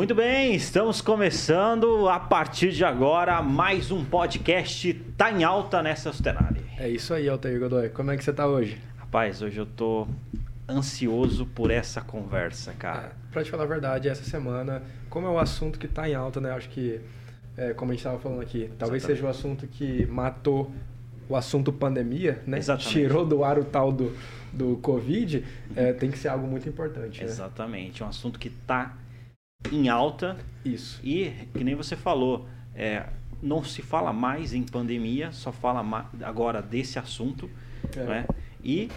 Muito bem, estamos começando a partir de agora mais um podcast Tá em Alta nessa Sustenare. É isso aí, Altair Godoy. Como é que você tá hoje? Rapaz, hoje eu tô ansioso por essa conversa, cara. É, pra te falar a verdade, essa semana, como é o assunto que tá em alta, né? Acho que, é, como a gente estava falando aqui, talvez Exatamente. seja o assunto que matou o assunto pandemia, né? Exatamente. Tirou do ar o tal do, do Covid, é, tem que ser algo muito importante. Né? Exatamente, um assunto que tá em alta. Isso. E, que nem você falou, é, não se fala mais em pandemia, só fala agora desse assunto. É. Né? E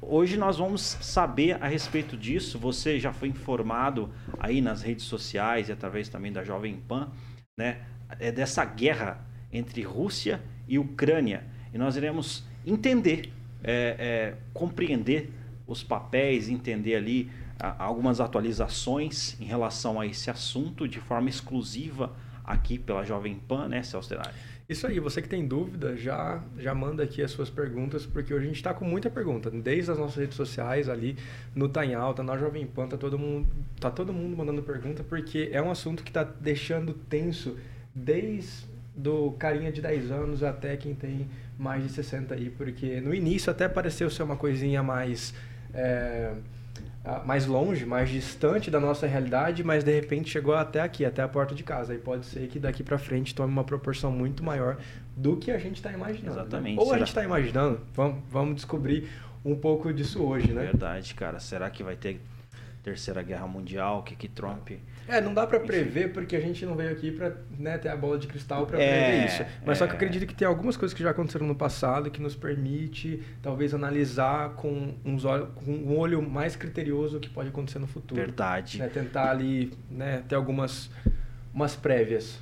hoje nós vamos saber a respeito disso. Você já foi informado aí nas redes sociais e através também da Jovem Pan, né? É dessa guerra entre Rússia e Ucrânia. E nós iremos entender, é, é, compreender os papéis, entender ali algumas atualizações em relação a esse assunto de forma exclusiva aqui pela Jovem Pan, né, Celso Tenari? Isso aí, você que tem dúvida, já, já manda aqui as suas perguntas, porque hoje a gente está com muita pergunta, desde as nossas redes sociais ali, no Tá em Alta, na Jovem Pan, tá todo mundo, tá todo mundo mandando pergunta, porque é um assunto que está deixando tenso desde do carinha de 10 anos até quem tem mais de 60 aí, porque no início até pareceu ser uma coisinha mais... É, mais longe, mais distante da nossa realidade, mas de repente chegou até aqui, até a porta de casa. E pode ser que daqui para frente tome uma proporção muito maior do que a gente está imaginando. Né? Exatamente. Né? Ou Será... a gente está imaginando, vamos, vamos descobrir um pouco disso hoje, né? Verdade, cara. Será que vai ter Terceira Guerra Mundial, o que que Trump... É, não dá para prever porque a gente não veio aqui para né, ter a bola de cristal para é, prever isso. Mas é. só que eu acredito que tem algumas coisas que já aconteceram no passado que nos permite talvez analisar com, uns olhos, com um olho mais criterioso o que pode acontecer no futuro. Verdade. Né, tentar ali né, ter algumas umas prévias.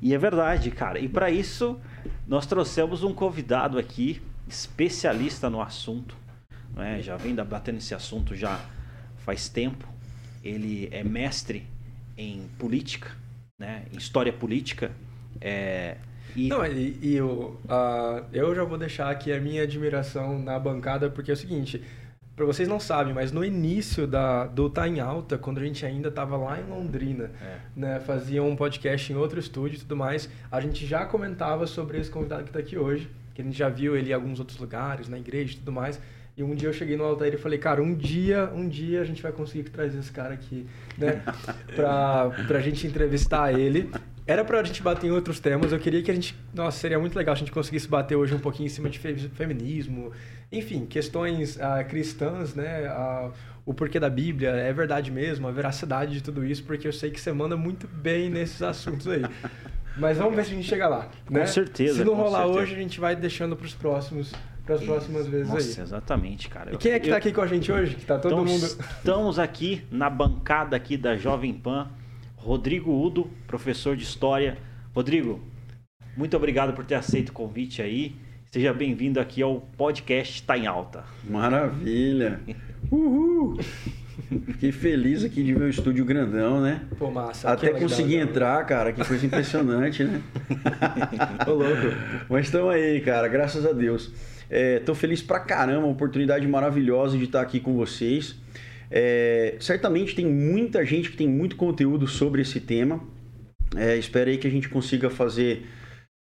E é verdade, cara. E para isso nós trouxemos um convidado aqui, especialista no assunto. Né? Já vem batendo esse assunto já faz tempo. Ele é mestre em política, né? em história política. É, e... Não, e, e eu, uh, eu já vou deixar aqui a minha admiração na bancada, porque é o seguinte, para vocês não sabem, mas no início da, do Tá em Alta, quando a gente ainda estava lá em Londrina, é. né, fazia um podcast em outro estúdio e tudo mais, a gente já comentava sobre esse convidado que está aqui hoje, que a gente já viu ele em alguns outros lugares, na igreja e tudo mais. E um dia eu cheguei no Altair e falei, cara, um dia, um dia a gente vai conseguir trazer esse cara aqui, né? pra, pra gente entrevistar ele. Era pra gente bater em outros temas, eu queria que a gente... Nossa, seria muito legal se a gente conseguisse bater hoje um pouquinho em cima de feminismo, enfim, questões uh, cristãs, né? Uh, o porquê da Bíblia, é verdade mesmo, a veracidade de tudo isso, porque eu sei que você manda muito bem nesses assuntos aí. Mas vamos ver se a gente chega lá. Com né? certeza. Se não rolar certeza. hoje, a gente vai deixando para os próximos para as próximas vezes Nossa, aí. exatamente, cara. E quem é que está aqui com a gente hoje? Que tá todo então, mundo. Estamos aqui na bancada aqui da Jovem Pan, Rodrigo Udo, professor de história. Rodrigo, muito obrigado por ter aceito o convite aí. Seja bem-vindo aqui ao podcast Tá em Alta. Maravilha. Uhul. Fiquei feliz aqui de ver o estúdio grandão, né? Pô, massa. Até consegui entrar, cara. Que coisa impressionante, né? Ô, louco. Mas estamos aí, cara. Graças a Deus. Estou é, feliz pra caramba, uma oportunidade maravilhosa de estar aqui com vocês. É, certamente tem muita gente que tem muito conteúdo sobre esse tema. É, espero aí que a gente consiga fazer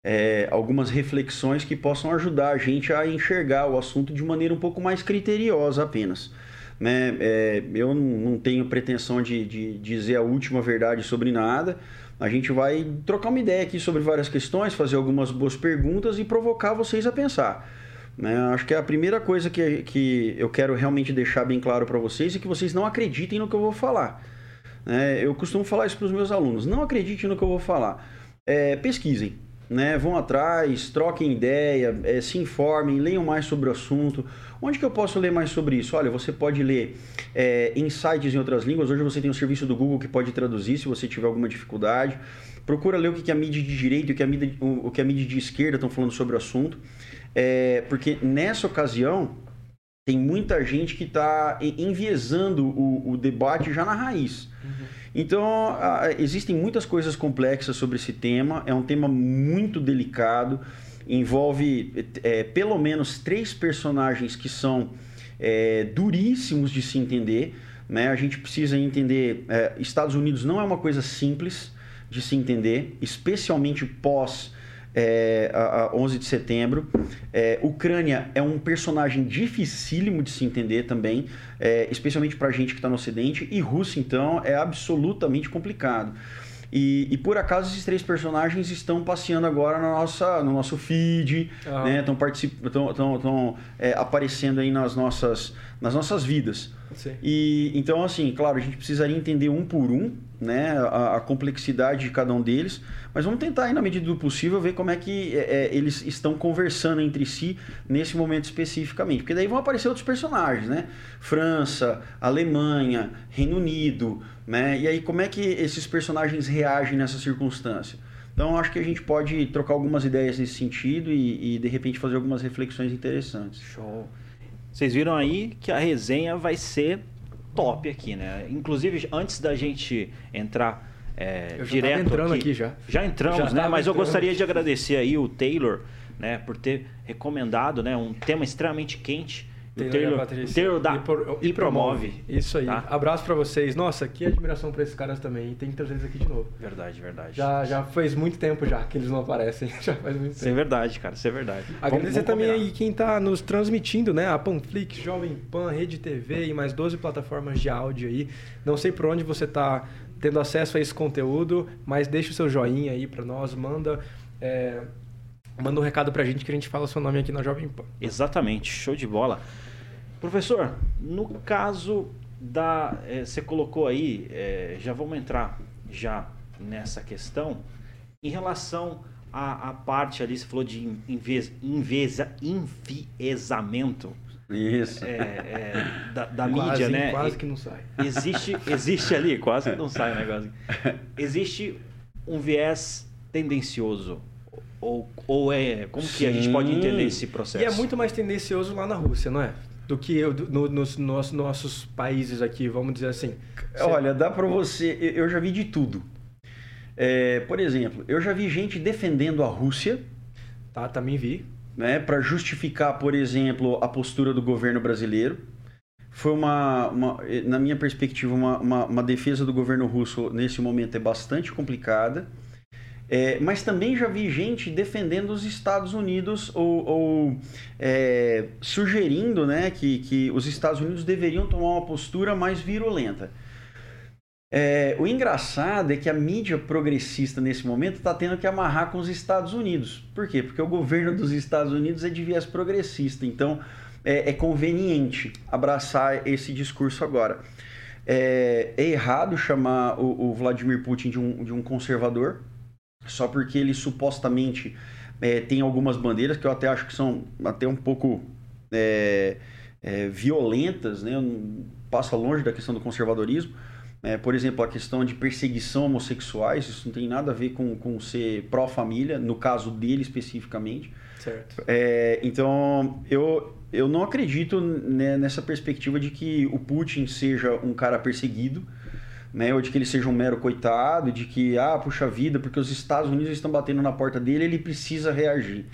é, algumas reflexões que possam ajudar a gente a enxergar o assunto de maneira um pouco mais criteriosa apenas. Né? É, eu não, tenho pretensão de, de dizer a última verdade sobre nada. A gente vai trocar uma ideia aqui sobre várias questões, fazer algumas boas perguntas e provocar vocês a pensar. Né? Acho que a primeira coisa que, que eu quero realmente deixar bem claro para vocês é que vocês não acreditem no que eu vou falar. Né? Eu costumo falar isso para os meus alunos: não acreditem no que eu vou falar. É, pesquisem, né? vão atrás, troquem ideia, é, se informem, leiam mais sobre o assunto. Onde que eu posso ler mais sobre isso? Olha, você pode ler é, em sites em outras línguas. Hoje você tem um serviço do Google que pode traduzir se você tiver alguma dificuldade. Procura ler o que a mídia de direita e o que a mídia, o que a mídia de esquerda estão falando sobre o assunto. É, porque nessa ocasião tem muita gente que está enviesando o, o, debate já na raiz. Uhum. Então, existem muitas coisas complexas sobre esse tema, é um tema muito delicado, envolve é, pelo menos três personagens que são é, duríssimos de se entender. Né? A gente precisa entender, é, Estados Unidos não é uma coisa simples de se entender, especialmente pós é, a, a 11 de setembro. É, Ucrânia é um personagem dificílimo de se entender também, é, especialmente para a gente que está no Ocidente. E Rússia, então, é absolutamente complicado. E, e, por acaso esses três personagens estão passeando agora na nossa, no nosso feed, ah. né? Estão estão é, aparecendo aí nas nossas, nas nossas vidas. Sim. E então assim, claro, a gente precisaria entender um por um, né, a, a, complexidade de cada um deles, mas vamos tentar aí na medida do possível ver como é que é, é, eles estão conversando entre si nesse momento especificamente, porque daí vão aparecer outros personagens, né? França, Alemanha, Reino Unido, né? E aí como é que esses personagens reagem nessa circunstância? Então acho que a gente pode trocar algumas ideias nesse sentido e, e de repente fazer algumas reflexões interessantes. Show. Vocês viram aí que a resenha vai ser top aqui, né? Inclusive, antes da gente entrar é, eu já direto entrando aqui, aqui, já. Já entramos, já né? Mas eu gostaria de agradecer aí o Taylor, né, por ter recomendado, né, um tema extremamente quente Taylor, Taylor, Taylor da, e, por, e, promove. Isso aí. Tá? Abraço para vocês. Nossa, que admiração para esses caras também. Tem que trazer eles aqui de novo. Verdade, verdade. Já, já faz muito tempo já que eles não aparecem. Já faz muito tempo. Isso é verdade, cara. Isso é verdade. Agradecer também aí quem tá nos transmitindo, né? A Panflix, Jovem Pan, Rede TV e mais 12 plataformas de áudio aí. Não sei por onde você tá tendo acesso a esse conteúdo, mas deixa o seu joinha aí para nós. Manda... É, manda um recado pra gente que a gente fala seu nome aqui na Jovem Pan. Exatamente, show de bola. Professor, no caso da. É, você colocou aí, é, já vamos entrar já nessa questão, em relação à, à parte ali, você falou de invesa, invesa, enviesamento. Isso. É, é, da, da quase, mídia, né? Quase que não sai. Existe, existe ali, quase que não sai o negócio. Existe um viés tendencioso ou, ou é. Como Sim. que a gente pode entender esse processo? E é muito mais tendencioso lá na Rússia, não é? do que eu, no, nos, nos nossos países aqui, vamos dizer assim. Olha, dá para você. Eu já vi de tudo. É, por exemplo, eu já vi gente defendendo a Rússia. Tá, também vi. Né, para justificar, por exemplo, a postura do governo brasileiro. Foi uma, uma na minha perspectiva, uma, uma, uma defesa do governo russo nesse momento é bastante complicada. É, mas também já vi gente defendendo os Estados Unidos ou, ou é, sugerindo né, que, que os Estados Unidos deveriam tomar uma postura mais virulenta. É, o engraçado é que a mídia progressista nesse momento está tendo que amarrar com os Estados Unidos. Por quê? Porque o governo dos Estados Unidos é de viés progressista. Então é, é conveniente abraçar esse discurso agora. É, é errado chamar o, o Vladimir Putin de um, de um conservador só porque ele supostamente é, tem algumas bandeiras que eu até acho que são até um pouco é, é, violentas, né? passa longe da questão do conservadorismo. É, por exemplo, a questão de perseguição homossexuais, isso não tem nada a ver com, com ser pró-família, no caso dele especificamente. Certo. É, então, eu, eu não acredito né, nessa perspectiva de que o Putin seja um cara perseguido né? Ou de que ele seja um mero coitado, de que, ah, puxa vida, porque os Estados Unidos estão batendo na porta dele, ele precisa reagir.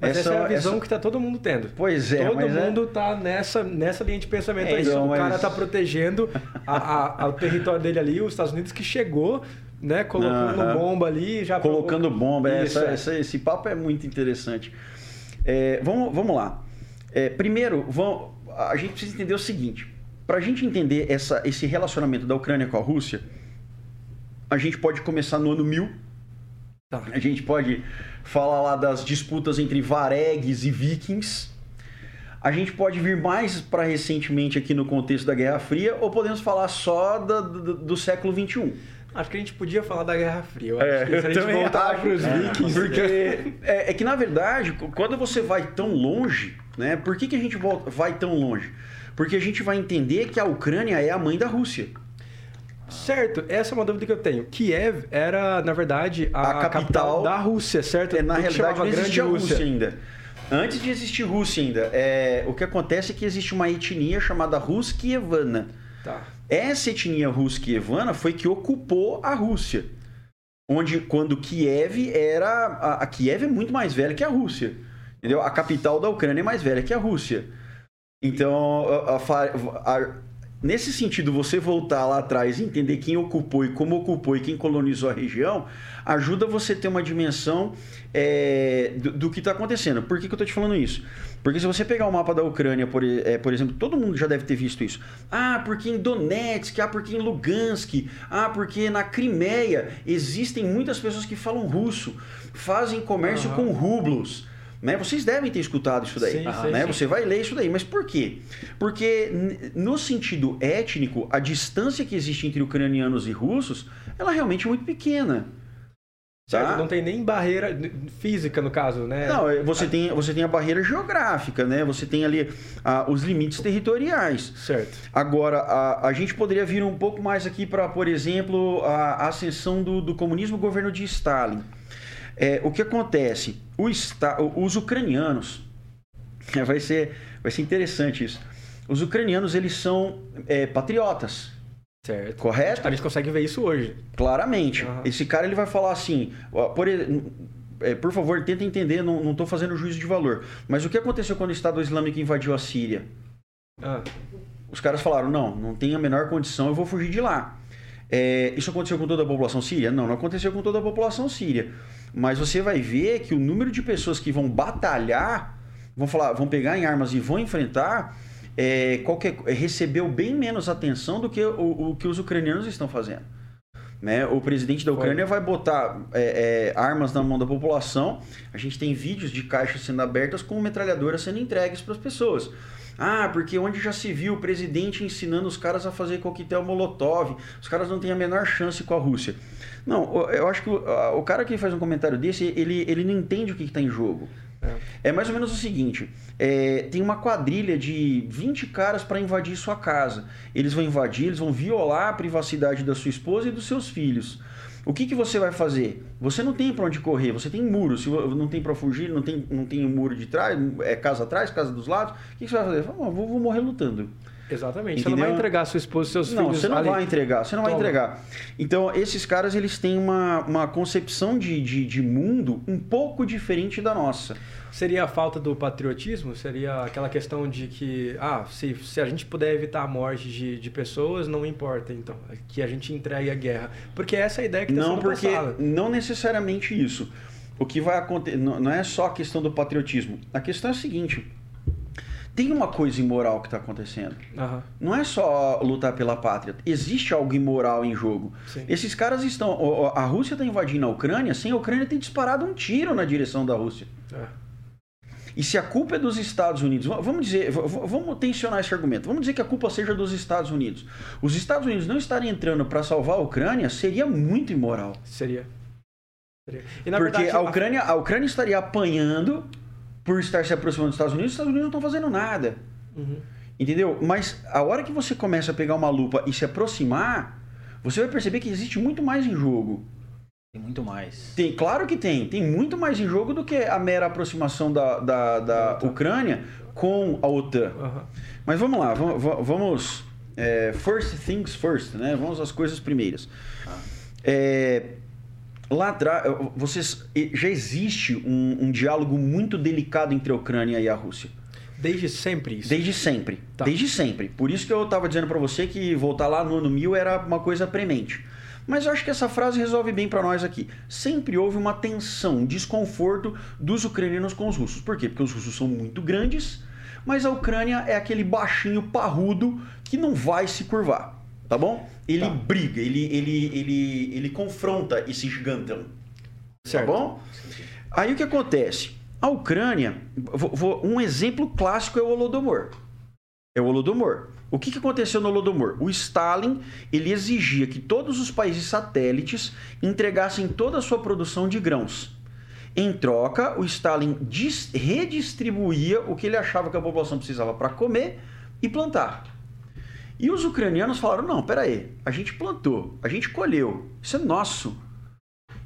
Mas essa, essa é a visão essa... que está todo mundo tendo. Pois é, Todo mundo está é... nessa, nessa linha de pensamento é, aí. Então, o mas... cara está protegendo a, a, o território dele ali, os Estados Unidos que chegou, né, colocando uh -huh. bomba ali, já colocando bomba. Isso, essa, é. essa, esse papo é muito interessante. É, vamos, vamos lá. É, primeiro, vamos, a gente precisa entender o seguinte: para a gente entender essa, esse relacionamento da Ucrânia com a Rússia, a gente pode começar no ano 1000. Tá. A gente pode falar lá das disputas entre varegues e vikings. A gente pode vir mais para recentemente aqui no contexto da Guerra Fria ou podemos falar só do, do, do século 21. Acho que a gente podia falar da Guerra Fria. Eu é, acho que se a gente voltar para os é, vikings... Porque é, é, que, na verdade, quando você vai tão longe... Né, por que, que a gente volta, vai tão longe? Porque a gente vai entender que a Ucrânia é a mãe da Rússia. Certo, essa é uma dúvida que eu tenho. Kiev era, na verdade, a, a capital, capital, da Rússia, certo? É, na realidade, não existia Rússia. Rússia ainda. Antes de existir Rússia ainda, é, o que acontece é que existe uma etnia chamada Ruskievana. Tá. Essa etnia Ruskievana foi que ocupou a Rússia. Onde, quando Kiev era... A, a Kiev é muito mais velha que a Rússia. Entendeu? A capital da Ucrânia é mais velha que a Rússia. Então, a, a, nesse sentido, você voltar lá atrás e entender quem ocupou e como ocupou e quem colonizou a região, ajuda você a ter uma dimensão é, do, do, que está acontecendo. Por que, que eu estou te falando isso? Porque se você pegar o mapa da Ucrânia, por, é, por, exemplo, todo mundo já deve ter visto isso. Ah, porque em Donetsk, ah, porque em Lugansk, ah, porque na Crimeia existem muitas pessoas que falam russo, fazem comércio uhum. com rublos. Né? Vocês devem ter escutado isso daí. Sim, né? sim, Você vai ler isso daí. Mas por quê? Porque no sentido étnico, a distância que existe entre ucranianos e russos, ela é realmente muito pequena. Certo? Tá? Não tem nem barreira física, no caso, né? Não, é, você, tem, você tem a barreira geográfica, né? Você tem ali ah, os limites territoriais. Certo. Agora, a, a gente poderia vir um pouco mais aqui para, por exemplo, a, ascensão do, do comunismo governo de Stalin. É, o que acontece? O, os ucranianos, vai ser, vai ser interessante isso. Os ucranianos, eles são é, patriotas. Certo. Correto? A gente consegue ver isso hoje. Claramente. Uhum. Esse cara ele vai falar assim, por, é, por favor, tenta entender, não estou fazendo juízo de valor. Mas o que aconteceu quando o Estado Islâmico invadiu a Síria? Ah. Os caras falaram, não, não tem a menor condição, eu vou fugir de lá. É, isso aconteceu com toda a população síria? Não, não aconteceu com toda a população síria. Mas você vai ver que o número de pessoas que vão batalhar, vão falar, vão pegar em armas e vão enfrentar, é, qualquer, recebeu bem menos atenção do que o, o que os ucranianos estão fazendo. Né? O presidente da Ucrânia vai botar é, é, armas na mão da população. A gente tem vídeos de caixas sendo abertas com metralhadoras sendo entregues para as pessoas. Ah, porque onde já se viu o presidente ensinando os caras a fazer coquetel molotov, os caras não têm a menor chance com a Rússia. Não, eu acho que o, cara que faz um comentário desse, ele, ele não entende o que está em jogo. É. é mais ou menos o seguinte: é, tem uma quadrilha de 20 caras para invadir sua casa. Eles vão invadir, eles vão violar a privacidade da sua esposa e dos seus filhos. O que, que você vai fazer? Você não tem para onde correr, você tem muro. Se não tem para fugir, não tem, não tem um muro de trás, é casa atrás, casa dos lados. O que, que você vai fazer? Vou, vou morrer lutando. Exatamente. Entendeu? Você não vai entregar sua esposa e seus não, filhos. Não, você não ali. vai entregar. Você não Toma. vai entregar. Então, esses caras, eles têm uma, uma concepção de, de, de mundo um pouco diferente da nossa. Seria a falta do patriotismo? Seria aquela questão de que, ah, se, se a gente puder evitar a morte de, de pessoas, não importa, então, que a gente entregue a guerra. Porque essa é a ideia que está sendo porque passada. Não necessariamente isso. O que vai acontecer, não é só a questão do patriotismo. A questão é a seguinte, tem uma coisa imoral que está acontecendo. Uhum. Não é só lutar pela pátria. Existe algo imoral em jogo. Sim. Esses caras estão. A Rússia está invadindo a Ucrânia sem a Ucrânia ter disparado um tiro na direção da Rússia. É. E se a culpa é dos Estados Unidos, vamos dizer, vamos tensionar esse argumento, vamos dizer que a culpa seja dos Estados Unidos. Os Estados Unidos não estarem entrando para salvar a Ucrânia seria muito imoral. Seria. seria. Porque verdade, a, Ucrânia, a Ucrânia estaria apanhando por estar se aproximando dos Estados Unidos, os Estados Unidos não estão fazendo nada. Uhum. Entendeu? Mas a hora que você começa a pegar uma lupa e se aproximar, você vai perceber que existe muito mais em jogo. Tem muito mais. Tem, claro que tem. Tem muito mais em jogo do que a mera aproximação da, da, da Ucrânia com a OTAN. Uhum. Mas vamos lá, vamos. vamos é, first things first, né? Vamos às coisas primeiras. Ah. É, lá atrás, vocês, já existe um, um, diálogo muito delicado entre a Ucrânia e a Rússia. Desde sempre isso? Desde sempre. Tá. Desde sempre. Por isso que eu estava dizendo para você que voltar lá no ano 1000 era uma coisa premente. Mas eu acho que essa frase resolve bem para nós aqui. Sempre houve uma tensão, um desconforto dos ucranianos com os russos. Por quê? Porque os russos são muito grandes, mas a Ucrânia é aquele baixinho parrudo que não vai se curvar. Tá bom? Ele tá. briga, ele, ele, ele, ele confronta esse gigantão. Tá certo. Tá bom? Aí o que acontece? A Ucrânia, um exemplo clássico é o Holodomor. É o Holodomor. O que, que aconteceu no Holodomor? O Stalin ele exigia que todos os países satélites entregassem toda a sua produção de grãos. Em troca, o Stalin redistribuía o que ele achava que a população precisava para comer e plantar. E os ucranianos falaram: não, peraí, a gente plantou, a gente colheu, isso é nosso.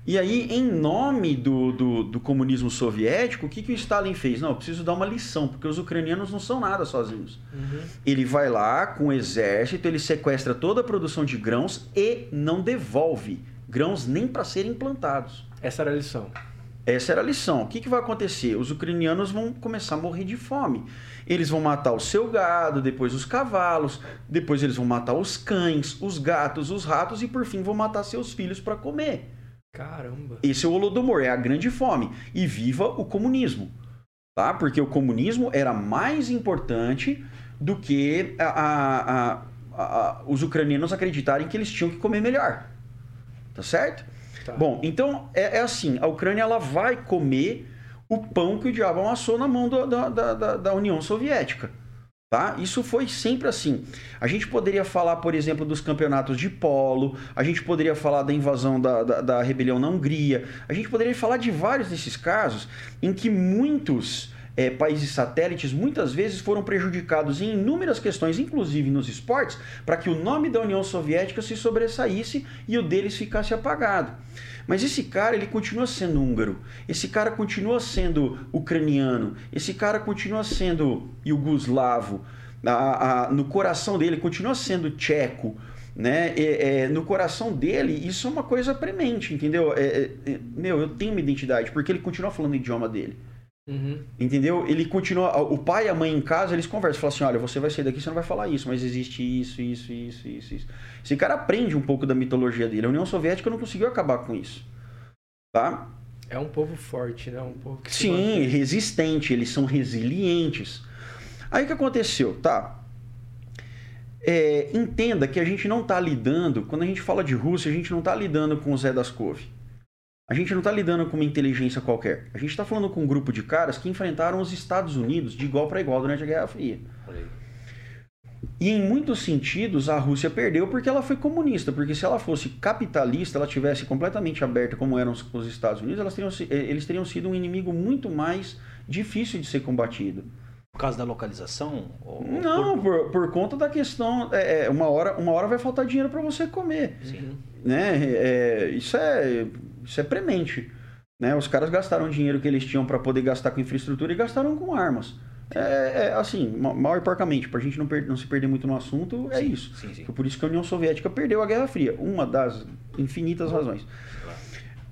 E aí, em nome do, do, do, comunismo soviético, o que, que o Stalin fez? Não, eu preciso dar uma lição, porque os ucranianos não são nada sozinhos. Uhum. Ele vai lá com o exército, ele sequestra toda a produção de grãos e não devolve grãos nem para serem plantados. Essa era a lição. Essa era a lição. O que, que vai acontecer? Os ucranianos vão começar a morrer de fome. Eles vão matar o seu gado, depois os cavalos, depois eles vão matar os cães, os gatos, os ratos e por fim vão matar seus filhos para comer. Caramba. Esse é o Holodomor, é a grande fome. E viva o comunismo. Tá? Porque o comunismo era mais importante do que a, a, a, os ucranianos acreditarem que eles tinham que comer melhor. Tá certo? Tá. Bom, então é, é, assim: a Ucrânia ela vai comer o pão que o diabo amassou na mão do, da, da, da União Soviética. Tá? Isso foi sempre assim. A gente poderia falar, por exemplo, dos campeonatos de polo, a gente poderia falar da invasão da, da, da rebelião na Hungria, a gente poderia falar de vários desses casos em que muitos é, países satélites muitas vezes foram prejudicados em inúmeras questões, inclusive nos esportes, para que o nome da União Soviética se sobressaísse e o deles ficasse apagado. Mas esse cara, ele continua sendo húngaro, esse cara continua sendo ucraniano, esse cara continua sendo iugoslavo, a, a, no coração dele continua sendo tcheco, né? É, é, no coração dele, isso é uma coisa premente, entendeu? É, é, é, meu, eu tenho uma identidade, porque ele continua falando o idioma dele. Uhum. Entendeu? Ele continua. O pai e a mãe em casa, eles conversam. Falam assim: olha, você vai sair daqui, você não vai falar isso, mas existe isso, isso, isso, isso, isso. Esse cara aprende um pouco da mitologia dele. A União Soviética não conseguiu acabar com isso. Tá? É um povo forte, né? Um povo que Sim, resistente. Eles são resilientes. Aí o que aconteceu? Tá. É, entenda que a gente não está lidando, quando a gente fala de Rússia, a gente não está lidando com o Zé das Couve. A gente não está lidando com uma inteligência qualquer. A gente está falando com um grupo de caras que enfrentaram os Estados Unidos de igual para igual durante a Guerra Fria. E em muitos sentidos a Rússia perdeu porque ela foi comunista. Porque se ela fosse capitalista, ela tivesse completamente aberta como eram os Estados Unidos, teriam, eh, eles teriam sido um inimigo muito mais difícil de ser combatido. Por causa da localização? Não, por... Por, por... conta da questão. É, é, uma, hora, uma hora vai faltar dinheiro para você comer. Sim. Né? É, isso é isso é premente. Né? Os caras gastaram dinheiro que eles tinham para poder gastar com infraestrutura e gastaram com armas. É, é assim, mal e porcamente, para a gente não, não, se perder muito no assunto, é sim, isso. Sim, sim. Por isso que a União Soviética perdeu a Guerra Fria. Uma das infinitas razões.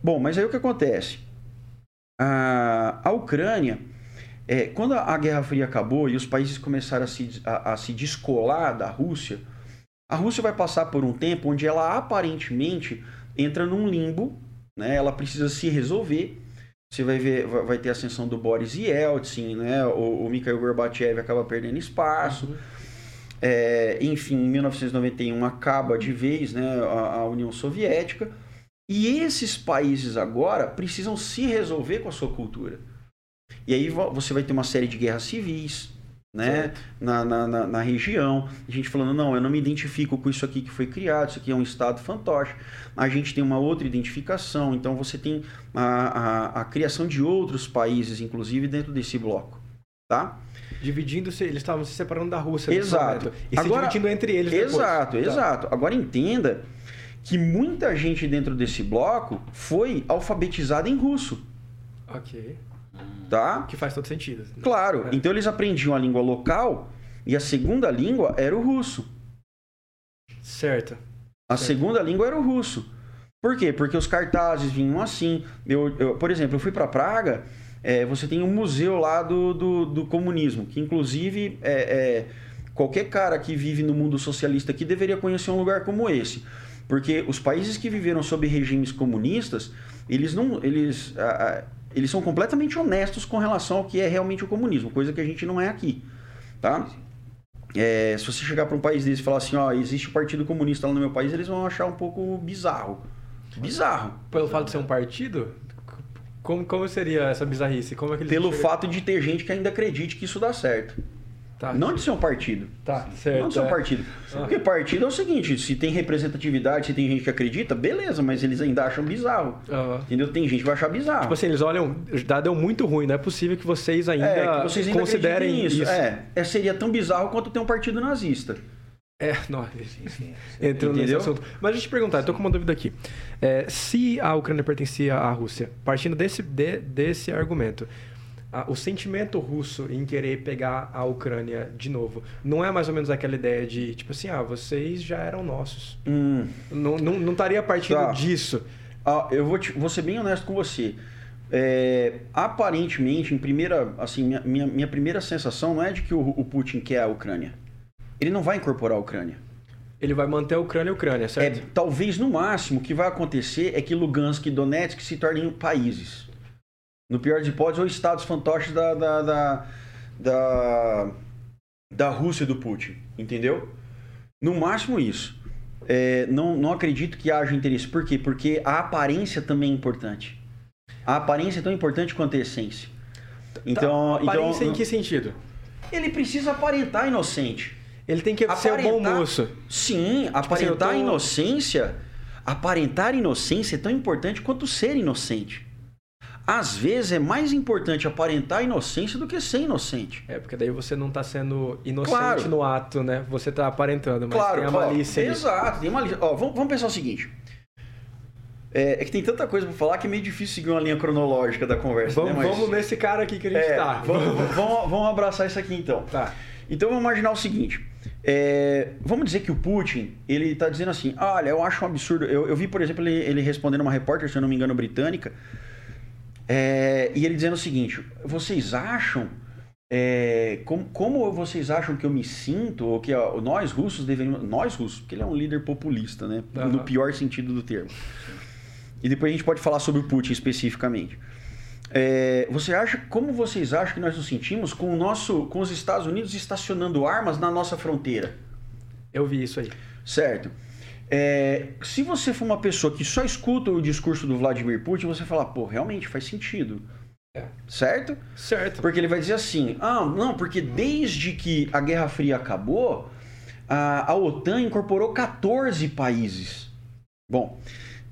Bom, mas aí o que acontece? A, a Ucrânia, é, quando a Guerra Fria acabou e os países começaram a se, a, a se descolar da Rússia, a Rússia vai passar por um tempo onde ela aparentemente entra num limbo né? Ela precisa se resolver. Você vai ver, vai ter a ascensão do Boris Yeltsin, né? O, o Mikhail Gorbachev acaba perdendo espaço. Uhum. É, enfim, em 1991 acaba de vez né, a, a União Soviética. E esses países agora precisam se resolver com a sua cultura. E aí você vai ter uma série de guerras civis, né? Na, na, na, na, região. A gente falando, não, eu não me identifico com isso aqui que foi criado, isso aqui é um estado fantoche. A gente tem uma outra identificação, então você tem a, a, a criação de outros países, inclusive, dentro desse bloco. Tá? Dividindo-se, eles estavam se separando da Rússia. Exato. E Agora, se dividindo entre eles Exato, depois. exato. Tá. Agora entenda que muita gente dentro desse bloco foi alfabetizada em russo. Ok. Tá? Que faz todo sentido. Claro. É. Então eles aprendiam a língua local e a segunda língua era o russo. Certo. A certo. segunda língua era o russo. Por quê? Porque os cartazes vinham assim. Eu, eu por exemplo, eu fui para Praga, é, você tem um museu lá do, do, do comunismo, que inclusive é, é, qualquer cara que vive no mundo socialista aqui deveria conhecer um lugar como esse. Porque os países que viveram sob regimes comunistas, eles não. Eles, eles são completamente honestos com relação ao que é realmente o comunismo, coisa que a gente não é aqui, tá? É, se você chegar para um país desse e falar assim, ó, existe o Partido Comunista lá no meu país, eles vão achar um pouco bizarro. Bizarro. Pelo fato de ser um partido? Como, como seria essa bizarrice? Como é que Pelo fato de ter gente que ainda acredite que isso dá certo. Tá. Não de ser um partido. Tá, certo. Não de ser um é. partido. Ah. Porque partido é o seguinte: se tem representatividade, se tem gente que acredita, beleza, mas eles ainda acham bizarro. Uhum. Entendeu? Tem gente que vai achar bizarro. Tipo assim, eles olham, já deu muito ruim, não é possível que vocês ainda, é, que vocês ainda considerem isso. isso. É, é, seria tão bizarro quanto ter um partido nazista. É, não, entrando nesse assunto. Mas deixa eu te perguntar, eu tô com uma dúvida aqui. É, se a Ucrânia pertencia à Rússia, partindo desse, de, desse argumento, o sentimento russo em querer pegar a Ucrânia de novo não é mais ou menos aquela ideia de tipo assim ah vocês já eram nossos hum. não, não, não estaria partindo tá. disso ah, eu vou, te, vou ser bem honesto com você é, aparentemente, em primeira, assim, minha, minha, minha, primeira sensação não é de que o, o, Putin quer a Ucrânia. Ele não vai incorporar a Ucrânia. Ele vai manter a Ucrânia a Ucrânia, certo? É, talvez, no máximo, o que vai acontecer é que Lugansk e Donetsk se tornem países. No pior das hipóteses, ou estados fantoches da, da, da, da, da Rússia do Putin, entendeu? No máximo isso. É, não, não acredito que haja interesse. Por quê? Porque a aparência também é importante. A aparência é tão importante quanto a essência. Então, tá, aparência então, em que sentido? Ele precisa aparentar inocente. Ele tem que aparentar, ser um bom moço. Sim, tipo aparentar assim, tô... inocência. Aparentar inocência é tão importante quanto ser inocente. Às vezes é mais importante aparentar inocência do que ser inocente. É, porque daí você não está sendo inocente claro. no ato, né? Você está aparentando, mas claro, tem a malícia. Ó, exato, tem malícia. Ó, vamos, vamos pensar o seguinte. É, é, que tem tanta coisa para falar que é meio difícil seguir uma linha cronológica da conversa. Vamos, né? Mas... vamos nesse cara aqui que a gente é, tá. Vamos, vamos, vamos, abraçar isso aqui então. Tá. Então vamos imaginar o seguinte. É, vamos dizer que o Putin, ele está dizendo assim, olha, eu acho um absurdo. Eu, eu vi, por exemplo, ele, ele, respondendo uma repórter, se eu não me engano, britânica, é, e ele dizendo o seguinte, vocês acham é, como, como, vocês acham que eu me sinto, ou que ó, nós russos deveríamos. Nós russos, porque ele é um líder populista, né? Uhum. No pior sentido do termo. E depois a gente pode falar sobre o Putin especificamente. É, você acha, como vocês acham que nós nos sentimos com o nosso, com os Estados Unidos estacionando armas na nossa fronteira? Eu vi isso aí. Certo. É, se você for uma pessoa que só escuta o discurso do Vladimir Putin, você fala, pô, realmente faz sentido. É. Certo? Certo. Porque ele vai dizer assim: ah, não, porque desde que a Guerra Fria acabou, a, a OTAN incorporou 14 países. Bom,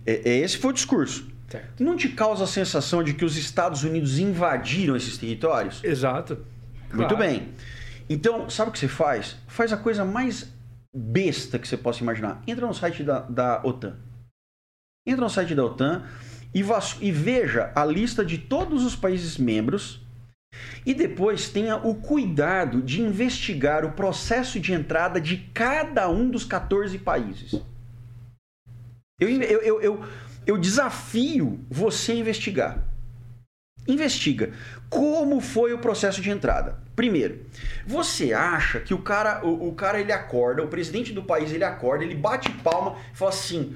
é, é, esse foi o discurso. Certo. Não te causa a sensação de que os Estados Unidos invadiram esses territórios? Exato. Muito claro. bem. Então, sabe o que você faz? Faz a coisa mais besta que você possa imaginar. Entra no site da, da OTAN. Entra no site da OTAN e, e veja a lista de todos os países membros e depois tenha o cuidado de investigar o processo de entrada de cada um dos 14 países. Eu, eu, eu, eu, eu desafio você a investigar. Investiga como foi o processo de entrada. Primeiro, você acha que o cara, o, o, cara ele acorda, o presidente do país ele acorda, ele bate palma e fala assim: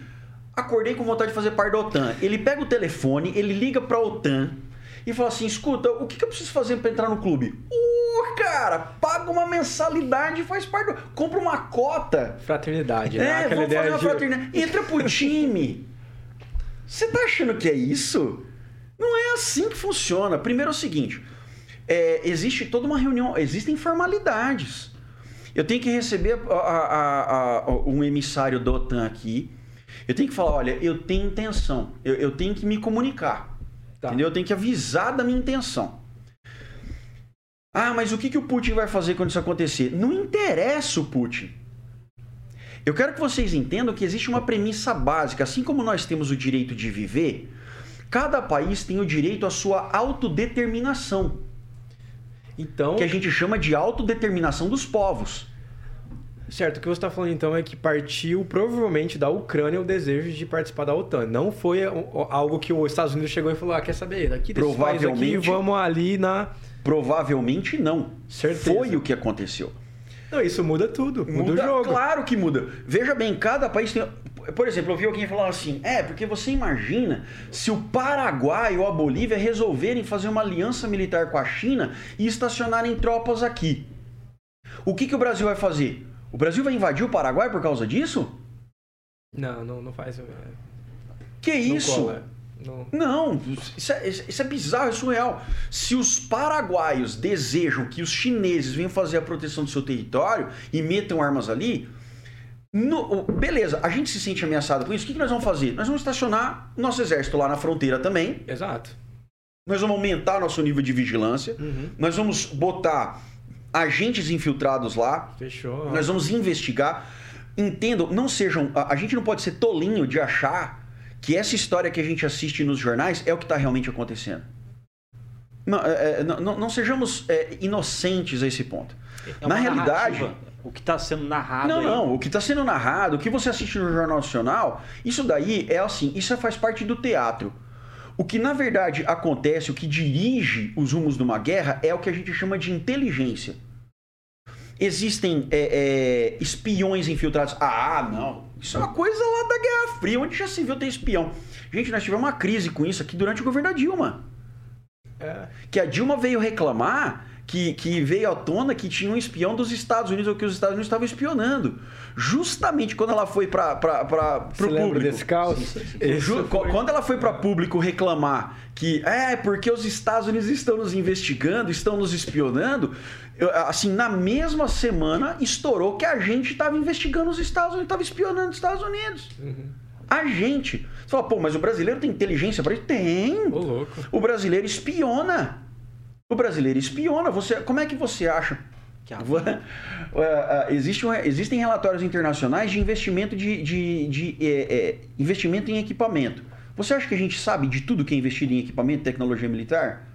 acordei com vontade de fazer parte da OTAN. Ele pega o telefone, ele liga para a OTAN e fala assim: escuta, o que, que eu preciso fazer para entrar no clube? Uh, cara, paga uma mensalidade e faz parte do. Compra uma cota. Fraternidade, né? É, Aquela vamos fazer uma de... fraternidade. Entra pro time. Você tá achando que é isso? Não é assim que funciona. Primeiro é o seguinte: é, existe toda uma reunião, existem formalidades. Eu tenho que receber a, a, a, um emissário da OTAN aqui. Eu tenho que falar, olha, eu tenho intenção. Eu, eu tenho que me comunicar. Tá. Entendeu? Eu tenho que avisar da minha intenção. Ah, mas o que, que o Putin vai fazer quando isso acontecer? Não interessa o Putin. Eu quero que vocês entendam que existe uma premissa básica. Assim como nós temos o direito de viver, cada país tem o direito à sua autodeterminação. Então, que a gente chama de autodeterminação dos povos. Certo, o que você está falando então é que partiu provavelmente da Ucrânia o desejo de participar da OTAN. Não foi algo que os Estados Unidos chegou e falou: ah, quer saber, daqui desse provavelmente, aqui, vamos ali na. Provavelmente não. Certeza. Foi o que aconteceu. Não, isso muda tudo. Muda, muda o jogo. Claro que muda. Veja bem, cada país tem. Por exemplo, eu vi alguém falando assim: é, porque você imagina se o Paraguai ou a Bolívia resolverem fazer uma aliança militar com a China e estacionarem tropas aqui. O que, que o Brasil vai fazer? O Brasil vai invadir o Paraguai por causa disso? Não, não, não faz. É. Que isso? Não, não. não isso, é, isso é bizarro, é surreal. Se os paraguaios desejam que os chineses venham fazer a proteção do seu território e metam armas ali, no, beleza, a gente se sente ameaçado com isso, o que, que nós vamos fazer? Nós vamos estacionar nosso exército lá na fronteira também. Exato. Nós vamos aumentar nosso nível de vigilância. Uhum. Nós vamos botar agentes infiltrados lá. Fechou. Nós vamos investigar. Entendam, não sejam. A, a gente não pode ser tolinho de achar que essa história que a gente assiste nos jornais é o que está realmente acontecendo. Não, é, é, não, não sejamos é, inocentes a esse ponto. É Na realidade. O que está sendo narrado. Não, aí. não. O que está sendo narrado, o que você assiste no Jornal Nacional, isso daí é assim, isso faz parte do teatro. O que na verdade acontece, o que dirige os rumos de uma guerra é o que a gente chama de inteligência. Existem é, é, espiões infiltrados. Ah, não. Isso é uma coisa lá da Guerra Fria, onde já se viu ter espião. Gente, nós tivemos uma crise com isso aqui durante o governo da Dilma. É. Que a Dilma veio reclamar que, que veio à tona que tinha um espião dos Estados Unidos ou que os Estados Unidos estavam espionando. Justamente quando ela foi para o público. desse caos? Ju, foi... Quando ela foi para público reclamar que é porque os Estados Unidos estão nos investigando, estão nos espionando, assim, na mesma semana estourou que a gente estava investigando os Estados Unidos, estava espionando os Estados Unidos. Uhum. A gente. Você fala, pô, mas o brasileiro tem inteligência para isso? Tem. Ô, louco. O brasileiro espiona. O brasileiro espiona. Você, como é que você acha? Que a... uh, existe um, existem relatórios internacionais de investimento de, de, de é, é, investimento em equipamento. Você acha que a gente sabe de tudo que é investido em equipamento tecnologia militar?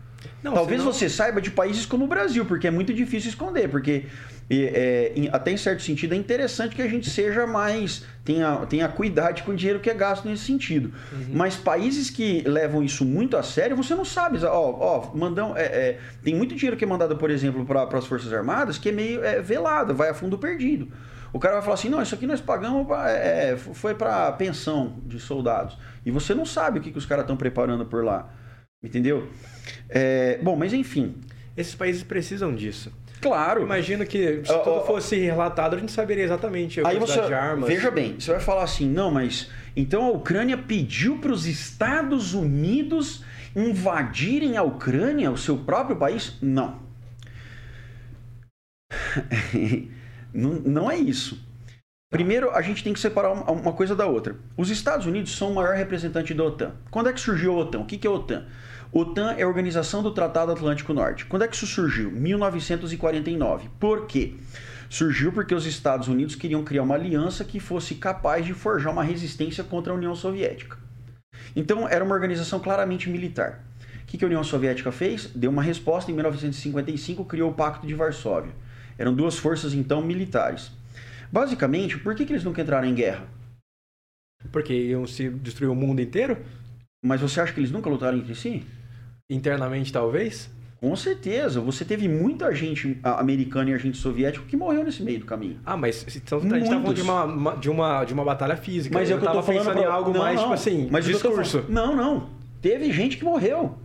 Não, Talvez senão... você saiba de países como o Brasil, porque é muito difícil esconder, porque é, em, até em certo sentido é interessante que a gente seja mais tenha, tenha cuidado com o dinheiro que é gasto nesse sentido. Uhum. Mas países que levam isso muito a sério, você não sabe. Ó, ó mandam, é, é, tem muito dinheiro que é mandado, por exemplo, para as Forças Armadas que é meio é, velado, vai a fundo perdido. O cara vai falar assim: não, isso aqui nós pagamos, pra, é, foi para pensão de soldados. E você não sabe o que, que os caras estão preparando por lá. Entendeu? É, bom, mas enfim. Esses países precisam disso. Claro. Imagino que se uh, tudo fosse relatado, a gente saberia exatamente a aí você, de armas. Veja bem, você vai falar assim, não, mas então a Ucrânia pediu para os Estados Unidos invadirem a Ucrânia, o seu próprio país? Não. não, não é isso. Primeiro, a gente tem que separar uma coisa da outra. Os Estados Unidos são o maior representante da OTAN. Quando é que surgiu a OTAN? O que é a OTAN? OTAN é a Organização do Tratado Atlântico Norte. Quando é que isso surgiu? 1949. Por quê? Surgiu porque os Estados Unidos queriam criar uma aliança que fosse capaz de forjar uma resistência contra a União Soviética. Então, era uma organização claramente militar. O que a União Soviética fez? Deu uma resposta em 1955, criou o Pacto de Varsóvia. Eram duas forças, então, militares. Basicamente, por que, que eles nunca entraram em guerra? Porque iam se destruir o mundo inteiro? Mas você acha que eles nunca lutaram entre si? Internamente, talvez? Com certeza. Você teve muita gente americana e agente soviético que morreu nesse meio do caminho. Ah, mas então, a gente tá falando de uma, de, uma, de uma batalha física. Mas eu, é eu, eu tava pensando pra... em algo não, mais, não. tipo assim, mas discurso. Não, não. Teve gente que morreu.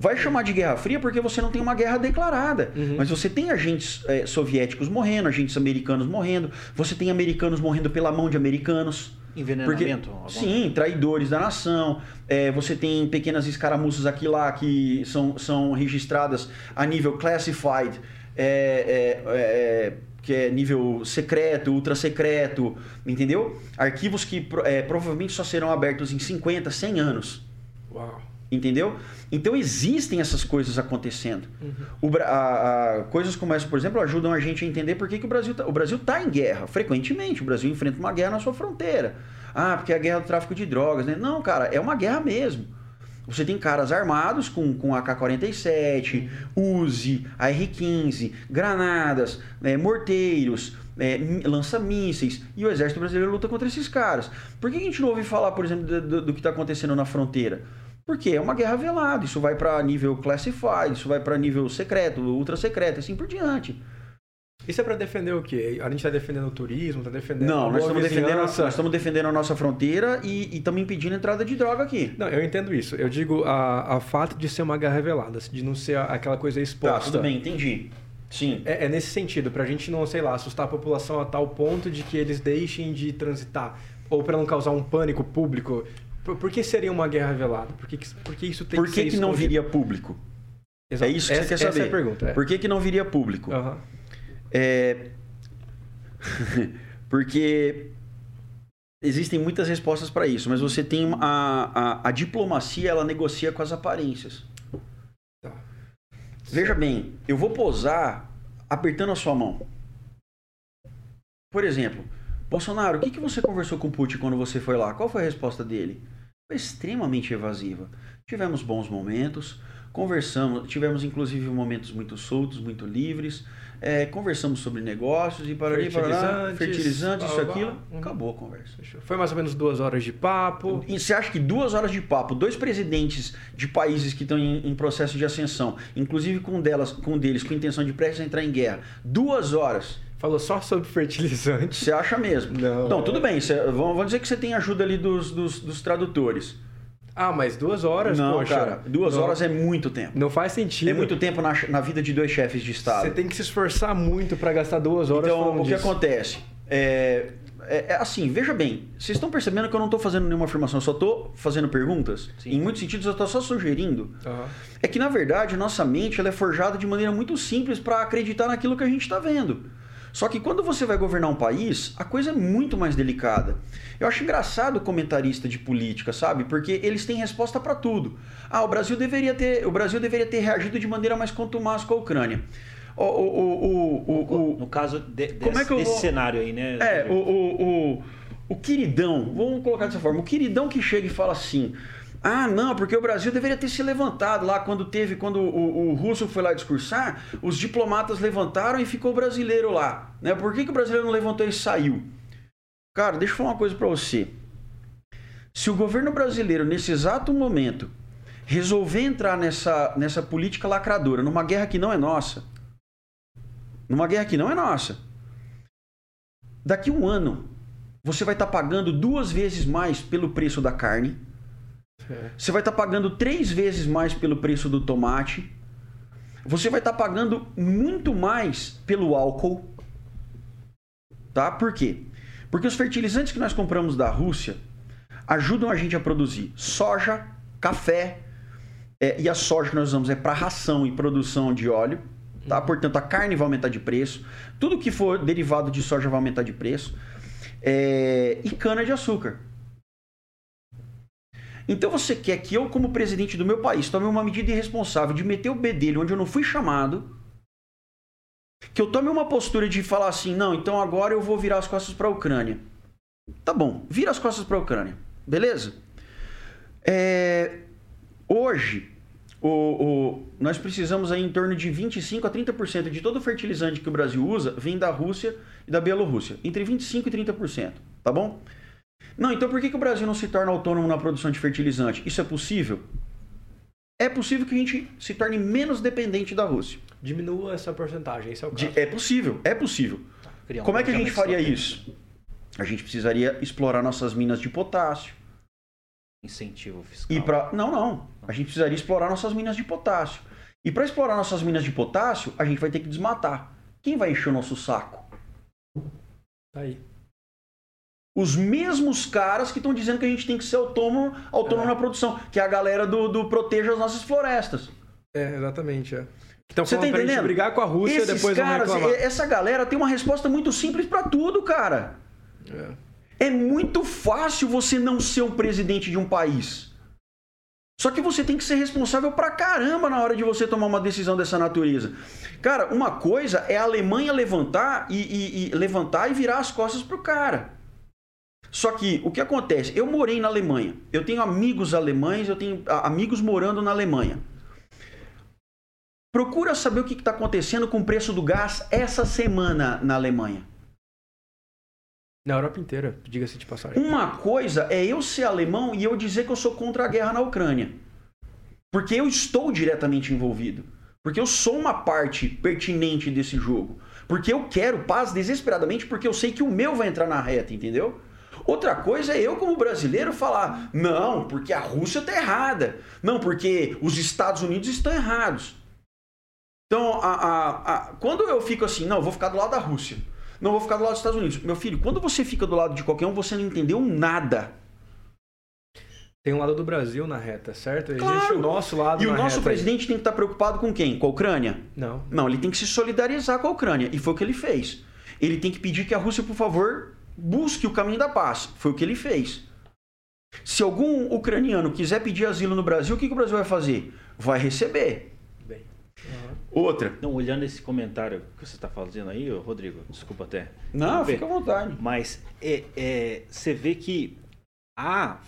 Vai chamar de Guerra Fria porque você não tem uma guerra declarada. Uhum. Mas você tem agentes é, soviéticos morrendo, agentes americanos morrendo, você tem americanos morrendo pela mão de americanos. Envenenamento? Porque, sim, traidores da nação. É, você tem pequenas escaramuças aqui lá que são, são registradas a nível classified, é, é, é que é nível secreto, ultra secreto, entendeu? Arquivos que é, provavelmente só serão abertos em 50, 100 anos. Uau. Entendeu? Então existem essas coisas acontecendo. Uhum. O, a, a, coisas como essa, por exemplo, ajudam a gente a entender por que, que o Brasil está. Está em guerra, frequentemente. O Brasil enfrenta uma guerra na sua fronteira. Ah, porque é a guerra do tráfico de drogas, né? Não, cara, é uma guerra mesmo. Você tem caras armados com, com AK-47, Uzi, AR-15, granadas, é, morteiros, é, lança-mísseis, e o exército brasileiro luta contra esses caras. Por que a gente não ouve falar, por exemplo, do, do que está acontecendo na fronteira? Porque é uma guerra velada, isso vai para nível classified, isso vai para nível secreto, ultra secreto, assim por diante. Isso é para defender o quê? A gente está defendendo o turismo, está defendendo Não, nós estamos defendendo, nós estamos defendendo a nossa fronteira e estamos impedindo a entrada de droga aqui. Não, eu entendo isso. Eu digo a, a fato de ser uma guerra revelada, de não ser aquela coisa exposta. Tá, tudo bem, entendi. Sim. É, é nesse sentido, para a gente não, sei lá, assustar a população a tal ponto de que eles deixem de transitar ou para não causar um pânico público por, por, que seria uma guerra velada? Por que, por que isso tem por que que, que não viria público? Exato. É isso que essa, você quer saber. Essa é a pergunta. É. Por que, que não viria público? Uhum. É... Porque existem muitas respostas para isso, mas você tem a, a, a, diplomacia, ela negocia com as aparências. Tá. Veja bem, eu vou posar apertando a sua mão. Por exemplo, Bolsonaro, o que, que você conversou com Putin quando você foi lá? Qual foi a resposta dele? Foi extremamente evasiva. Tivemos bons momentos, conversamos, tivemos inclusive momentos muito soltos, muito livres. É, conversamos sobre negócios e para Fertilizantes, fertilizantes, isso, blá, blá, aquilo. Uhum. Acabou a conversa. Foi mais ou menos duas horas de papo. E você acha que duas horas de papo, dois presidentes de países que estão em, em processo de ascensão, inclusive com, um delas, com deles com intenção de prestes a entrar em guerra, duas horas, Falou só sobre fertilizante. você acha mesmo? Não. tudo bem, você- vamos dizer que você tem ajuda ali dos, dos, dos tradutores. Ah, mas duas horas, não, poxa. cara, duas não- horas é muito tempo. Não faz sentido. É muito tempo na, na vida de dois chefes de Estado. Você tem que se esforçar muito pra gastar duas horas Então, o que disso. acontece? É, é- é assim, veja bem, vocês estão percebendo que eu não estou fazendo nenhuma afirmação, eu só estou fazendo perguntas? Sim. Em muitos sentidos, eu estou só sugerindo. Aham. É que, na verdade, nossa mente ela é forjada de maneira muito simples para acreditar naquilo que a gente está vendo. Só que quando você vai governar um país, a coisa é muito mais delicada. Eu acho engraçado o comentarista de política, sabe? Porque eles têm resposta para tudo. Ah, o Brasil deveria ter, o Brasil deveria ter reagido de maneira mais contumaz com a Ucrânia. O, o, o, No caso de- Como desse, é desse vou- cenário aí, né? é, o, o, o, o queridão, vamos colocar dessa forma, o queridão que chega e fala assim: ah, não, porque o Brasil deveria ter se levantado lá quando teve, quando o, o russo foi lá discursar, os diplomatas levantaram e ficou o brasileiro lá. Né? Por que, que o brasileiro não levantou e saiu? Cara, deixa eu falar uma coisa pra você. Se o governo brasileiro, nesse exato momento, resolver entrar nessa, nessa política lacradora, numa guerra que não é nossa, numa guerra que não é nossa, daqui um ano, você vai estar pagando duas vezes mais pelo preço da carne, É. você vai estar pagando três vezes mais pelo preço do tomate, você vai estar pagando muito mais pelo álcool, tá? Por quê? Porque os fertilizantes que nós compramos da Rússia ajudam a gente a produzir soja, café, é, e a soja que nós usamos é para ração e produção de óleo, tá? Portanto, a carne vai aumentar de preço, tudo que for derivado de soja vai aumentar de preço, é, e cana de açúcar. Então você quer que eu, como presidente do meu país, tome uma medida irresponsável de meter o bedelho onde eu não fui chamado, que eu tome uma postura de falar assim, não, então agora eu vou virar as costas para a Ucrânia. Tá bom, vira as costas para a Ucrânia, beleza? É, hoje, o, o- nós precisamos aí em torno de 25 a 30% de todo o fertilizante que o Brasil usa vem da Rússia e da Bielorrússia. Entre 25 e 30%, tá bom? Não, então por que, que o Brasil não se torna autônomo na produção de fertilizante? Isso é possível? É possível que a gente se torne menos dependente da Rússia. Diminua essa porcentagem, esse é o caso. De- é possível, é possível. Um Como é que a gente faria isso? A gente precisaria explorar nossas minas de potássio. Incentivo fiscal. E para não, não. A gente precisaria explorar nossas minas de potássio. E para explorar nossas minas de potássio, a gente vai ter que desmatar. Quem vai encher o nosso saco? Tá aí. Os mesmos caras que estão dizendo que a gente tem que ser autônomo, autônomo É. na produção, que é a galera do, do proteja as nossas florestas. É, exatamente. É. Então, Você tá entendendo? brigar com a Rússia Esses depois caras, essa galera tem uma resposta muito simples para tudo, cara. É. É muito fácil você não ser um presidente de um país. Só que você tem que ser responsável pra caramba na hora de você tomar uma decisão dessa natureza. Cara, uma coisa é a Alemanha levantar e, e- e levantar e virar as costas pro cara. Só que o que acontece? Eu morei na Alemanha. Eu tenho amigos alemães, eu tenho ah, amigos morando na Alemanha. Procura saber o que está acontecendo com o preço do gás essa semana na Alemanha. Na Europa inteira, diga-se de passagem. Uma coisa é eu ser alemão e eu dizer que eu sou contra a guerra na Ucrânia. Porque eu estou diretamente envolvido. Porque eu sou uma parte pertinente desse jogo. Porque eu quero paz desesperadamente porque eu sei que o meu vai entrar na reta, entendeu? Outra coisa é eu, como brasileiro, falar: não, porque a Rússia está errada. Não, porque os Estados Unidos estão errados. Então, a- a- a- quando eu fico assim, não, vou ficar do lado da Rússia. Não vou ficar do lado dos Estados Unidos. Meu filho, quando você fica do lado de qualquer um, você não entendeu nada. Tem um lado do Brasil na reta, certo? Existe Claro. o nosso lado E o nosso reta presidente tem que estar preocupado com quem? Com a Ucrânia? Não. Não, ele tem que se solidarizar com a Ucrânia. E foi o que ele fez. Ele tem que pedir que a Rússia, por favor, busque o caminho da paz. Foi o que ele fez. Se algum ucraniano quiser pedir asilo no Brasil, o que, que o Brasil vai fazer? Vai receber. Bem. Outra. Não, olhando esse comentário que você está fazendo aí, Rodrigo, desculpa até. Não, fica à vontade. Mas é, é, você vê que há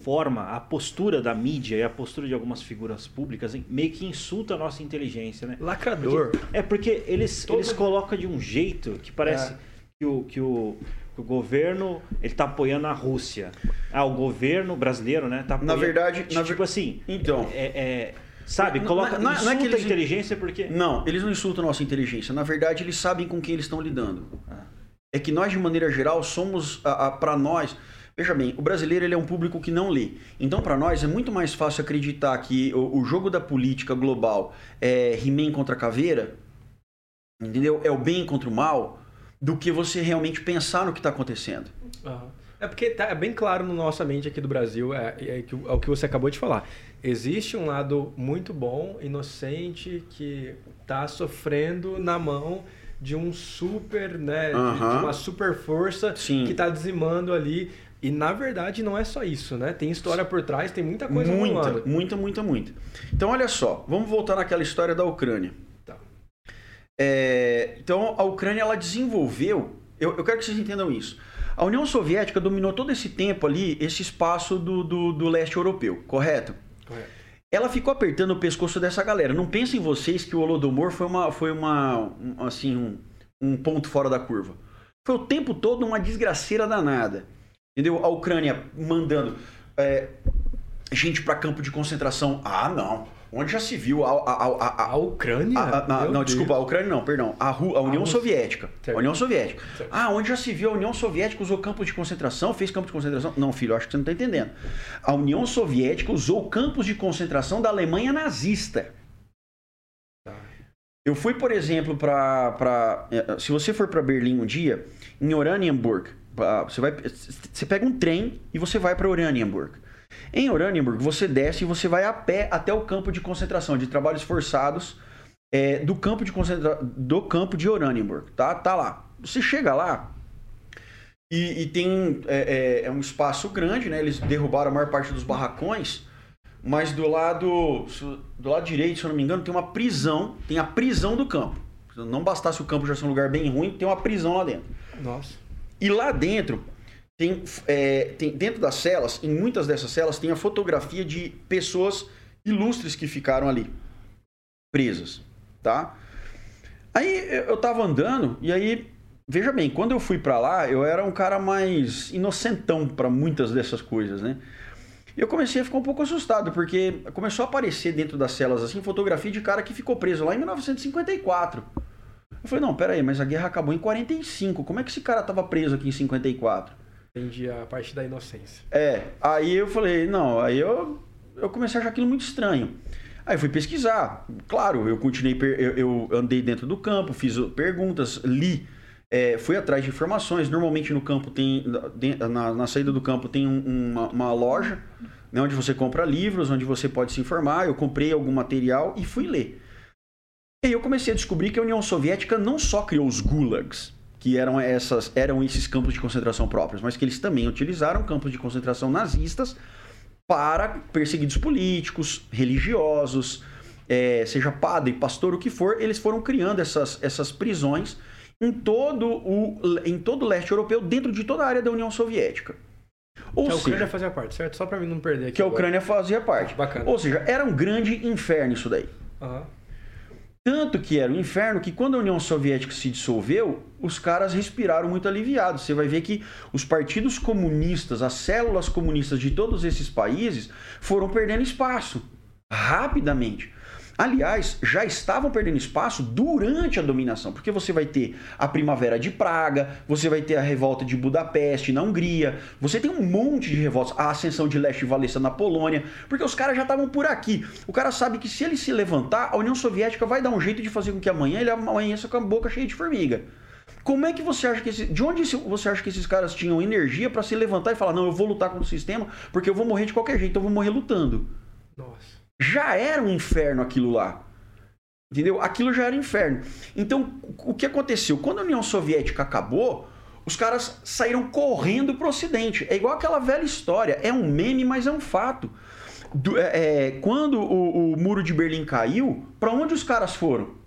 forma, a postura da mídia e a postura de algumas figuras públicas meio que insulta a nossa inteligência, né? Lacrador. Porque, é porque eles, Todo... eles colocam de um jeito que parece é. que, o, que, o, o governo ele tá apoiando a Rússia. Ah, o governo brasileiro, né? Tá apoiando, na verdade, tipo, na tipo assim. Então. É, é, sabe, coloca, não, não, não é que eles, a inteligência porque. Não, eles não insultam a nossa inteligência. Na verdade, eles sabem com quem eles estão lidando. Ah. É que nós, de maneira geral, somos, para nós, Veja bem, o brasileiro ele é um público que não lê. Então, para nós, é muito mais fácil acreditar que o, o jogo da política global é He-Man contra Caveira, entendeu? É o bem contra o mal, do que você realmente pensar no que está acontecendo. Uhum. É porque tá, é bem claro no nossa mente aqui do Brasil, é, é, é, o que você acabou de falar. Existe um lado muito bom, inocente, que está sofrendo na mão de um super, né, uhum. de, de, uma super força Sim. que está dizimando ali e na verdade não é só isso, né? Tem história por trás, tem muita coisa Muita, rolando. muita, muita, muita. Então olha só, vamos voltar naquela história da Ucrânia. É, então a Ucrânia ela desenvolveu, eu, eu, quero que vocês entendam isso. A União Soviética dominou todo esse tempo ali, esse espaço do, do, do leste europeu, correto? Correto. Ela ficou apertando o pescoço dessa galera. Não pensem vocês que o Holodomor foi uma, foi uma um, assim, um, um ponto fora da curva. Foi o tempo todo uma desgraceira danada. Entendeu? A Ucrânia mandando é, gente para campo de concentração. Ah, não. Onde já se viu a, a, a, a Ucrânia? não, Deus. desculpa, a Ucrânia não, perdão. A, a União Soviética. Certo. A União Soviética. Certo. Ah, onde já se viu a União Soviética usou campos de concentração, fez campos de concentração? Não, filho, acho que você não está entendendo. A União Soviética usou campos de concentração da Alemanha nazista. Tá. Eu fui, por exemplo, para. Eh, se você for para Berlim um dia, em Oranienburg, você, vai, você pega um trem e você vai para Oranienburg. Em Oranienburg, você desce e você vai a pé até o campo de concentração de trabalhos forçados é, do campo de concentra... do campo de Oranienburg, tá? Tá lá. Você chega lá e, e tem é, é, é, um espaço grande, né? Eles derrubaram a maior parte dos barracões, mas do lado do lado direito, se eu não me engano, tem uma prisão, tem a prisão do campo. Não bastasse o campo já ser um lugar bem ruim, tem uma prisão lá dentro. Nossa. E lá dentro, tem, é, tem, dentro das celas, em muitas dessas celas, tem a fotografia de pessoas ilustres que ficaram ali, presas, tá? Aí eu tava andando e aí, veja bem, quando eu fui para lá, eu era um cara mais inocentão para muitas dessas coisas, né? E eu comecei a ficar um pouco assustado, porque começou a aparecer dentro das celas assim fotografia de cara que ficou preso lá em 1954. Eu falei, não, pera aí, mas a guerra acabou em 45. Como é que esse cara tava preso aqui em 54? Entendi a parte da inocência. É, aí eu falei, não, aí eu, eu comecei a achar aquilo muito estranho. Aí fui pesquisar. Claro, eu continuei, eu, eu andei dentro do campo, fiz perguntas, li, é, fui atrás de informações. Normalmente no campo tem, na, na saída do campo tem um, uma, uma, loja, né, onde você compra livros, onde você pode se informar. Eu comprei algum material e fui ler. E aí eu comecei a descobrir que a União Soviética não só criou os gulags, que eram, essas, eram esses campos de concentração próprios, mas que eles também utilizaram campos de concentração nazistas para perseguidos políticos, religiosos, é, seja padre, pastor, o que for, eles foram criando essas, essas prisões em todo, o, em todo o leste europeu, dentro de toda a área da União Soviética. Ou que a Ucrânia seja, fazia parte, certo? Só para mim não perder aqui. Que agora. a Ucrânia fazia parte. Bacana. Ou seja, era um grande inferno isso daí. Uhum. Tanto que era o um inferno que quando a União Soviética se dissolveu, os caras respiraram muito aliviados. Você vai ver que os partidos comunistas, as células comunistas de todos esses países foram perdendo espaço rapidamente. Aliás, já estavam perdendo espaço durante a dominação, porque você vai ter a Primavera de Praga, você vai ter a revolta de Budapeste na Hungria, você tem um monte de revoltas, a ascensão de Leste Valesa na Polônia, porque os caras já estavam por aqui. O cara sabe que se ele se levantar, a União Soviética vai dar um jeito de fazer com que amanhã ele amanheça com a boca cheia de formiga. Como é que você acha que esse, de onde você acha que esses caras tinham energia para se levantar e falar: "Não, eu vou lutar contra o sistema, porque eu vou morrer de qualquer jeito, eu vou morrer lutando"? Nossa já era um inferno aquilo lá. Entendeu? Aquilo já era inferno. Então, o que aconteceu? Quando a União Soviética acabou, os caras saíram correndo para o Ocidente. É igual aquela velha história. É um meme, mas é um fato. Do, é, é quando o, o, muro de Berlim caiu, para onde os caras foram?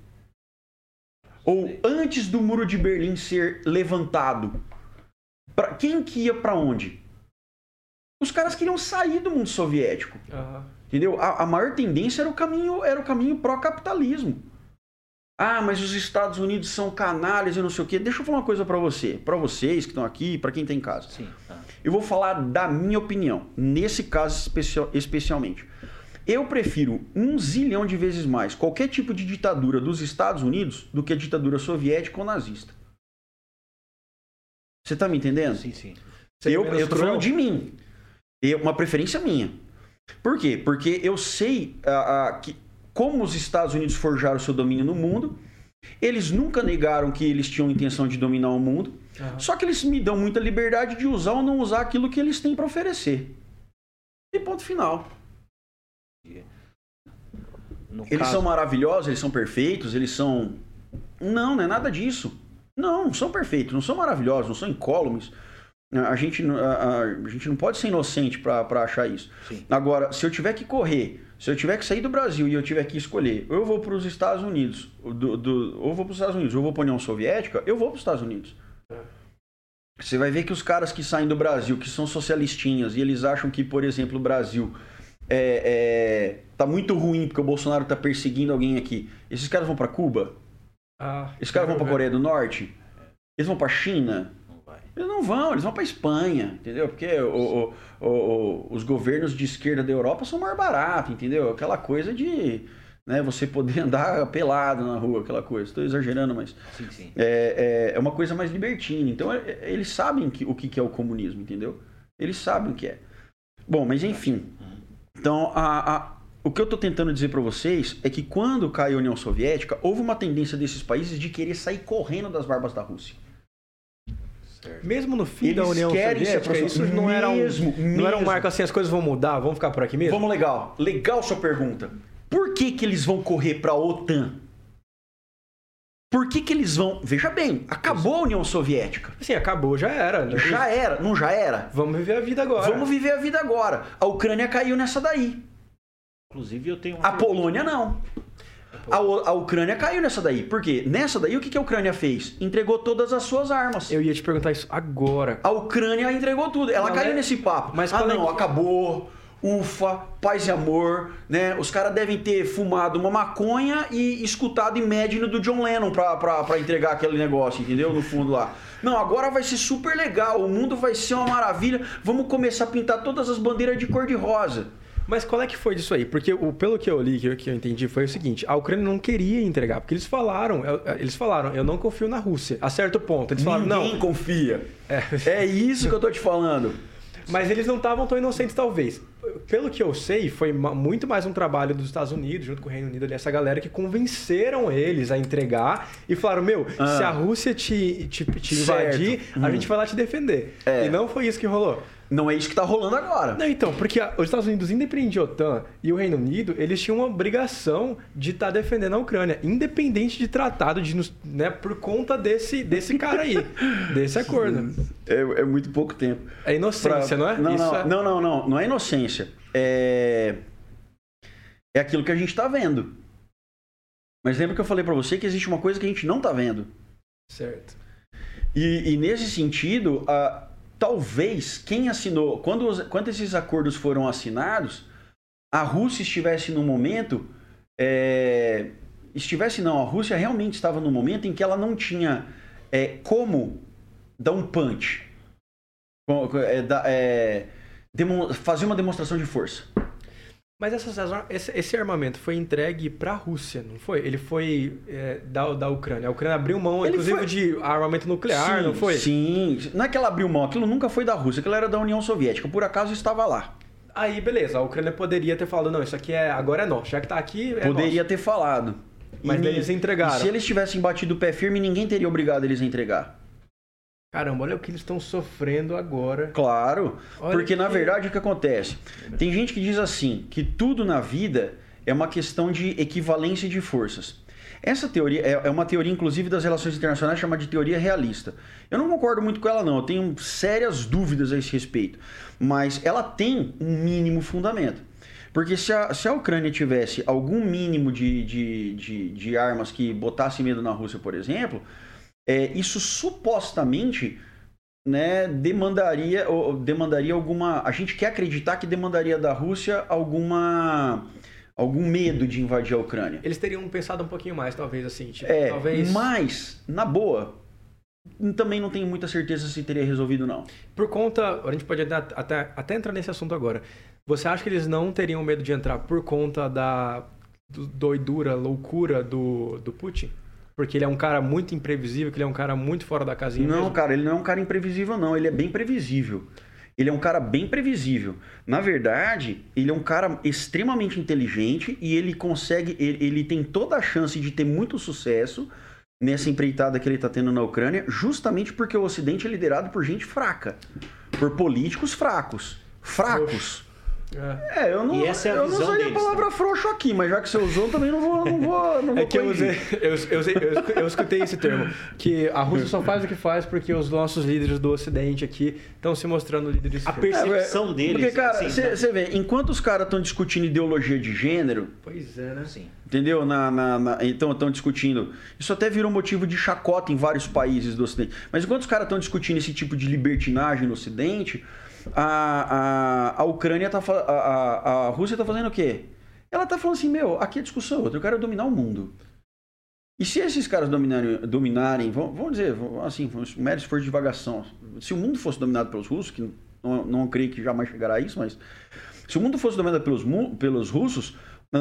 Ou antes do muro de Berlim ser levantado, pra, quem que ia para onde? Os caras queriam sair do mundo soviético. Aham. Entendeu? A, a maior tendência era o caminho, era o caminho pró-capitalismo. Ah, mas os Estados Unidos são canalhas e não sei o quê. Deixa eu falar uma coisa pra você, Pra vocês que estão aqui, pra quem tá em casa. Sim. tá. Eu vou falar da minha opinião, nesse caso especia- especialmente. Eu prefiro um zilhão de vezes mais qualquer tipo de ditadura dos Estados Unidos do que a ditadura soviética ou nazista. Você tá me entendendo? Sim, sim. Seria eu, eu tô falando de mim. Eu, uma preferência minha. Por quê? Porque eu sei ah, ah, que como os Estados Unidos forjaram seu domínio no mundo, eles nunca negaram que eles tinham intenção de dominar o mundo. Aham. Só que eles me dão muita liberdade de usar ou não usar aquilo que eles têm para oferecer. E ponto final. No Eles caso, são maravilhosos, eles são perfeitos, eles são. Não, não é nada disso. Não, não são perfeitos, não são maravilhosos, não são incólumes. A gente, não- a, a- gente não pode ser inocente para achar isso. Sim. Agora, se eu tiver que correr, se eu tiver que sair do Brasil e eu tiver que escolher, ou eu vou para os Estados Unidos, do, do- ou eu vou para os Estados Unidos, ou eu vou para a União Soviética, eu vou para os Estados Unidos. Você vai ver que os caras que saem do Brasil, que são socialistinhas, e eles acham que, por exemplo, o Brasil é, é, tá muito ruim porque o Bolsonaro tá perseguindo alguém aqui. Esses caras vão para Cuba? Ah, Esses caras vão para Coreia do Norte? Eles vão para China? Eles não vão, eles vão para Espanha, entendeu? Porque o- o- o- o- os governos de esquerda da Europa são mais baratos, entendeu? Aquela coisa de né, você poder andar pelado na rua, aquela coisa. Estou exagerando, mas Sim, sim. é, é, é uma coisa mais libertina. Então, é- é- eles sabem que, o que que é o comunismo, entendeu? Eles sabem o que é. Bom, mas enfim. Então, a- a- o que eu estou tentando dizer para vocês é que quando caiu a União Soviética, houve uma tendência desses países de querer sair correndo das barbas da Rússia. Certo. Mesmo no fim Eles da União querem Soviética, isso não era um, Mesmo, não era um mesmo. marco assim, as coisas vão mudar, vamos ficar por aqui mesmo? Vamos legal. Legal sua pergunta. Por que, que eles vão correr para a OTAN? Por que, que eles vão. Veja bem, acabou a União Soviética. Assim, acabou, já era. né? Já era, não já era? Vamos viver a vida agora. Vamos viver a vida agora. A Ucrânia caiu nessa daí. Inclusive, eu tenho uma A Polônia não. A, a Ucrânia caiu nessa daí. Por quê? Nessa daí, o que, que a Ucrânia fez? Entregou todas as suas armas. Eu ia te perguntar isso agora. A Ucrânia entregou tudo. Ela Não, caiu né? nesse papo. Mas ah, qual é não, que- acabou. Ufa, paz e amor, né? Os caras devem ter fumado uma maconha e escutado Imagine do John Lennon pra, pra, pra entregar aquele negócio, entendeu? No fundo lá. Não, agora vai ser super legal, o mundo vai ser uma maravilha. Vamos começar a pintar todas as bandeiras de cor de rosa. Mas qual é que foi disso aí? Porque o, pelo que eu li, que eu, que eu entendi, foi o seguinte: a Ucrânia não queria entregar, porque eles falaram, eu- eles falaram, eu não confio na Rússia. A certo ponto. Eles falaram, Ninguém não. confia. É. É isso que eu tô te falando. Mas eles não estavam tão inocentes, talvez. Pelo que eu sei, foi muito mais um trabalho dos Estados Unidos, junto com o Reino Unido ali, essa galera que convenceram eles a entregar e falaram: Meu, Ah. se a Rússia te, te, te invadir, a Hum. gente vai lá te defender. É. E não foi isso que rolou. Não é isso que tá rolando agora. Não, então, porque a- os Estados Unidos, independente de OTAN e o Reino Unido, eles tinham uma obrigação de estar defendendo a Ucrânia, independente de tratado, de, né, por conta desse, desse cara aí, desse acordo. É, é muito pouco tempo. É inocência, Pra- não é? Não, não, é- não, não, não. Não é inocência. É... é aquilo que a gente tá vendo. Mas lembra que eu falei pra você que existe uma coisa que a gente não tá vendo. Certo. E, e nesse sentido, ah, talvez quem assinou, quando, os- quando esses acordos foram assinados, a Rússia estivesse no momento. é, estivesse não, a Rússia realmente estava no momento em que ela não tinha é, como dar um punch. É, é, fazer uma demonstração de força. Mas essas- esse, armamento foi entregue para a Rússia, não foi? Ele foi é, da, da Ucrânia. A Ucrânia abriu mão, Ele inclusive, foi- de armamento nuclear, sim, não foi? Sim. Não é que ela abriu mão, aquilo nunca foi da Rússia, aquilo era da União Soviética. Por acaso estava lá. Aí, beleza, a Ucrânia poderia ter falado, não, isso aqui é agora é nosso, já que tá aqui, é Poderia ter falado. Mas daí eles entregaram. E se eles tivessem batido o pé firme, ninguém teria obrigado eles a entregar. Caramba, olha o que eles estão sofrendo agora. Claro. Olha porque, na que- verdade, o que acontece? Tem gente que diz assim, que tudo na vida é uma questão de equivalência de forças. Essa teoria é é uma teoria, inclusive, das relações internacionais, chamada de teoria realista. Eu não concordo muito com ela, não. Eu tenho sérias dúvidas a esse respeito. Mas ela tem um mínimo fundamento. Porque se a, se a Ucrânia tivesse algum mínimo de, de, de, de armas que botasse medo na Rússia, por exemplo, é, isso supostamente né, demandaria, demandaria alguma. A gente quer acreditar que demandaria da Rússia alguma algum medo de invadir a Ucrânia. Eles teriam pensado um pouquinho mais, talvez, assim. Tipo, É, talvez... mas, na boa, também não tenho muita certeza se teria resolvido, não. Por conta. A gente pode até, até, até entrar nesse assunto agora. Você acha que eles não teriam medo de entrar por conta da do- doidura, loucura do, do Putin? Porque ele é um cara muito imprevisível, que ele é um cara muito fora da casinha Não, mesmo? cara, ele não é um cara imprevisível, não. Ele é bem previsível. Ele é um cara bem previsível. Na verdade, ele é um cara extremamente inteligente e ele consegue. Ele, ele tem toda a chance de ter muito sucesso nessa empreitada que ele está tendo na Ucrânia, justamente porque o Ocidente é liderado por gente fraca, por políticos fracos. Fracos. É. É, eu não, E essa é a eu não visão usaria deles, a palavra frouxo aqui, mas já que você usou, também não vou, não vou, não vou É que eu usei, eu, eu, usei- eu escu- eu escutei esse termo, que a Rússia só faz o que faz porque os nossos líderes do Ocidente aqui estão se mostrando líderes. A percepção É, deles. Porque, cara, assim, você né? vê, enquanto os caras estão discutindo ideologia de gênero, Pois é, né? Sim. entendeu? Na, na, na- então estão discutindo. Isso até virou motivo de chacota em vários países do Ocidente. Mas enquanto os caras estão discutindo esse tipo de libertinagem no Ocidente, a, a, a Ucrânia tá. A, a, a Rússia tá fazendo o quê? Ela tá falando assim, meu, aqui a discussão é outra, eu quero dominar o mundo. E se esses caras dominarem, dominarem vamos, dizer, assim, vamos- mero esforço de divagação. Se o mundo fosse dominado pelos russos, que não, não creio que jamais chegará a isso, mas se o mundo fosse dominado pelos, pelos russos,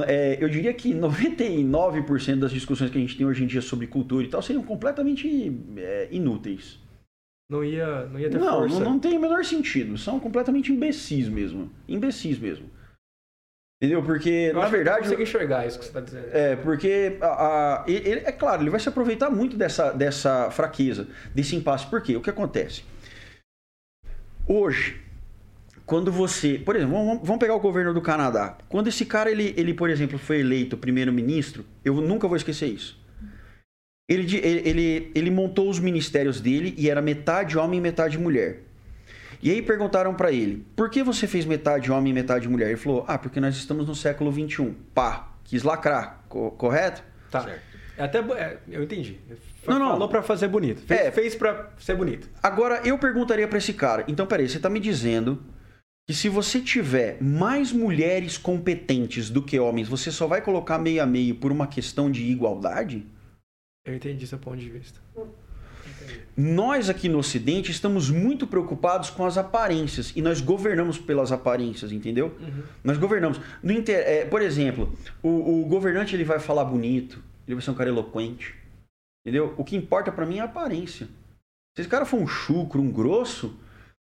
é, eu diria que 99% das discussões que a gente tem hoje em dia sobre cultura e tal seriam completamente é, inúteis. Não ia, não ia ter Não, força. não, não tem o menor sentido. São completamente imbecis mesmo. Imbecis mesmo. Entendeu? Porque, Eu na que eu verdade. consigo enxergar isso que você está dizendo. É, porque a, a- ele- é claro, ele vai se aproveitar muito dessa, dessa fraqueza, desse impasse. Por quê? O que acontece? Hoje, quando você. Por exemplo, vamos, vamos pegar o governo do Canadá. Quando esse cara, ele, ele por exemplo, foi eleito primeiro-ministro, eu nunca vou esquecer isso. Ele, ele, ele, montou os ministérios dele e era metade homem e metade mulher. E aí perguntaram pra ele, por que você fez metade homem e metade mulher? Ele falou, ah, porque nós estamos no século XXI. Pá, quis lacrar, co- correto? Tá. Certo. É até, é, eu entendi. Não, não. Falou pra fazer bonito. Fez, É. fez pra ser bonito. Agora, eu perguntaria pra esse cara, então peraí, você tá me dizendo que se você tiver mais mulheres competentes do que homens, você só vai colocar meio a meio por uma questão de igualdade? Eu entendi seu ponto de vista. Nós aqui no Ocidente estamos muito preocupados com as aparências e nós governamos pelas aparências, entendeu? Nós governamos. No inter... é, por exemplo, o, o governante ele vai falar bonito, ele vai ser um cara eloquente, entendeu? O que importa pra mim é a aparência. Se esse cara for um chucro, um grosso,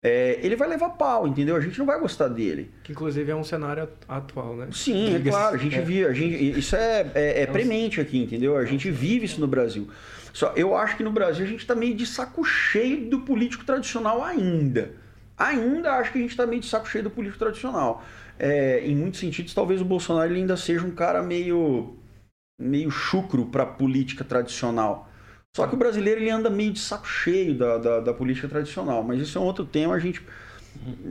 é, ele vai levar pau, entendeu? A gente não vai gostar dele. Que inclusive é um cenário atual, né? Sim, é claro, a gente é. vive, a gente, isso é, é, é um- premente aqui, entendeu? A gente vive isso no Brasil. Só eu acho que no Brasil a gente tá meio de saco cheio do político tradicional ainda. Ainda acho que a gente tá meio de saco cheio do político tradicional. É, em muitos sentidos, talvez o Bolsonaro ainda seja um cara meio meio chucro pra política tradicional. Só que o brasileiro ele anda meio de saco cheio da, da, da política tradicional. Mas isso é um outro tema, a gente,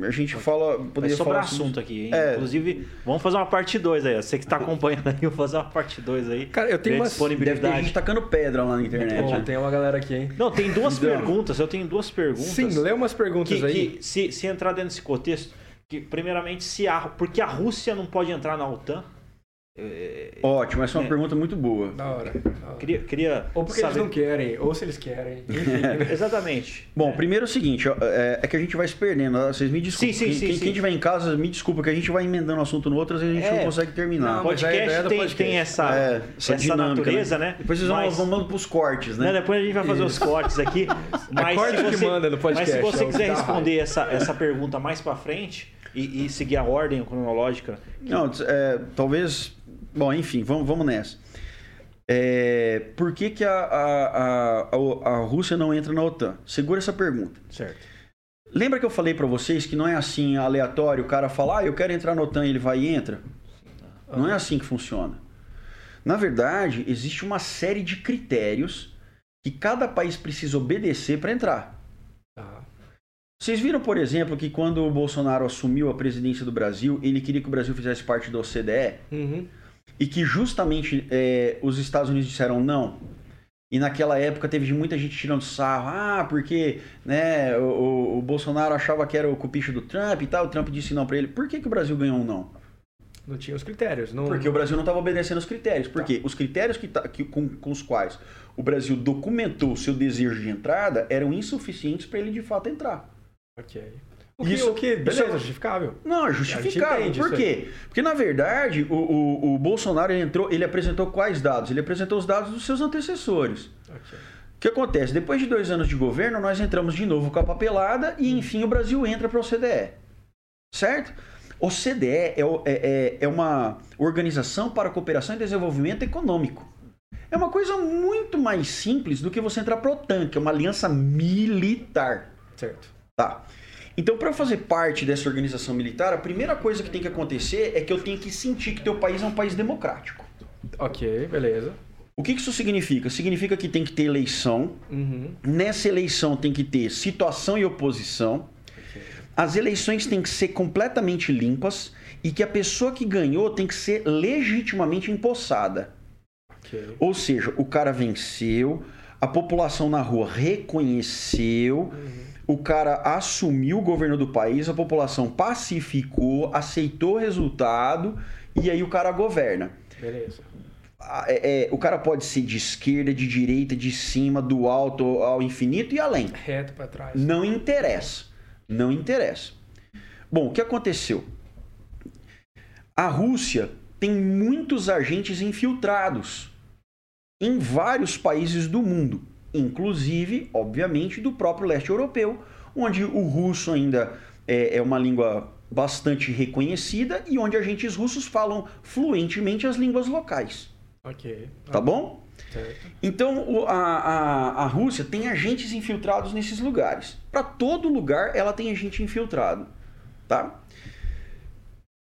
a gente fala. Poderia sobrar falar sobre- assunto aqui, hein? É. Inclusive, vamos fazer uma parte 2 aí. Você que tá acompanhando aí, vamos fazer uma parte 2 aí. Cara, eu tenho Ver umas- Deve ter disponibilidade. gente tacando pedra lá na internet. Pô, né? tem uma galera aqui, hein? Não, tem duas Então. perguntas. Eu tenho duas perguntas. Sim, lê umas perguntas que, aí. que se, se entrar dentro desse contexto, que primeiramente se a, porque a Rússia não pode entrar na OTAN? É, Ótimo, essa é uma É. pergunta muito boa. Da hora. da hora. queria, queria Ou porque saber. eles não querem, ou se eles querem. Enfim. né? Exatamente. Bom, primeiro é o seguinte, ó, é, é que a gente vai se perdendo. Vocês me desculpem. Sim, sim, quem, sim, quem, sim. quem tiver em casa, me desculpa, que a gente vai emendando um assunto no outro, às vezes a gente É. não consegue terminar. Não, é podcast tem, podcast. tem essa, É, essa, essa dinâmica, natureza, né? Depois vocês vão, Mas- vão mandando pros cortes, né, né? Depois a gente vai fazer os cortes aqui. Mas corte se que você, manda no podcast, Mas se você é o quiser que responder essa, essa pergunta mais pra frente e, e seguir a ordem cronológica. Não, é, talvez. Bom, enfim, vamos, vamos nessa. É, por que, que a, a, a, a, Rússia não entra na OTAN? Segura essa pergunta. Certo. Lembra que eu falei pra vocês que não é assim aleatório, o cara fala, ah, eu quero entrar na OTAN e ele vai e entra? Não é assim que funciona. Na verdade, existe uma série de critérios que cada país precisa obedecer para entrar. Tá. Vocês viram, por exemplo, que quando o Bolsonaro assumiu a presidência do Brasil, ele queria que o Brasil fizesse parte da OCDE Uhum. E que justamente é, os Estados Unidos disseram não. E naquela época teve muita gente tirando sarro. Ah, porque né, o, o Bolsonaro achava que era o cupicho do Trump e tal. O Trump disse não para ele. Por que, que o Brasil ganhou um não? Não tinha os critérios. Não... Porque o Brasil não estava obedecendo os critérios. Porque tá. os critérios que, tá, que com, com, os quais o Brasil documentou o seu desejo de entrada eram insuficientes para ele de fato entrar. Ok. O que, isso, o que beleza, isso, é justificável. Não, é justificável. Por quê? Porque, na verdade, o, o, o Bolsonaro entrou, ele apresentou quais dados? Ele apresentou os dados dos seus antecessores. Okay. O que acontece? Depois de dois anos de governo, nós entramos de novo com a papelada e, enfim, o Brasil entra para o CDE. Certo? O CDE é, é, é, é uma organização para cooperação e desenvolvimento econômico. É uma coisa muito mais simples do que você entrar para a OTAN, que é uma aliança militar. Certo. Tá. Então, para eu fazer parte dessa organização militar, a primeira coisa que tem que acontecer é que eu tenho que sentir que teu país é um país democrático. Ok, beleza. O que isso significa? Significa que tem que ter eleição. Uhum. Nessa eleição tem que ter situação e oposição. Okay. As eleições têm que ser completamente limpas e que a pessoa que ganhou tem que ser legitimamente empossada. Okay. Ou seja, o cara venceu, a população na rua reconheceu. Uhum o cara assumiu o governo do país, a população pacificou, aceitou o resultado e aí o cara governa. Beleza. É, é, o cara pode ser de esquerda, de direita, de cima, do alto ao infinito e além. Reto para trás. Não interessa. Não interessa. Bom, o que aconteceu? A Rússia tem muitos agentes infiltrados em vários países do mundo inclusive, obviamente, do próprio leste europeu, onde o russo ainda é, é uma língua bastante reconhecida e onde agentes russos falam fluentemente as línguas locais. Ok. Tá bom? Certo. Então, a, a, a Rússia tem agentes infiltrados nesses lugares. Para todo lugar, ela tem agente infiltrado. Tá?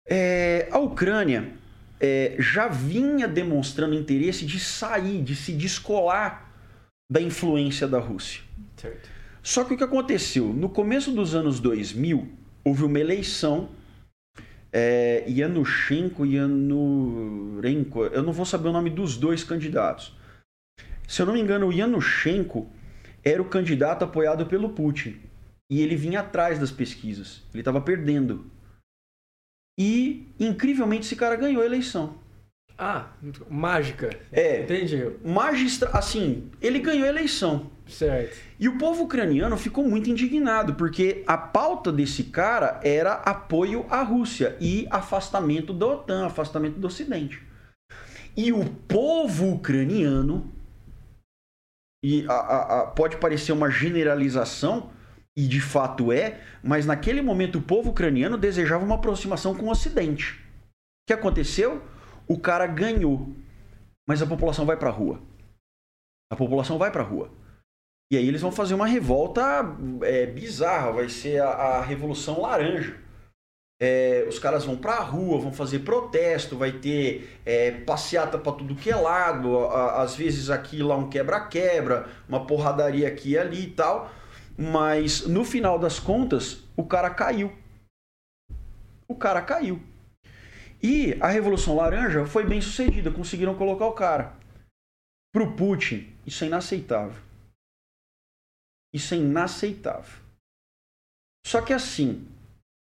É, a Ucrânia é, já vinha demonstrando interesse de sair, de se descolar da influência da Rússia. Certo. Só que o que aconteceu? No começo dos anos 2000, houve uma eleição. É, Yanushchenko e Yanurenko, eu não vou saber o nome dos dois candidatos. Se eu não me engano, o Yanushchenko era o candidato apoiado pelo Putin. E ele vinha atrás das pesquisas. Ele estava perdendo. E, incrivelmente, esse cara ganhou a eleição. Ah, mágica. É. Entendi. Magistra... Assim, ele ganhou a eleição. Certo. E o povo ucraniano ficou muito indignado, porque a pauta desse cara era apoio à Rússia e afastamento da OTAN, afastamento do Ocidente. E o povo ucraniano, e a, a, a, pode parecer uma generalização, e de fato é, mas naquele momento o povo ucraniano desejava uma aproximação com o Ocidente. O que aconteceu? O cara ganhou, mas a população vai para a rua. A população vai para a rua. E aí eles vão fazer uma revolta é, bizarra, vai ser a, a Revolução Laranja. É, os caras vão pra rua, vão fazer protesto, vai ter é, passeata pra tudo que é lado, a, às vezes aqui lá um quebra-quebra, uma porradaria aqui e ali e tal. Mas no final das contas, o cara caiu. O cara caiu. E a Revolução Laranja foi bem sucedida, conseguiram colocar o cara. Pro Putin, isso é inaceitável. Isso é inaceitável. Só que assim,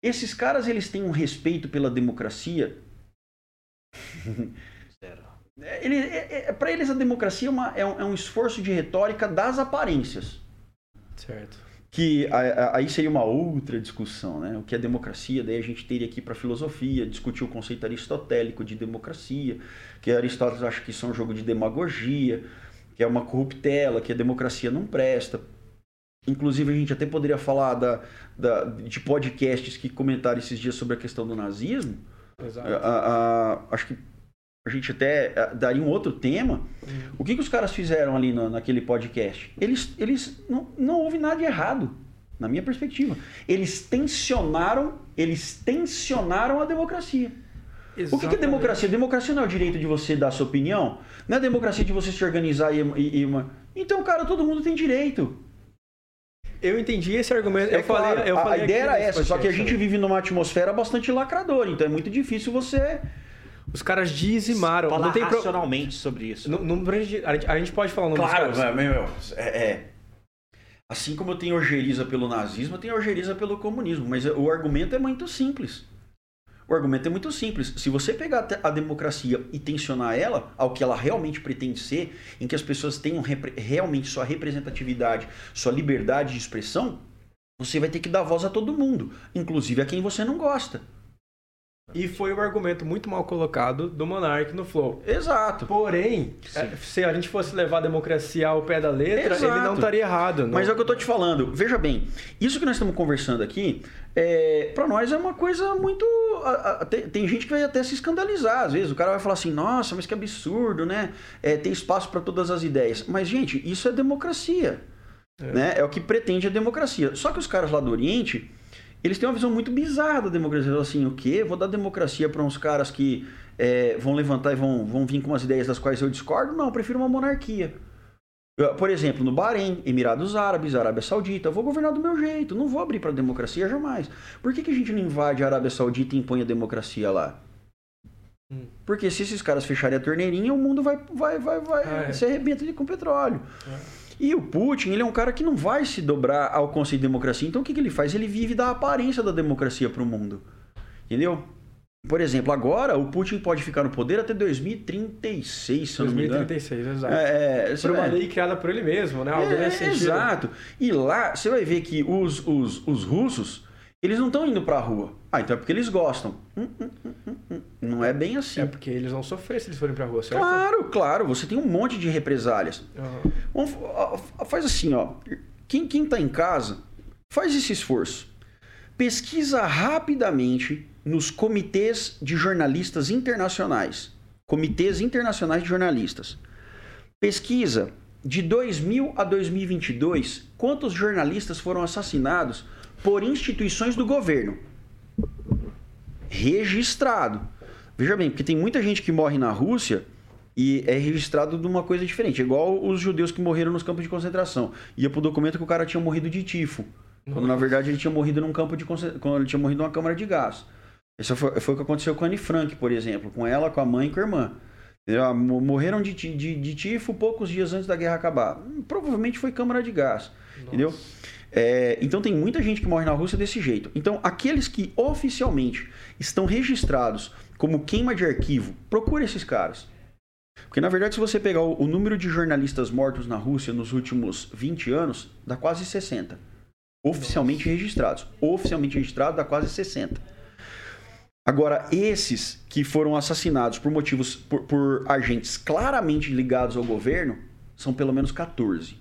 esses caras eles têm um respeito pela democracia. Zero. Ele, é, é, para eles a democracia é, uma, é, um, é um esforço de retórica das aparências. Certo que aí seria uma outra discussão, né? O que é democracia? Daí a gente teria aqui para filosofia discutir o conceito aristotélico de democracia, que Aristóteles acha que isso é um jogo de demagogia, que é uma corruptela, que a democracia não presta. Inclusive a gente até poderia falar da, da de podcasts que comentaram esses dias sobre a questão do nazismo. Exato. A, a, acho que a gente até eh, daria um outro tema. Uhum. O que, que os caras fizeram ali no, naquele podcast? Eles, eles não, não houve nada de errado, na minha perspectiva. Eles tensionaram, eles tensionaram a democracia. Exatamente. O que, que é democracia? Democracia não é o direito de você dar a sua opinião, não é a democracia de você se organizar e, e, e uma... Então, cara, todo mundo tem direito. Eu entendi esse argumento. É eu claro, falei, eu falei a ideia era essa, só que a gente vive numa atmosfera bastante lacradora, então é muito difícil você Os caras dizimaram. Falar não tem pro- racionalmente sobre isso. não, não- a, gente, pode falar o nome Claro, dos caras. meu, meu, é, é. Assim como eu tenho ojeriza pelo nazismo, eu tenho ojeriza pelo comunismo. Mas o argumento é muito simples. O argumento é muito simples. Se você pegar a democracia e tensionar ela ao que ela realmente pretende ser, em que as pessoas tenham realmente sua representatividade, sua liberdade de expressão, você vai ter que dar voz a todo mundo, inclusive a quem você não gosta. E foi um argumento muito mal colocado do Monark no Flow. Exato. Porém, é, se a gente fosse levar a democracia ao pé da letra, Exato. ele não estaria errado. Não. Mas é o que eu tô te falando. Veja bem, isso que nós estamos conversando aqui, é, para nós é uma coisa muito. a- a- tem, tem gente que vai até se escandalizar. Às vezes o cara vai falar assim: nossa, mas que absurdo, né? É, tem espaço para todas as ideias. Mas, gente, isso é democracia. É. Né? é o que pretende a democracia. Só que os caras lá do Oriente, eles têm uma visão muito bizarra da democracia. Assim: o quê? Vou dar democracia para uns caras que é, vão levantar e vão, vão vir com umas ideias das quais eu discordo? Não, eu prefiro uma monarquia. Por exemplo, no Bahrein, Emirados Árabes, Arábia Saudita, eu vou governar do meu jeito, não vou abrir para democracia jamais. Por que, que a gente não invade a Arábia Saudita e impõe a democracia lá? Hum. Porque se esses caras fecharem a torneirinha, o mundo vai, vai, vai, vai Ah, é. se arrebenta com petróleo. É. E o Putin, ele é um cara que não vai se dobrar ao conceito de democracia. Então o que, que ele faz? Ele vive da aparência da democracia para o mundo. Entendeu? Por exemplo, agora o Putin pode ficar no poder até 2036, se eu não me engano. 2036, exato. É, é, Por uma é. lei criada por ele mesmo, né? Algo É. Exato. E lá você vai ver que os, os, os russos, eles não estão indo pra rua. Ah, então é porque eles gostam. Hum, hum, hum, hum, hum. Não é bem assim. É porque eles vão sofrer se eles forem pra rua, certo? Claro, claro. Você tem um monte de represálias. Ó, Faz assim, ó. Quem, quem tá em casa, faz esse esforço. Pesquisa rapidamente nos comitês de jornalistas internacionais. Comitês internacionais de jornalistas. Pesquisa de 2000 a 2022 quantos jornalistas foram assassinados por instituições do governo. Registrado. Veja bem, porque tem muita gente que morre na Rússia e é registrado de uma coisa diferente. É igual os judeus que morreram nos campos de concentração. Ia pro documento que o cara tinha morrido de tifo. Quando na verdade ele tinha morrido num campo de concentração. Ele tinha morrido numa câmara de gás. Isso foi, foi o que aconteceu com a Anne Frank, por exemplo. Com ela, com a mãe e com a irmã. Ah, mo- Morreram de, de, de tifo poucos dias antes da guerra acabar. Provavelmente foi câmara de gás. Entendeu? É, então tem muita gente que morre na Rússia desse jeito. Então, aqueles que oficialmente estão registrados como queima de arquivo, procure esses caras. Porque, na verdade, se você pegar o, o número de jornalistas mortos na Rússia nos últimos 20 anos, dá quase 60. Oficialmente registrados. Oficialmente registrado dá quase 60. Agora, esses que foram assassinados por motivos, por, por agentes claramente ligados ao governo, são pelo menos 14.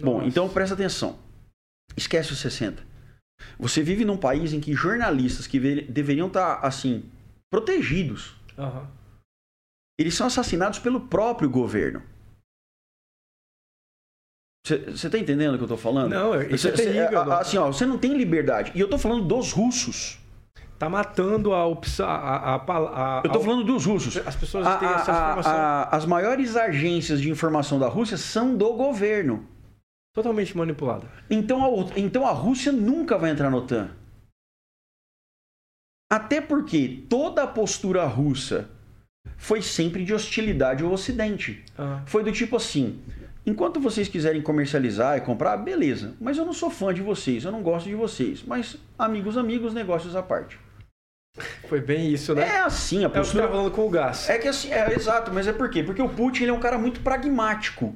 Bom, Nossa. então presta atenção. Esquece os 60. Você vive num país em que jornalistas que ve- deveriam estar, assim, protegidos, Aham. eles são assassinados pelo próprio governo. Você está entendendo o que eu estou falando? Não, isso é Cê- cê- terrível. a- assim, ó, você não tem liberdade. E eu estou falando dos russos. Tá matando a opção. A, a, a, a- Eu estou falando dos russos. As pessoas têm essa informação as maiores agências de informação da Rússia são do governo. Totalmente manipulada. Então a, então a Rússia nunca vai entrar na OTAN. Até porque toda a postura russa foi sempre de hostilidade ao Ocidente. Ah, Foi do tipo assim: enquanto vocês quiserem comercializar e comprar, beleza, mas eu não sou fã de vocês, eu não gosto de vocês. Mas amigos, amigos, negócios à parte. foi bem isso, né? É assim, a É o que postura. tá falando com o gás. É que assim, é exato, mas é por quê? Porque o Putin ele é um cara muito pragmático.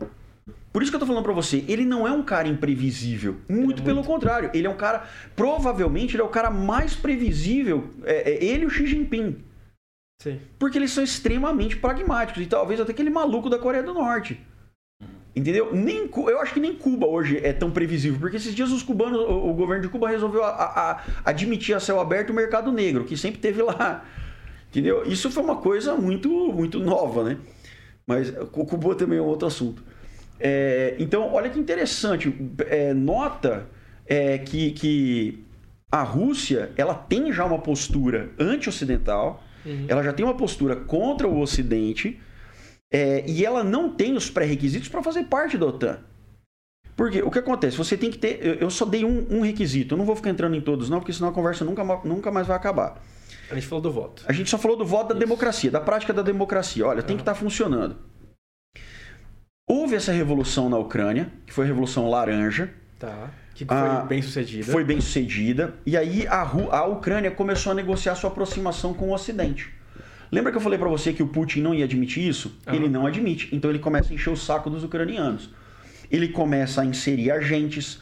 Por isso que eu tô falando pra você, ele não é um cara imprevisível. Muito é pelo muito- contrário, ele é um cara. Provavelmente ele é o cara mais previsível. É, é ele e o Xi Jinping. Sim. Porque eles são extremamente pragmáticos. E talvez até aquele maluco da Coreia do Norte. Entendeu? Nem, eu acho que nem Cuba hoje é tão previsível. Porque esses dias os cubanos, o, o governo de Cuba resolveu a- a- a- admitir a céu aberto o mercado negro, que sempre teve lá. Entendeu? Isso foi uma coisa muito, muito nova, né? Mas o Cuba também é um outro assunto. É, então, olha que interessante. É, nota é, que, que a Rússia ela tem já uma postura anti-ocidental, Uhum. ela já tem uma postura contra o Ocidente é, e ela não tem os pré-requisitos para fazer parte da OTAN. Porque o que acontece? Você tem que ter. eu- só dei um, um requisito, eu não vou ficar entrando em todos, não, porque senão a conversa nunca, nunca mais vai acabar. A gente falou do voto. A gente só falou do voto da democracia, da prática da democracia. Olha, tem que estar tá funcionando. Houve essa revolução na Ucrânia, que foi a Revolução Laranja. Tá. Que foi ah, bem sucedida. Foi bem sucedida. E aí a, a Ucrânia começou a negociar sua aproximação com o Ocidente. Lembra que eu falei para você que o Putin não ia admitir isso? Uhum. Ele não admite. Então ele começa a encher o saco dos ucranianos. Ele começa a inserir agentes.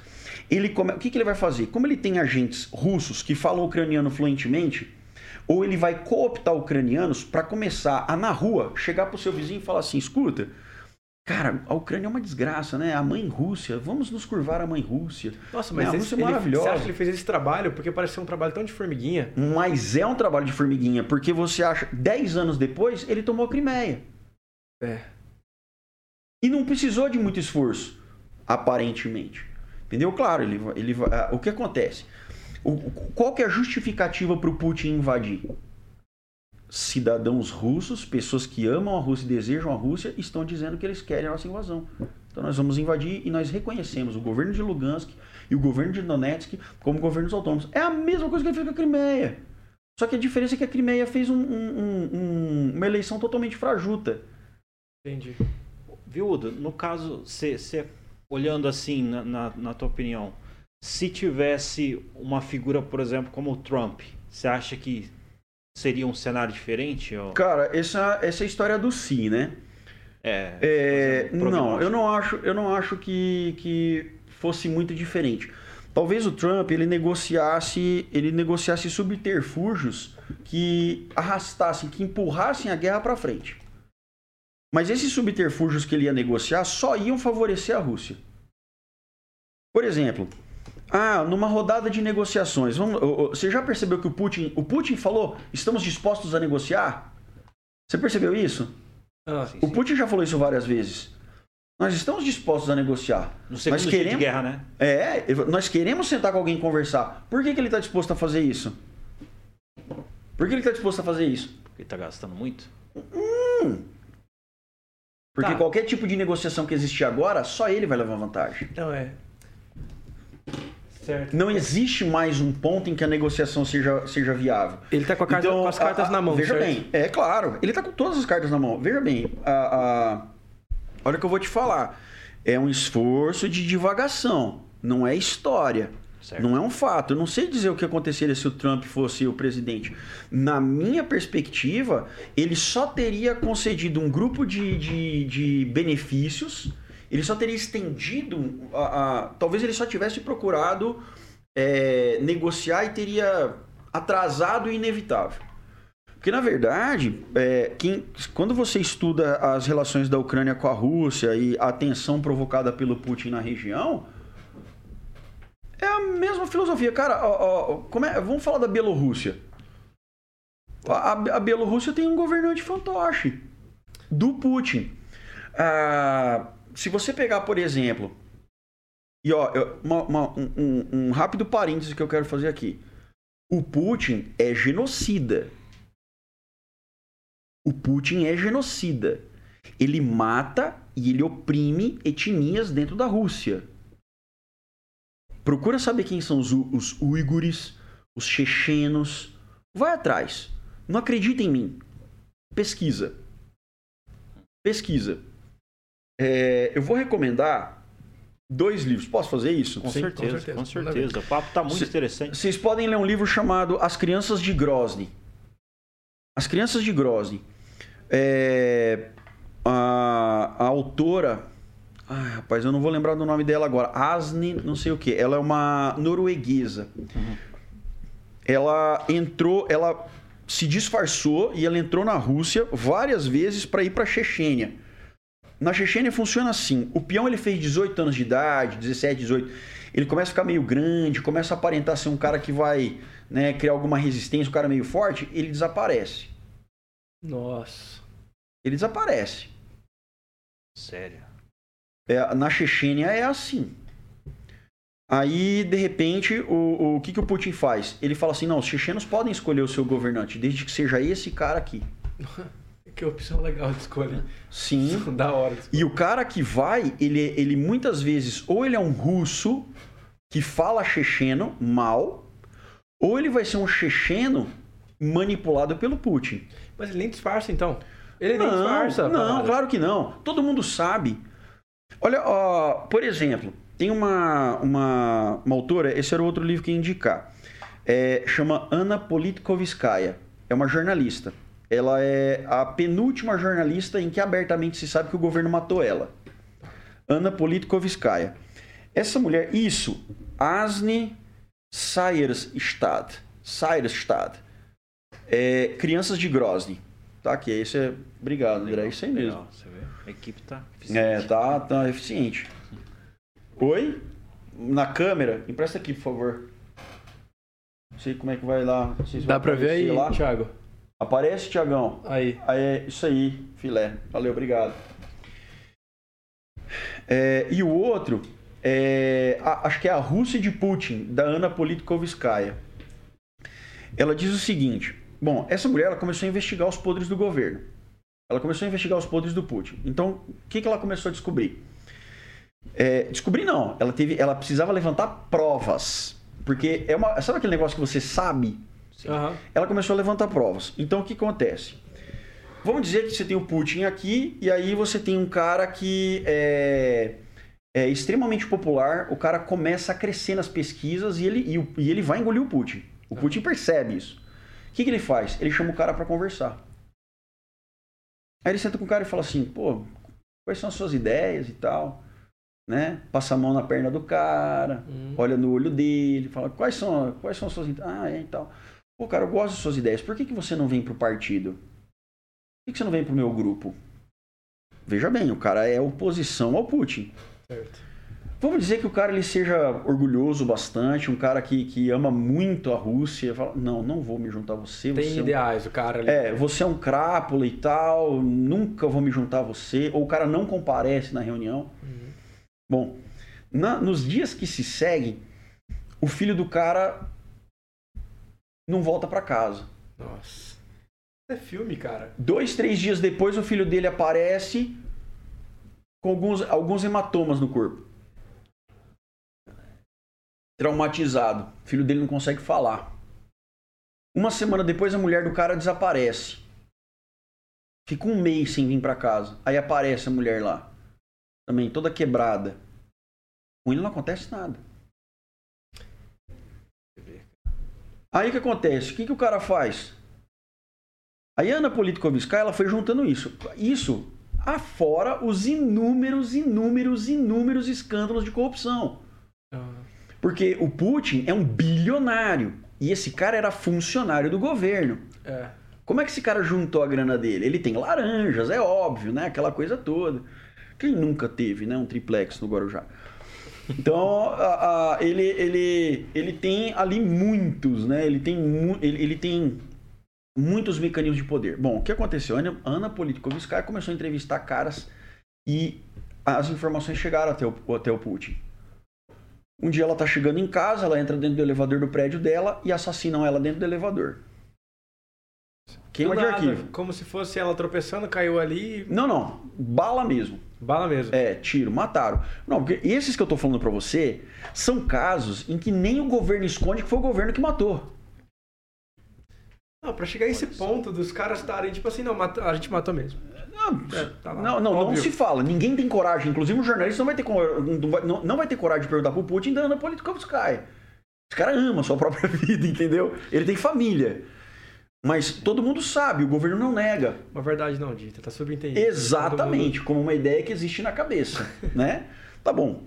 Ele come... O que, que ele vai fazer? Como ele tem agentes russos que falam ucraniano fluentemente, ou ele vai cooptar ucranianos para começar a, na rua, chegar pro seu vizinho e falar assim: escuta, Cara, a Ucrânia é uma desgraça, né? A mãe Rússia, vamos nos curvar à mãe Rússia. Nossa, mas a Rússia é maravilhosa. Você acha que ele fez esse trabalho porque parece ser um trabalho tão de formiguinha? Mas é um trabalho de formiguinha, porque você acha, 10 anos depois, ele tomou a Crimeia. É. E não precisou de muito esforço, aparentemente. Entendeu? Claro, ele, ele, o que acontece? O, qual que é a justificativa para o Putin invadir? Cidadãos russos, pessoas que amam a Rússia e desejam a Rússia, estão dizendo que eles querem a nossa invasão. Então nós vamos invadir e nós reconhecemos o governo de Lugansk e o governo de Donetsk como governos autônomos. É a mesma coisa que ele fez com a Crimeia. Só que a diferença é que a Crimeia fez um, um, um, uma eleição totalmente frajuta. Entendi. Viu, Udo? No caso, você olhando assim, na, na, na tua opinião, se tivesse uma figura, por exemplo, como o Trump, você acha que seria um cenário diferente? Ou... Cara, essa, essa é a história do si, né? É. é não, eu não acho, eu não acho que, que fosse muito diferente. Talvez o Trump ele negociasse, ele negociasse subterfúgios que arrastassem, que empurrassem a guerra para frente. Mas esses subterfúgios que ele ia negociar só iam favorecer a Rússia. Por exemplo, ah, numa rodada de negociações. Vamos, você já percebeu que o Putin, o Putin falou, estamos dispostos a negociar? Você percebeu isso? Ah, sim, o sim. Putin já falou isso várias vezes. Nós estamos dispostos a negociar. No segundo nós queremos, de guerra, né? É, nós queremos sentar com alguém e conversar. Por que, que ele está disposto a fazer isso? Por que ele está disposto a fazer isso? Porque está gastando muito? Hum. Porque tá. qualquer tipo de negociação que existir agora, só ele vai levar vantagem. Não é. Certo. Não existe mais um ponto em que a negociação seja, seja viável. Ele está com, então, com, as cartas a, na mão, Veja certo? bem, é claro, ele está com todas as cartas na mão. Veja bem, a, a, olha o que eu vou te falar. É um esforço de divagação, não é história. Certo. Não é um fato. Eu não sei dizer o que aconteceria se o Trump fosse o presidente. Na minha perspectiva, ele só teria concedido um grupo de, de, de benefícios ele só teria estendido. A, a talvez ele só tivesse procurado é, negociar e teria atrasado o inevitável. Porque, na verdade, é, quem, quando você estuda as relações da Ucrânia com a Rússia e a tensão provocada pelo Putin na região, é a mesma filosofia. Cara, ó, ó, é, vamos falar da Bielorrússia. A, a Bielorrússia tem um governante fantoche do Putin. Ah, se você pegar, por exemplo, e ó, uma, uma, um, um rápido parêntese que eu quero fazer aqui. O Putin é genocida. O Putin é genocida. Ele mata e ele oprime etnias dentro da Rússia. Procura saber quem são os, os uigures, os chechenos. Vai atrás. Não acredita em mim. Pesquisa. Pesquisa. É, eu vou recomendar dois livros. Posso fazer isso? Com, Sim, certeza, com certeza, com certeza. O papo está muito C interessante. Vocês podem ler um livro chamado As Crianças de Grozny. As Crianças de Grozny. É, a, a, autora. Ai, rapaz, eu não vou lembrar do nome dela agora. Asne, não sei o que. Ela é uma norueguesa. Uhum. Ela entrou, ela se disfarçou e ela entrou na Rússia várias vezes para ir para Chechênia na Chechênia funciona assim: o peão ele fez 18 anos de idade, 17, 18. Ele começa a ficar meio grande, começa a aparentar ser um cara que vai né, criar alguma resistência, um cara meio forte, ele desaparece. Nossa. Ele desaparece. Sério? É, na Chechênia é assim. Aí, de repente, o, o que, que o Putin faz? Ele fala assim: não, os chechenos podem escolher o seu governante, desde que seja esse cara aqui. Que opção legal de escolha. Sim. da hora. E o cara que vai, ele, ele muitas vezes, ou ele é um russo que fala checheno mal, ou ele vai ser um checheno manipulado pelo Putin. Mas ele nem disfarça, então. Ele nem não, disfarça. a Não, claro que não. Todo mundo sabe. Olha, ó, por exemplo, tem uma, uma, uma autora, esse era o outro livro que ia indicar. É, chama Ana Politkovskaya. É uma jornalista. Ela é a penúltima jornalista em que abertamente se sabe que o governo matou ela. Ana Politkovskaya. Essa mulher, isso, Asne Sayerstad. Sayerstad. É, Crianças de Grozny. Tá aqui, esse é. Obrigado, André. É isso aí mesmo. Legal, você vê? A equipe tá É, tá, tá eficiente. Oi? Na câmera? Empresta aqui, por favor. Não sei como é que vai lá. Não sei se Dá vai pra ver aí, lá. Thiago? Aparece, Tiagão. Aí. Aí é isso aí, filé. Valeu, obrigado. É, e o outro, é, a- acho que é a Rússia de Putin, da Ana Politkovskaya. Ela diz o seguinte: bom, essa mulher ela começou a investigar os podres do governo. Ela começou a investigar os podres do Putin. Então, o que, que ela começou a descobrir? É, descobrir não. Ela teve, ela precisava levantar provas, porque é uma, sabe aquele negócio que você sabe Aham. ela começou a levantar provas. Então o que acontece? Vamos dizer que você tem o Putin aqui e aí você tem um cara que é, é extremamente popular. O cara começa a crescer nas pesquisas e ele, e, e ele vai engolir o Putin. O Putin percebe isso. O que, que ele faz? Ele chama o cara para conversar. Aí ele senta com o cara e fala assim: pô, quais são as suas ideias e tal? Né? Passa a mão na perna do cara, Hum. olha no olho dele, fala quais são, quais são as suas ideias. Ah, é e tal. Pô, cara, eu gosto das suas ideias. Por que, que você não vem pro partido? Por que, que você não vem pro meu grupo? Veja bem, o cara é oposição ao Putin. Certo. Vamos dizer que o cara ele seja orgulhoso bastante, um cara que, que ama muito a Rússia. Fala, não, não vou me juntar a você. Tem você é um- ideais, o cara ali. é, você é um crápula e tal, nunca vou me juntar a você. Ou o cara não comparece na reunião. Uhum. Bom, na- nos dias que se seguem, o filho do cara não volta pra casa. Nossa. É filme, cara. Dois, três dias depois, o filho dele aparece com alguns, alguns hematomas no corpo. Traumatizado. O filho dele não consegue falar. Uma semana depois, a mulher do cara desaparece. Fica um mês sem vir pra casa. Aí aparece a mulher lá. Também toda quebrada. Com ele não acontece nada. Aí o que acontece? O que, que o cara faz? A Ana Politkovskaya ela foi juntando isso. Isso afora os inúmeros, inúmeros, inúmeros escândalos de corrupção. Ah, Porque o Putin é um bilionário. E esse cara era funcionário do governo. É. Como é que esse cara juntou a grana dele? Ele tem laranjas, é óbvio, né? Aquela coisa toda. Quem nunca teve, né? Um triplex no Guarujá. Então, a- a- ele, ele, ele tem ali muitos, né? Ele tem, mu- ele, ele tem muitos mecanismos de poder. Bom, o que aconteceu? Ana, Ana Politkovskaya começou a entrevistar caras e as informações chegaram até o, até o Putin. Um dia ela tá chegando em casa, ela entra dentro do elevador do prédio dela e assassinam ela dentro do elevador. Queima Do de nada, arquivo. Como se fosse ela tropeçando, caiu ali Não, não. Bala mesmo. Bala mesmo. É, tiro, mataram. Não, porque esses que eu tô falando pra você são casos em que nem o governo esconde que foi o governo que matou. Não, pra chegar a esse ponto dos caras estarem tipo assim, não, a gente matou mesmo. Não, É, tá lá. não, não, não se fala. Ninguém tem coragem. Inclusive o jornalista não vai ter, não não, vai ter coragem de perguntar pro Putin da Ana Politkovskaya. Esse cara ama a sua própria vida, entendeu? Ele tem família. Mas todo mundo sabe, o governo não nega. Uma verdade não dita, tá subentendido. Exatamente, como uma ideia que existe na cabeça, né? Tá bom.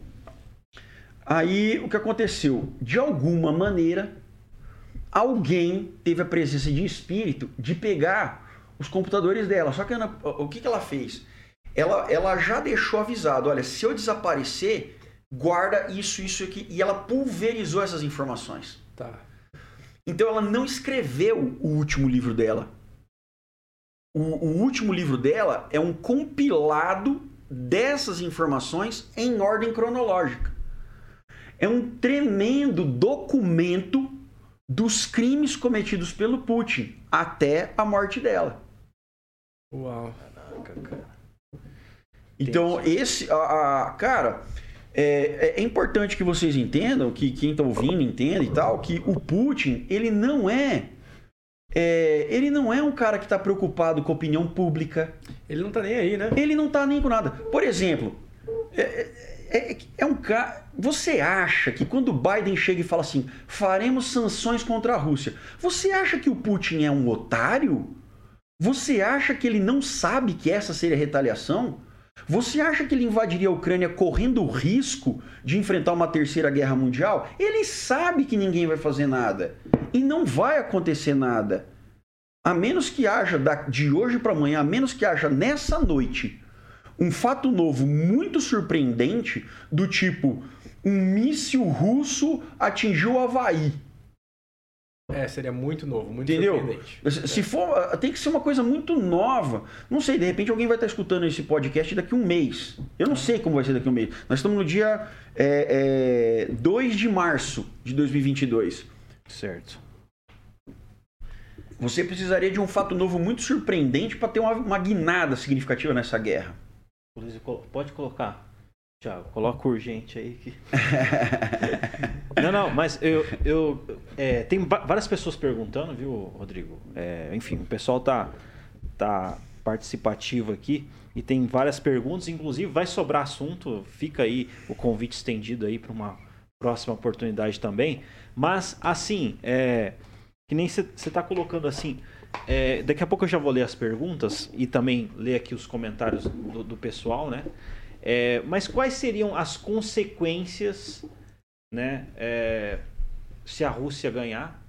Aí o que aconteceu? De alguma maneira, alguém teve a presença de espírito de pegar os computadores dela. Só que Ana, o que, que ela fez? Ela, ela já deixou avisado: olha, se eu desaparecer, guarda isso, isso aqui. E ela pulverizou essas informações. Tá. Então ela não escreveu o último livro dela. O, o último livro dela é um compilado dessas informações em ordem cronológica. É um tremendo documento dos crimes cometidos pelo Putin até a morte dela. Uau. Então, esse. A, a- cara, é, é importante que vocês entendam, que quem está ouvindo entenda e tal, que o Putin, ele não é, é, ele não é um cara que está preocupado com a opinião pública. Ele não tá nem aí, né? Ele não está nem com nada. Por exemplo, é, é, é um cara. Você acha que quando o Biden chega e fala assim, faremos sanções contra a Rússia, você acha que o Putin é um otário? Você acha que ele não sabe que essa seria retaliação? Você acha que ele invadiria a Ucrânia correndo o risco de enfrentar uma terceira guerra mundial? Ele sabe que ninguém vai fazer nada. E não vai acontecer nada. A menos que haja de hoje para amanhã, a menos que haja nessa noite um fato novo muito surpreendente, do tipo um míssil russo atingiu o Havaí. É, seria muito novo, muito Entendeu? surpreendente. Se for, tem que ser uma coisa muito nova. Não sei, de repente alguém vai estar escutando esse podcast daqui a um mês. Eu não sei como vai ser daqui a um mês. Nós estamos no dia é, é, 2 de março de 2022. Certo. Você precisaria de um fato novo muito surpreendente para ter uma, uma guinada significativa nessa guerra. Pode colocar. Tiago, coloca urgente aí. Que... não, não, mas eu. eu é, tem várias pessoas perguntando, viu, Rodrigo? É, enfim, o pessoal tá, tá participativo aqui e tem várias perguntas, inclusive vai sobrar assunto, fica aí o convite estendido aí para uma próxima oportunidade também. Mas, assim, é, que nem você está colocando assim. É, daqui a pouco eu já vou ler as perguntas e também ler aqui os comentários do, do pessoal, né? É, mas quais seriam as consequências, né? É, se a Rússia ganhar?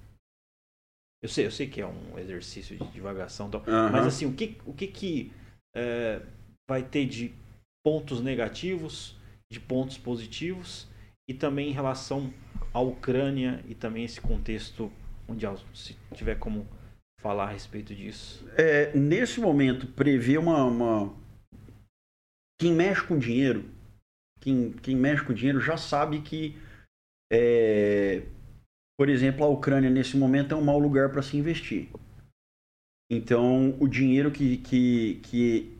Eu sei, eu sei que é um exercício de divagação, então, uhum. mas assim, o que, o que, que é, vai ter de pontos negativos, de pontos positivos e também em relação à Ucrânia e também esse contexto mundial, se tiver como falar a respeito disso. É, nesse momento, prever uma, uma quem mexe com dinheiro, quem, quem mexe com dinheiro já sabe que, é, por exemplo, a Ucrânia nesse momento é um mau lugar para se investir. Então, o dinheiro que, que, que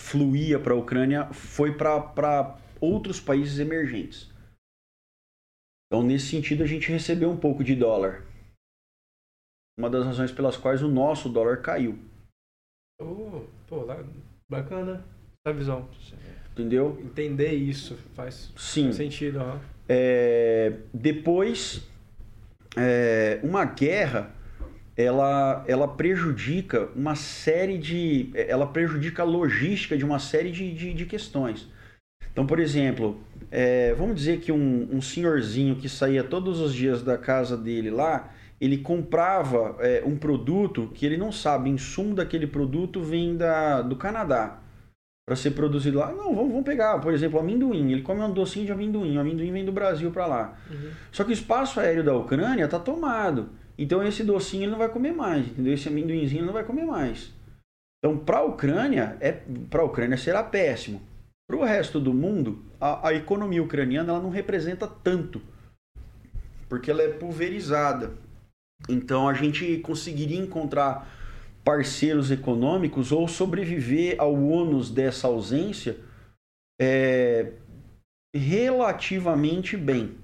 fluía para a Ucrânia foi para outros países emergentes. Então, nesse sentido, a gente recebeu um pouco de dólar. Uma das razões pelas quais o nosso dólar caiu. Oh, pô, lá, bacana visão. Entendeu? Entender isso faz, Sim. faz sentido. Uhum. É, depois, é, uma guerra, ela, ela prejudica uma série de... Ela prejudica a logística de uma série de, de, de questões. Então, por exemplo, é, vamos dizer que um, um senhorzinho que saía todos os dias da casa dele lá, ele comprava é, um produto que ele não sabe, o insumo daquele produto vem da, do Canadá para ser produzido lá. Não, vamos, vamos pegar, por exemplo, amendoim. Ele come um docinho de amendoim. O amendoim vem do Brasil para lá. Uhum. Só que o espaço aéreo da Ucrânia está tomado. Então esse docinho ele não vai comer mais, entendeu? Esse amendoinzinho ele não vai comer mais. Então para a Ucrânia, é, para a Ucrânia será péssimo. Para o resto do mundo, a, a economia ucraniana ela não representa tanto, porque ela é pulverizada. Então a gente conseguiria encontrar parceiros econômicos ou sobreviver ao ônus dessa ausência é, relativamente bem.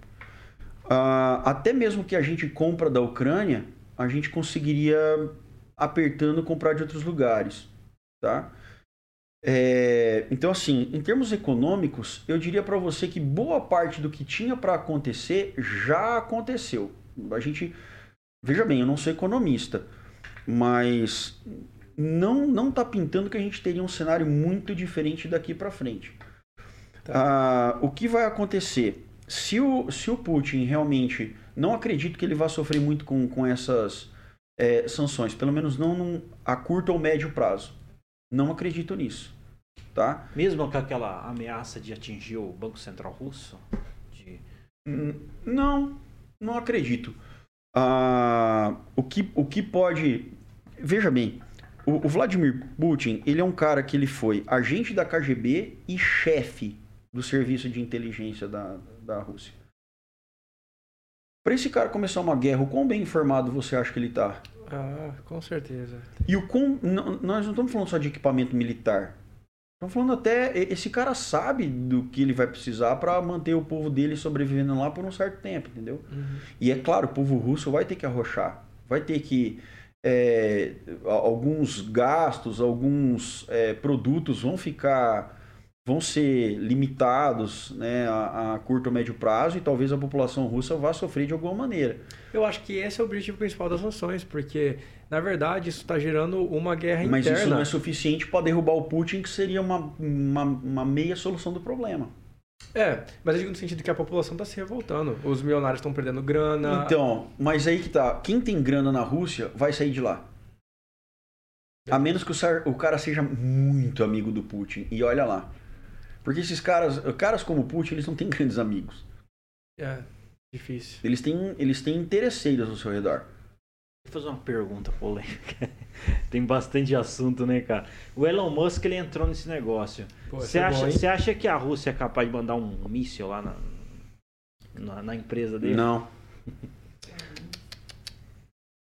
Uh, até mesmo que a gente compra da Ucrânia, a gente conseguiria, apertando, comprar de outros lugares. Tá? É, então, assim, em termos econômicos, eu diria para você que boa parte do que tinha para acontecer já aconteceu. A gente, veja bem, eu não sou economista, mas não não está pintando que a gente teria um cenário muito diferente daqui para frente. Tá. Ah, o que vai acontecer? Se o, se o Putin realmente. Não acredito que ele vá sofrer muito com, com essas é, sanções, pelo menos não num, a curto ou médio prazo. Não acredito nisso. Tá? Mesmo com aquela ameaça de atingir o Banco Central Russo? De... Não, não acredito. Ah, o, que, o que pode. Veja bem, o, o, Vladimir Putin, ele é um cara que ele foi agente da KGB e chefe do serviço de inteligência da, da Rússia. Para esse cara começar uma guerra, o quão bem informado você acha que ele está? Ah, com certeza. E o quão, nós não estamos falando só de equipamento militar. Estamos falando até. Esse cara sabe do que ele vai precisar para manter o povo dele sobrevivendo lá por um certo tempo, entendeu? Uhum. E é claro, o povo russo vai ter que arrochar. vai ter que é, alguns gastos, alguns é, produtos vão ficar vão ser limitados né, a, a, curto ou médio prazo e talvez a população russa vá sofrer de alguma maneira. Eu acho que esse é o objetivo principal das sanções, porque, na verdade, isso está gerando uma guerra Mas interna. Mas isso não é suficiente para derrubar o Putin, que seria uma, uma, uma, meia solução do problema. É, mas eu digo no sentido que a população está se revoltando. Os milionários estão perdendo grana. Então, mas aí que tá. Quem tem grana na Rússia vai sair de lá. A menos que o cara seja muito amigo do Putin. E olha lá. Porque esses caras, caras como o Putin, eles não têm grandes amigos. É, difícil. Eles têm, eles têm interesseiros ao seu redor. Vou fazer uma pergunta polêmica. Tem bastante assunto, né, cara? O Elon Musk ele entrou nesse negócio. Você é acha, bom, acha que a Rússia é capaz de mandar um míssil lá na, na, na empresa dele? Não.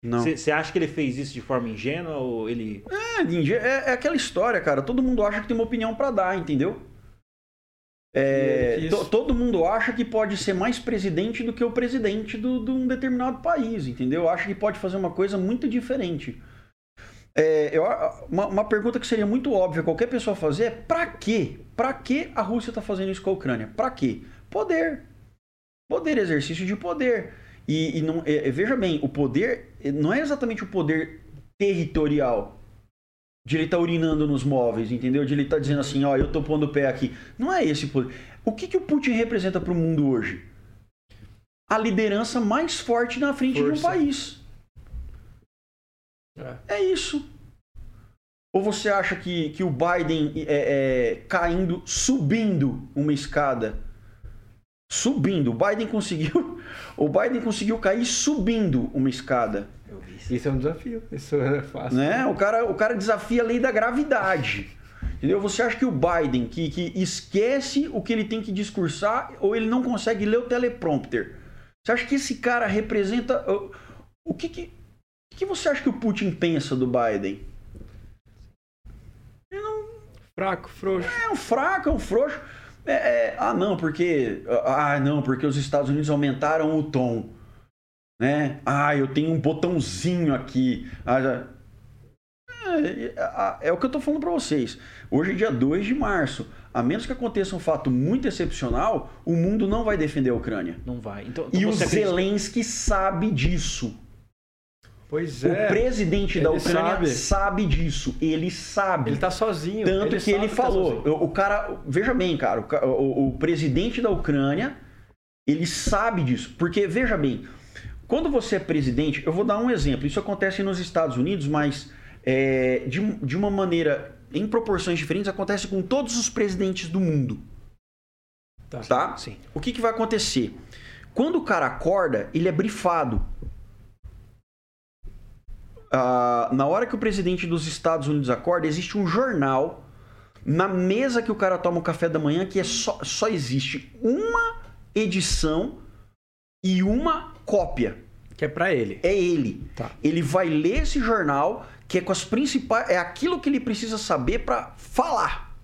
Não. Você acha que ele fez isso de forma ingênua ou ele. É, é, é aquela história, cara. Todo mundo acha que tem uma opinião para dar, entendeu? É, todo mundo acha que pode ser mais presidente do que o presidente de um determinado país, entendeu? Acha que pode fazer uma coisa muito diferente. É, eu, uma, uma, pergunta que seria muito óbvia qualquer pessoa fazer é para quê? Para que a Rússia está fazendo isso com a Ucrânia? Para quê? Poder. Poder, exercício de poder. E, e não, é, veja bem, o poder não é exatamente o poder territorial de ele estar tá urinando nos móveis, entendeu? De ele estar tá dizendo assim, ó, eu tô pondo o pé aqui. Não é esse poder. O que, que o Putin representa para o mundo hoje? A liderança mais forte na frente Força. de um país. É. é. isso. Ou você acha que, que o Biden é, é, caindo, subindo uma escada, subindo, o Biden conseguiu, o Biden conseguiu cair subindo uma escada. Isso é um desafio. Isso é fácil. Né? O, cara, o cara desafia a lei da gravidade. Entendeu? Você acha que o Biden, que, que esquece o que ele tem que discursar, ou ele não consegue ler o teleprompter? Você acha que esse cara representa. O que, que, o que você acha que o Putin pensa do Biden? Não... Fraco, frouxo. É um fraco, é um frouxo. É, é... ah, não, porque. Ah, não, porque os Estados Unidos aumentaram o tom né? Ah, eu tenho um botãozinho aqui. Ah, já... é, é, é, o que eu estou falando para vocês. Hoje é dia 2 de março. A menos que aconteça um fato muito excepcional, o mundo não vai defender a Ucrânia. Não vai. Então, então e o acredita... Zelensky sabe disso. Pois é. O presidente da Ucrânia sabe. sabe. disso. Ele sabe. Ele tá sozinho. Tanto ele que ele tá falou. Tá o cara. Veja bem, cara. O, o, o, presidente da Ucrânia. Ele sabe disso. Porque, veja bem. Quando você é presidente, eu vou dar um exemplo. Isso acontece nos Estados Unidos, mas é, de, de uma maneira, em proporções diferentes, acontece com todos os presidentes do mundo. Tá? tá? Sim. O que, que vai acontecer? Quando o cara acorda, ele é brifado. Ah, na hora que o presidente dos Estados Unidos acorda, existe um jornal na mesa que o cara toma o café da manhã que é só, só existe uma edição e uma cópia. Que é para ele. É ele. Tá. Ele vai ler esse jornal, que é com as principais. É aquilo que ele precisa saber para falar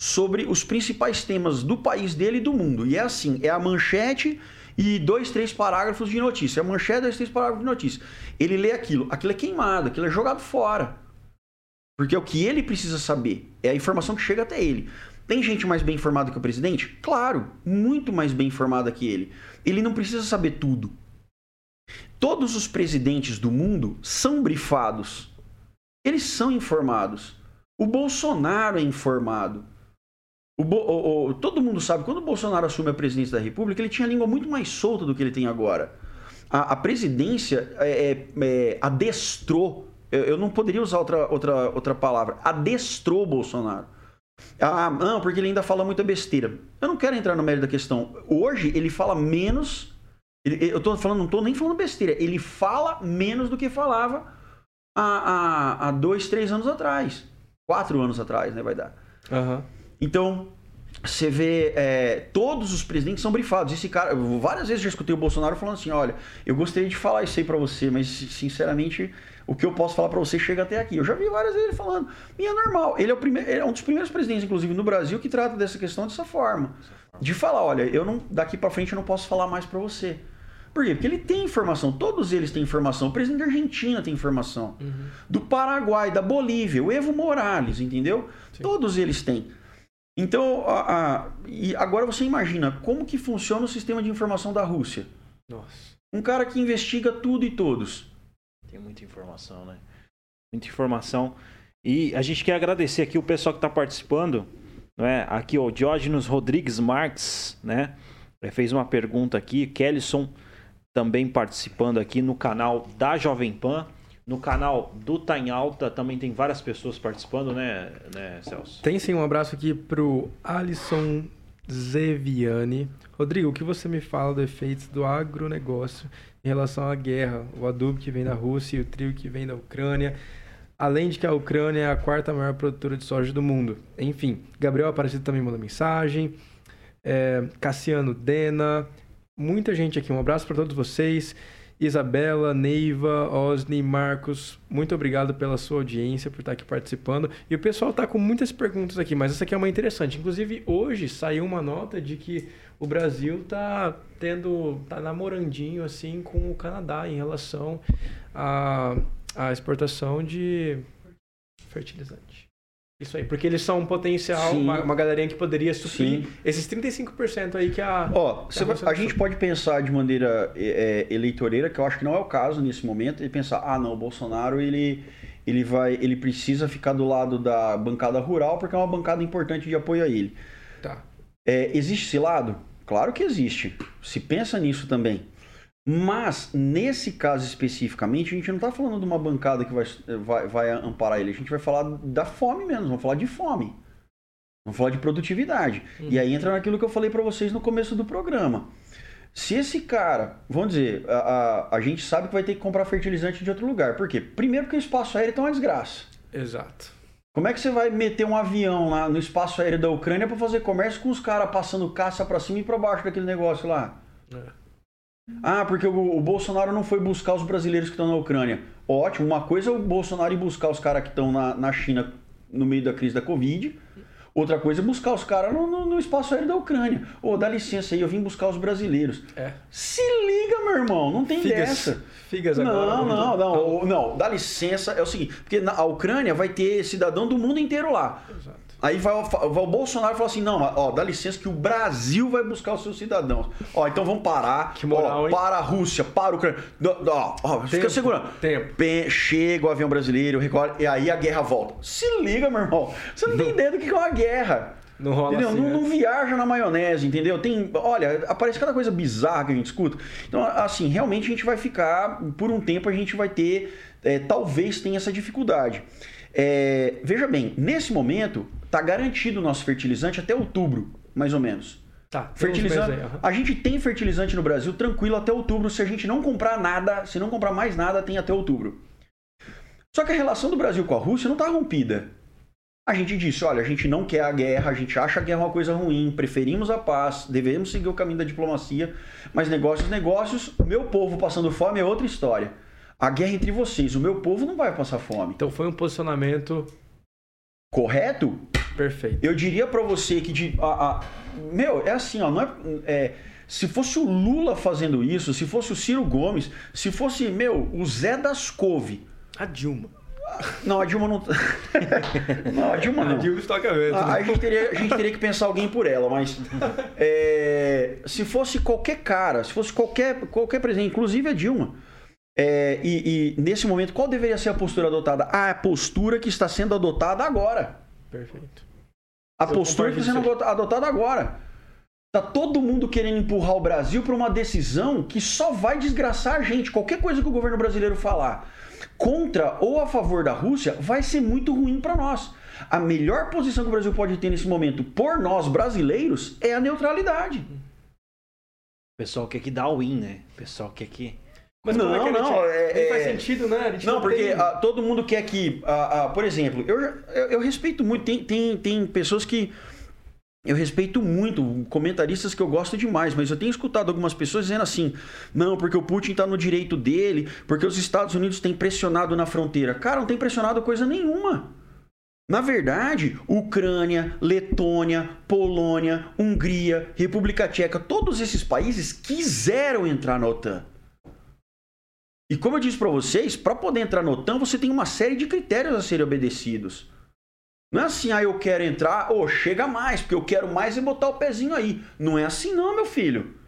sobre os principais temas do país dele e do mundo. E é assim: é a manchete e dois, três parágrafos de notícia. A manchete, dois, três parágrafos de notícia. Ele lê aquilo. Aquilo é queimado, aquilo é jogado fora. Porque é o que ele precisa saber. É a informação que chega até ele. Tem gente mais bem informada que o presidente? Claro, muito mais bem informada que ele. Ele não precisa saber tudo. Todos os presidentes do mundo são brifados. Eles são informados. O Bolsonaro é informado. O Bo o, o, todo mundo sabe, quando o Bolsonaro assume a presidência da República, ele tinha a língua muito mais solta do que ele tem agora. A, a presidência é, é, é, adestrou, eu, eu, não poderia usar outra, outra, outra palavra, adestrou Bolsonaro. Ah, não, porque ele ainda fala muita besteira. Eu não quero entrar no mérito da questão. Hoje ele fala menos. Ele, eu tô falando, não tô nem falando besteira. Ele fala menos do que falava há, há, há dois, três anos atrás. Quatro anos atrás, né? Vai dar. Uhum. Então, você vê, é, todos os presidentes são brifados. Esse cara, várias vezes já escutei o Bolsonaro falando assim: olha, eu gostaria de falar isso aí pra você, mas sinceramente o que eu posso falar para você chega até aqui. Eu já vi várias vezes ele falando. E é normal. Ele é, o primeiro, é um dos primeiros presidentes, inclusive, no Brasil, que trata dessa questão dessa forma. De falar, olha, eu não daqui para frente eu não posso falar mais para você. Por quê? Porque ele tem informação, todos eles têm informação. O presidente da Argentina tem informação. Uhum. Do Paraguai, da Bolívia, o Evo Morales, entendeu? Sim. Todos eles têm. Então, a, a- e agora você imagina como que funciona o sistema de informação da Rússia. Nossa. Um cara que investiga tudo e todos. Tem muita informação, né? Muita informação. E a gente quer agradecer aqui o pessoal que está participando. Né? Aqui, o Diógenes Rodrigues Marques, né? Ele fez uma pergunta aqui. Kellyson também participando aqui no canal da Jovem Pan. No canal do Tá em Alta também tem várias pessoas participando, né, né Celso? Tem sim um abraço aqui pro Alisson Zeviani. Rodrigo, o que você me fala do efeito do agronegócio em relação à guerra? O adubo que vem da Rússia e o trigo que vem da Ucrânia. Além de que a Ucrânia é a quarta maior produtora de soja do mundo. Enfim, Gabriel Aparecido também mandou mensagem. É, Cassiano Dena. Muita gente aqui. Um abraço para todos vocês. Isabela, Neiva, Osni, Marcos, muito obrigado pela sua audiência, por estar aqui participando. E o pessoal está com muitas perguntas aqui, mas essa aqui é uma interessante. Inclusive, hoje saiu uma nota de que o Brasil está tendo, tá namorandinho assim com o Canadá em relação à, à exportação de fertilizante. Isso aí, porque eles são um potencial, Sim. uma, uma galerinha que poderia suprir Sim. esses 35% aí que a. Ó, vai- Rússia a do gente pode pensar de maneira é, é, eleitoreira, que eu acho que não é o caso nesse momento, e pensar, ah não, o Bolsonaro ele, ele vai. ele precisa ficar do lado da bancada rural porque é uma bancada importante de apoio a ele. Tá. É, existe esse lado? Claro que existe. Se pensa nisso também. Mas, nesse caso especificamente, a gente não está falando de uma bancada que vai, vai, vai amparar ele. A gente vai falar da fome mesmo, vamos falar de fome. Vamos falar de produtividade. E aí entra naquilo que eu falei para vocês no começo do programa. Se esse cara, vamos dizer, a, a, a gente sabe que vai ter que comprar fertilizante de outro lugar. Por quê? Primeiro porque o espaço aéreo tá uma desgraça. Exato. Como é que você vai meter um avião lá no espaço aéreo da Ucrânia para fazer comércio com os caras passando caça para cima e para baixo daquele negócio lá? É. Ah, porque o, o Bolsonaro não foi buscar os brasileiros que estão na Ucrânia. Ótimo, uma coisa é o Bolsonaro ir buscar os caras que estão na, na China no meio da crise da Covid. Outra coisa é buscar os caras no, no- no espaço aéreo da Ucrânia. Ô, dá licença aí, eu vim buscar os brasileiros. É. Se liga, meu irmão, não tem Figas, dessa. figas agora. Não, não, não, não. Dá licença, é o seguinte, porque na a Ucrânia vai ter cidadão do mundo inteiro lá. Exato. Aí vai, o- vai o Bolsonaro e fala assim: não, ó, dá licença que o Brasil vai buscar os seus cidadãos. Ó, então vamos parar. Que moral, ó, hein? Para a Rússia, para a Ucrânia. Ó, ó, ó, fica Tempo, segurando. tempo. Chega o avião brasileiro, recolhe, e aí a guerra volta. Se liga, meu irmão. Você não tem ideia do que é uma guerra. Não rola Entendeu? assim, não, né? não viaja na maionese, entendeu? Tem, olha, aparece cada coisa bizarra que a gente escuta. Então, assim, realmente a gente vai ficar, por um tempo a gente vai ter, é, talvez tenha essa dificuldade. É, veja bem, nesse momento, tá garantido o nosso fertilizante até outubro, mais ou menos. Tá. Fertilizante. aí, aham. A gente tem fertilizante no Brasil tranquilo até outubro. Se a gente não comprar nada, se não comprar mais nada, tem até outubro. Só que a relação do Brasil com a Rússia não está rompida. A gente disse, olha, a gente não quer a guerra, a gente acha a guerra uma coisa ruim, preferimos a paz, devemos seguir o caminho da diplomacia, mas negócios, negócios, o meu povo passando fome é outra história. A guerra entre vocês, o meu povo não vai passar fome. Então foi um posicionamento Correto? perfeito. Eu diria pra você que de. a- a- meu, é assim, ó, não é, é, Se fosse o Lula fazendo isso, se fosse o Ciro Gomes, se fosse, meu, o Zé das Couve. A Dilma. Não, a Dilma não. não, a Dilma A não. Dilma estoca vento. Né? a, gente teria, a gente teria que pensar alguém por ela, mas é, se fosse qualquer cara, se fosse qualquer, qualquer presidente, inclusive a Dilma, é, e, e nesse momento, qual deveria ser a postura adotada? A postura que está sendo adotada agora. Perfeito. A Eu postura que está sendo adotada agora. Tá todo mundo querendo empurrar o Brasil para uma decisão que só vai desgraçar a gente. Qualquer coisa que o governo brasileiro falar contra ou a favor da Rússia vai ser muito ruim para nós. A melhor posição que o Brasil pode ter nesse momento por nós brasileiros é a neutralidade. O pessoal quer que dá o win, né? O pessoal quer que. Mas Não, é que a gente- não, é- nem faz é- sentido, né? A gente Não, porque tem- ah, todo mundo quer que, ah, ah, por exemplo, eu, eu, eu respeito muito, tem, tem, tem pessoas que eu respeito muito, comentaristas que eu gosto demais, mas eu tenho escutado algumas pessoas dizendo assim, não, porque o Putin está no direito dele, porque os Estados Unidos têm pressionado na fronteira. Cara, não tem pressionado coisa nenhuma. Na verdade, Ucrânia, Letônia, Polônia, Hungria, República Tcheca, todos esses países quiseram entrar na OTAN. E como eu disse para vocês, para poder entrar na OTAN, você tem uma série de critérios a serem obedecidos. Não é assim, ah, eu quero entrar, ou oh, chega mais, porque eu quero mais e botar o pezinho aí. Não é assim, não, meu filho.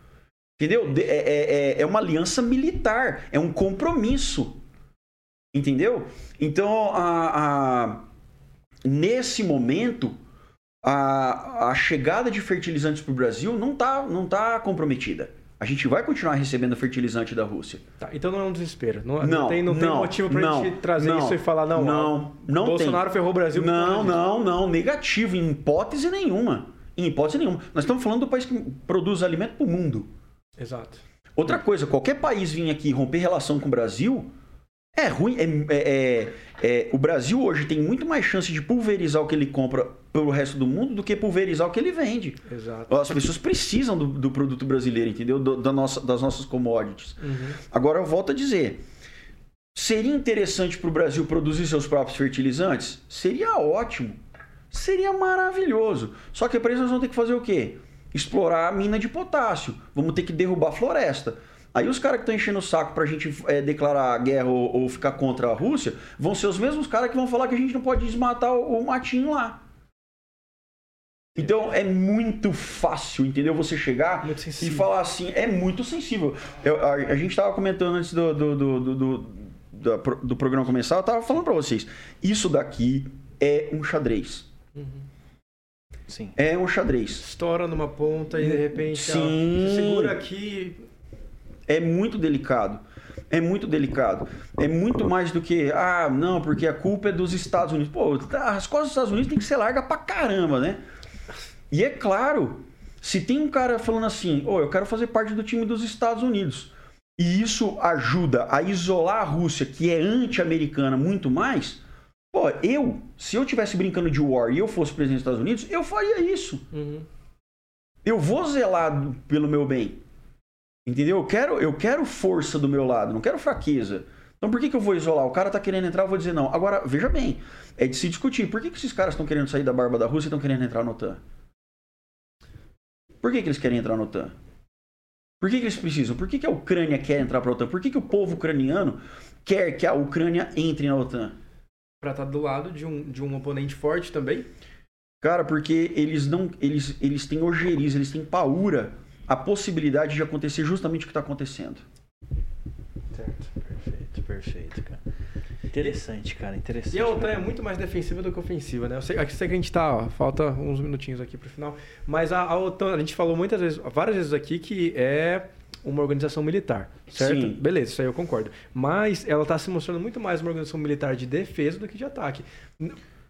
Entendeu? É, é, é, é uma aliança militar, é um compromisso. Entendeu? Então, a, a, nesse momento, a, a chegada de fertilizantes para o Brasil não está não tá comprometida. A gente vai continuar recebendo fertilizante da Rússia. Tá, então não é um desespero. Não, não, não tem, não, não tem motivo para a gente trazer não, isso e falar, não, não, não Bolsonaro tem. ferrou o Brasil. Não, não, não. Negativo, em hipótese nenhuma. Em hipótese nenhuma. Nós estamos falando do país que produz alimento para o mundo. Exato. Outra coisa, qualquer país vir aqui romper relação com o Brasil, é ruim. É, é, é, é, o Brasil hoje tem muito mais chance de pulverizar o que ele compra pelo resto do mundo do que pulverizar o que ele vende. Exato. As pessoas precisam do, do produto brasileiro, entendeu? Do, da nossa, das nossas commodities. Uhum. Agora eu volto a dizer. Seria interessante para o Brasil produzir seus próprios fertilizantes? Seria ótimo. Seria maravilhoso. Só que para isso nós vamos ter que fazer o quê? Explorar a mina de potássio. Vamos ter que derrubar a floresta. Aí os caras que estão enchendo o saco para a gente é, declarar guerra ou, ou, ficar contra a Rússia vão ser os mesmos caras que vão falar que a gente não pode desmatar o, o matinho lá. Então é muito fácil, entendeu? Você chegar e falar assim, é muito sensível. Eu, a, a, gente estava comentando antes do, do, do, do, do, programa começar, eu estava falando para vocês. Isso daqui é um xadrez. Uhum. Sim. É um xadrez. Estoura numa ponta e de repente Sim. Segura aqui, é muito delicado. É muito delicado. É muito mais do que, ah, não, porque a culpa é dos Estados Unidos. Pô, tá, as costas dos Estados Unidos tem que ser larga pra caramba, né? E é claro, se tem um cara falando assim, oh, eu quero fazer parte do time dos Estados Unidos, e isso ajuda a isolar a Rússia, que é anti-americana muito mais, pô, eu, se eu tivesse brincando de war e eu fosse presidente dos Estados Unidos, eu faria isso. Uhum. Eu vou zelar pelo meu bem. Entendeu? Eu quero, eu quero força do meu lado, não quero fraqueza. Então por que, que eu vou isolar? O cara tá querendo entrar, eu vou dizer não. Agora, veja bem, é de se discutir. Por que, que esses caras estão querendo sair da barba da Rússia e estão querendo entrar no OTAN? Por que, que eles querem entrar no OTAN? Por que, que eles precisam? Por que, que a Ucrânia quer entrar para a OTAN? Por que, que o povo ucraniano quer que a Ucrânia entre na OTAN? Para estar tá do lado de um, de um oponente forte também? Cara, porque eles não. Eles, eles têm ojeriza, eles têm paura a possibilidade de acontecer justamente o que está acontecendo. Certo, perfeito, perfeito, cara. Interessante, cara, interessante. E a OTAN é muito mais defensiva do que ofensiva, né? Eu sei, eu sei que a gente tá, ó, falta uns minutinhos aqui pro final, mas a, a, OTAN, a gente falou muitas vezes, várias vezes aqui que é uma organização militar, certo? Sim. Beleza, isso aí eu concordo. Mas ela está se mostrando muito mais uma organização militar de defesa do que de ataque.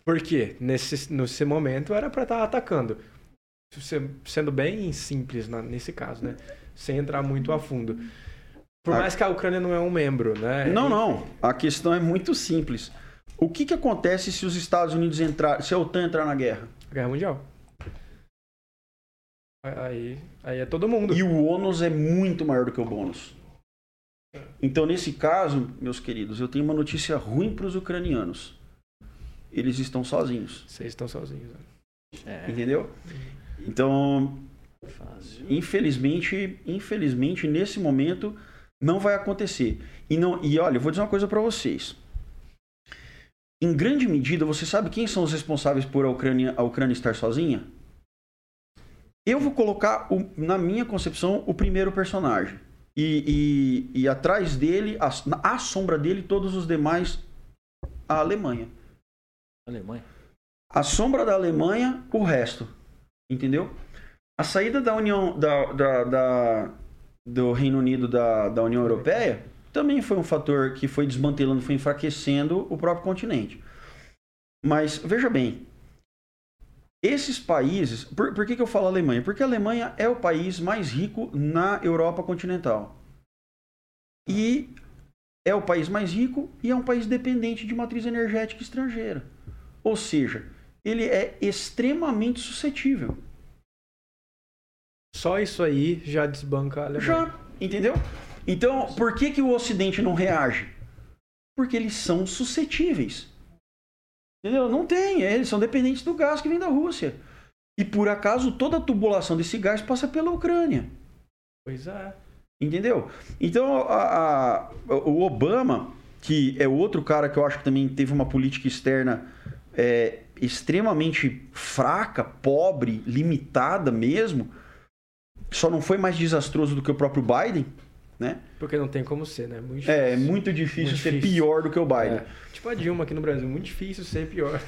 Por quê? Nesse, nesse momento era para estar tá atacando sendo bem simples nesse caso, né? Sem entrar muito a fundo. Por mais que a Ucrânia não é um membro, né? Não, não. A questão é muito simples. O que, que acontece se os Estados Unidos entrar, se a OTAN entrar na guerra? Guerra mundial. Aí, aí é todo mundo. E o ônus é muito maior do que o bônus. Então, nesse caso, meus queridos, eu tenho uma notícia ruim para os ucranianos. Eles estão sozinhos. Vocês estão sozinhos. Né? É. Entendeu? Então, infelizmente, infelizmente nesse momento não vai acontecer. E não, e olha, eu vou dizer uma coisa para vocês. Em grande medida, você sabe quem são os responsáveis por a Ucrânia, a Ucrânia estar sozinha? Eu vou colocar, o, na minha concepção, o primeiro personagem. E, e, e atrás dele, à sombra dele, todos os demais, a Alemanha. Alemanha? A sombra da Alemanha, o resto. Entendeu? A saída da União da, da, da do Reino Unido da, da União Europeia também foi um fator que foi desmantelando, foi enfraquecendo o próprio continente. Mas veja bem, esses países. Por, por que, que eu falo Alemanha? Porque a Alemanha é o país mais rico na Europa continental. E é o país mais rico e é um país dependente de matriz energética estrangeira. Ou seja, ele é extremamente suscetível. Só isso aí já desbanca a Alemanha. Já, entendeu? Então, por que, que o Ocidente não reage? Porque eles são suscetíveis. Entendeu? Não tem. Eles são dependentes do gás que vem da Rússia. E por acaso toda a tubulação desse gás passa pela Ucrânia. Pois é. Entendeu? Então, a, a, o Obama, que é outro cara que eu acho que também teve uma política externa é, extremamente fraca, pobre, limitada mesmo, só não foi mais desastroso do que o próprio Biden, né? Porque não tem como ser, né? Muito é, é muito difícil muito ser difícil. pior do que o Biden. É. Tipo a Dilma aqui no Brasil, muito difícil ser pior.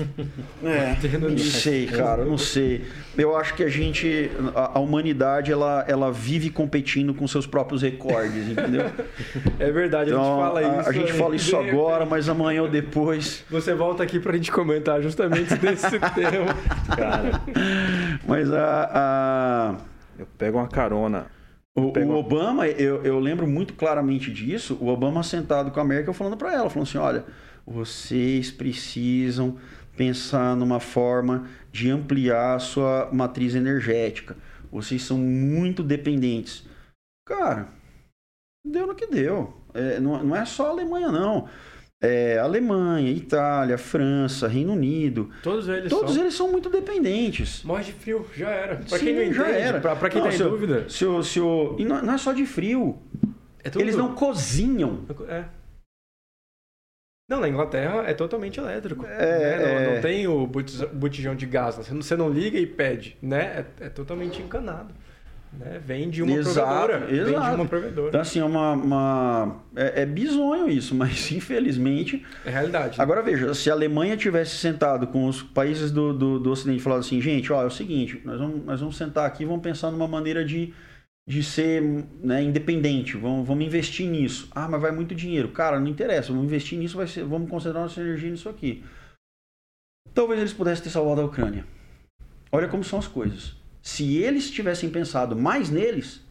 É, não sei, cara, não sei. Eu acho que a gente, a, a, humanidade, ela, ela vive competindo com seus próprios recordes, entendeu? É verdade, então, a gente então, fala isso. A, a gente fala isso agora, mas amanhã ou depois... Você volta aqui pra gente comentar justamente desse tema. Cara, mas a... a... Eu pego uma carona o, o, Obama, eu, eu lembro muito claramente disso, o Obama sentado com a Merkel falando para ela, falando assim, olha, vocês precisam pensar numa forma de ampliar a sua matriz energética. Vocês são muito dependentes. Cara, deu no que deu. É, não, não é só a Alemanha, não é, Alemanha, Itália, França, Reino Unido. Todos eles Todos são. eles são muito dependentes. Morre de frio, já era. Pra Sim, quem não entende, já era. Pra, pra quem não, tá em dúvida. Se se e não, não, é só de frio. É eles não cozinham. É. Não, na Inglaterra é totalmente elétrico. É, né? não, não, é. tem o botijão de gás. Você não liga e pede, né? É, é totalmente encanado. Né? Vem de uma exato, provedora. Exato. Vem de uma provedora. Então, assim, é uma. uma é, é, bizonho isso, mas infelizmente. É realidade. Né? Agora veja, se a Alemanha tivesse sentado com os países do, do, do Ocidente e falado assim, gente, ó, é o seguinte, nós vamos, nós vamos sentar aqui e vamos pensar numa maneira de, de ser né, independente, vamos, vamos investir nisso. Ah, mas vai muito dinheiro. Cara, não interessa, vamos investir nisso, vai ser, vamos concentrar nossa energia nisso aqui. Talvez eles pudessem ter salvado a Ucrânia. Olha como são as coisas se eles tivessem pensado mais neles,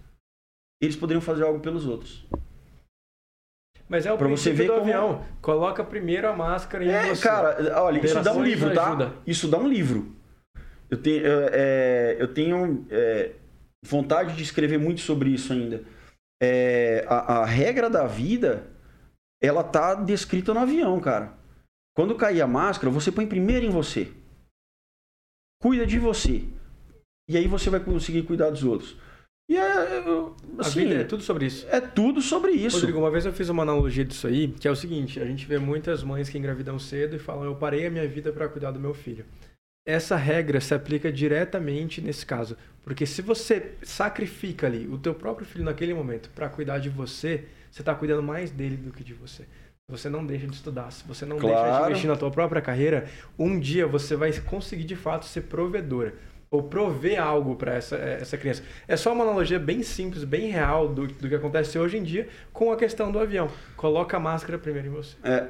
eles poderiam fazer algo pelos outros. Mas é o pra você ver do como... avião. Coloca primeiro a máscara e é, você. cara, olha, isso dá um livro, tá? Ajuda. Isso dá um livro. Eu tenho, é, eu tenho é, vontade de escrever muito sobre isso ainda. É, a, a, regra da vida, ela tá descrita no avião, cara. Quando cair a máscara, você põe primeiro em você. Cuida de você. E aí você vai conseguir cuidar dos outros. E é, assim, é tudo sobre isso. É tudo sobre isso. Rodrigo, uma vez eu fiz uma analogia disso aí, que é o seguinte: a gente vê muitas mães que engravidam cedo e falam, eu parei a minha vida para cuidar do meu filho. Essa regra se aplica diretamente nesse caso. Porque se você sacrifica ali o teu próprio filho naquele momento para cuidar de você, você está cuidando mais dele do que de você. Você não deixa de estudar, se você não claro. deixa de investir na tua própria carreira, um dia você vai conseguir de fato ser provedora ou prover algo para essa, eh, essa criança. É só uma analogia bem simples, bem real do, do que acontece hoje em dia com a questão do avião. Coloca a máscara primeiro em você. É.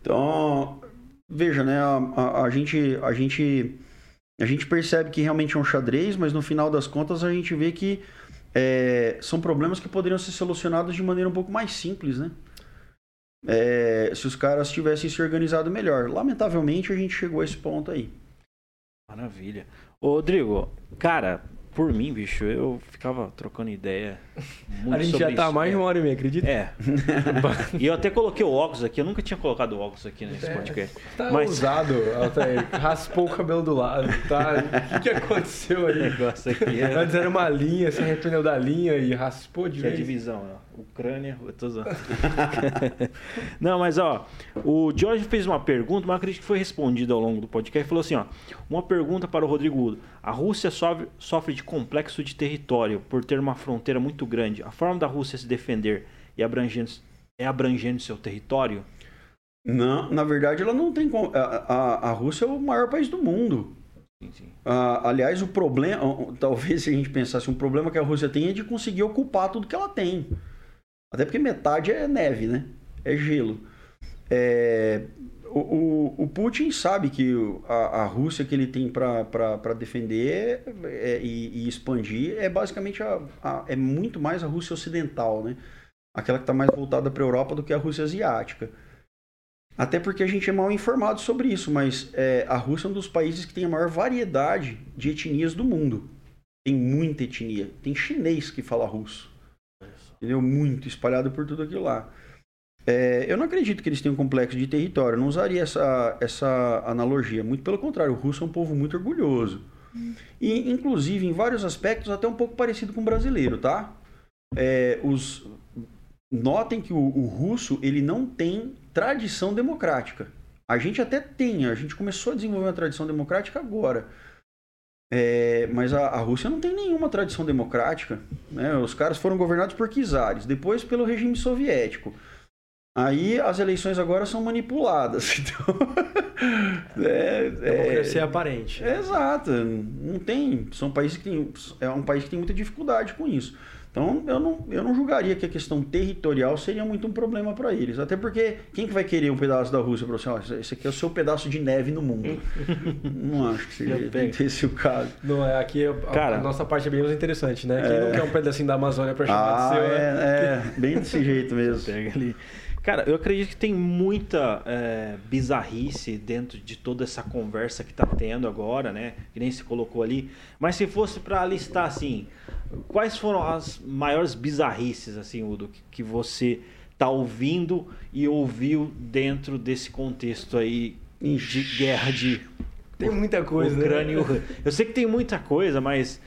Então, veja, né? A, a, a, gente, a, gente, a gente percebe que realmente é um xadrez, mas no final das contas a gente vê que é, são problemas que poderiam ser solucionados de maneira um pouco mais simples, né? É, se os caras tivessem se organizado melhor. Lamentavelmente a gente chegou a esse ponto aí. Maravilha. Ô, Rodrigo, cara, por mim, bicho, eu ficava trocando ideia. a gente já tá isso, mais de uma hora e meia, acredita? É. e eu até coloquei o óculos aqui, eu nunca tinha colocado o óculos aqui nesse é, podcast. Tá Mas... usado, Altair. Raspou o cabelo do lado, tá? O que, que aconteceu aí? negócio aqui é... Antes era uma linha, você arrependeu da linha e raspou de que vez. é divisão, ó. Ucrânia, eu tô zoando. Não, mas ó, o Jorge fez uma pergunta, mas acredito que foi respondida ao longo do podcast. Falou assim: ó, uma pergunta para o Rodrigo Udo. A Rússia sofre, sofre de complexo de território por ter uma fronteira muito grande. A forma da Rússia se defender e abrangendo, é abrangendo seu território? Não, na verdade ela não tem. A, a, a Rússia é o maior país do mundo. Sim, sim. Aliás, o problema, talvez se a gente pensasse, um problema que a Rússia tem é de conseguir ocupar tudo que ela tem. Até porque metade é neve, né? É gelo. É, o, o, o, Putin sabe que a, a, Rússia que ele tem para defender é, e, e, expandir é basicamente a, a, é muito mais a Rússia ocidental, né? Aquela que está mais voltada para a Europa do que a Rússia asiática. Até porque a gente é mal informado sobre isso, mas é, a Rússia é um dos países que tem a maior variedade de etnias do mundo. Tem muita etnia. Tem chinês que fala russo entendeu? Muito espalhado por tudo aquilo lá. É, eu não acredito que eles tenham um complexo de território. Eu não usaria essa, essa analogia. Muito pelo contrário, o russo é um povo muito orgulhoso. E, inclusive, em vários aspectos, até um pouco parecido com o brasileiro, tá? É, os, notem que o, o, russo ele não tem tradição democrática. A gente até tem, a gente começou a desenvolver uma tradição democrática agora. É, mas a, a, Rússia não tem nenhuma tradição democrática. Né? Os caras foram governados por czares, depois pelo regime soviético. Aí as eleições agora são manipuladas. Então, é, Democracia é, aparente. É, exato. Não tem. São países que tem, é um país que tem muita dificuldade com isso. Então eu não, eu não julgaria que a questão territorial seria muito um problema para eles. Até porque quem que vai querer um pedaço da Rússia para você? Oh, esse aqui é o seu pedaço de neve no mundo. não acho que seja esse o caso. Não, é, aqui a, Cara, a nossa parte é bem mais interessante, né? Quem é... não quer um pedacinho da Amazônia para chamar ah, de seu, é, né? é, bem desse jeito mesmo. Pega ali. Cara, eu acredito que tem muita é, bizarrice dentro de toda essa conversa que está tendo agora, né? Que nem se colocou ali. Mas se fosse para listar assim, quais foram as maiores bizarrices, assim, Udo, que você tá ouvindo e ouviu dentro desse contexto aí de guerra de. Tem muita coisa? Ucrânia né? Eu sei que tem muita coisa, mas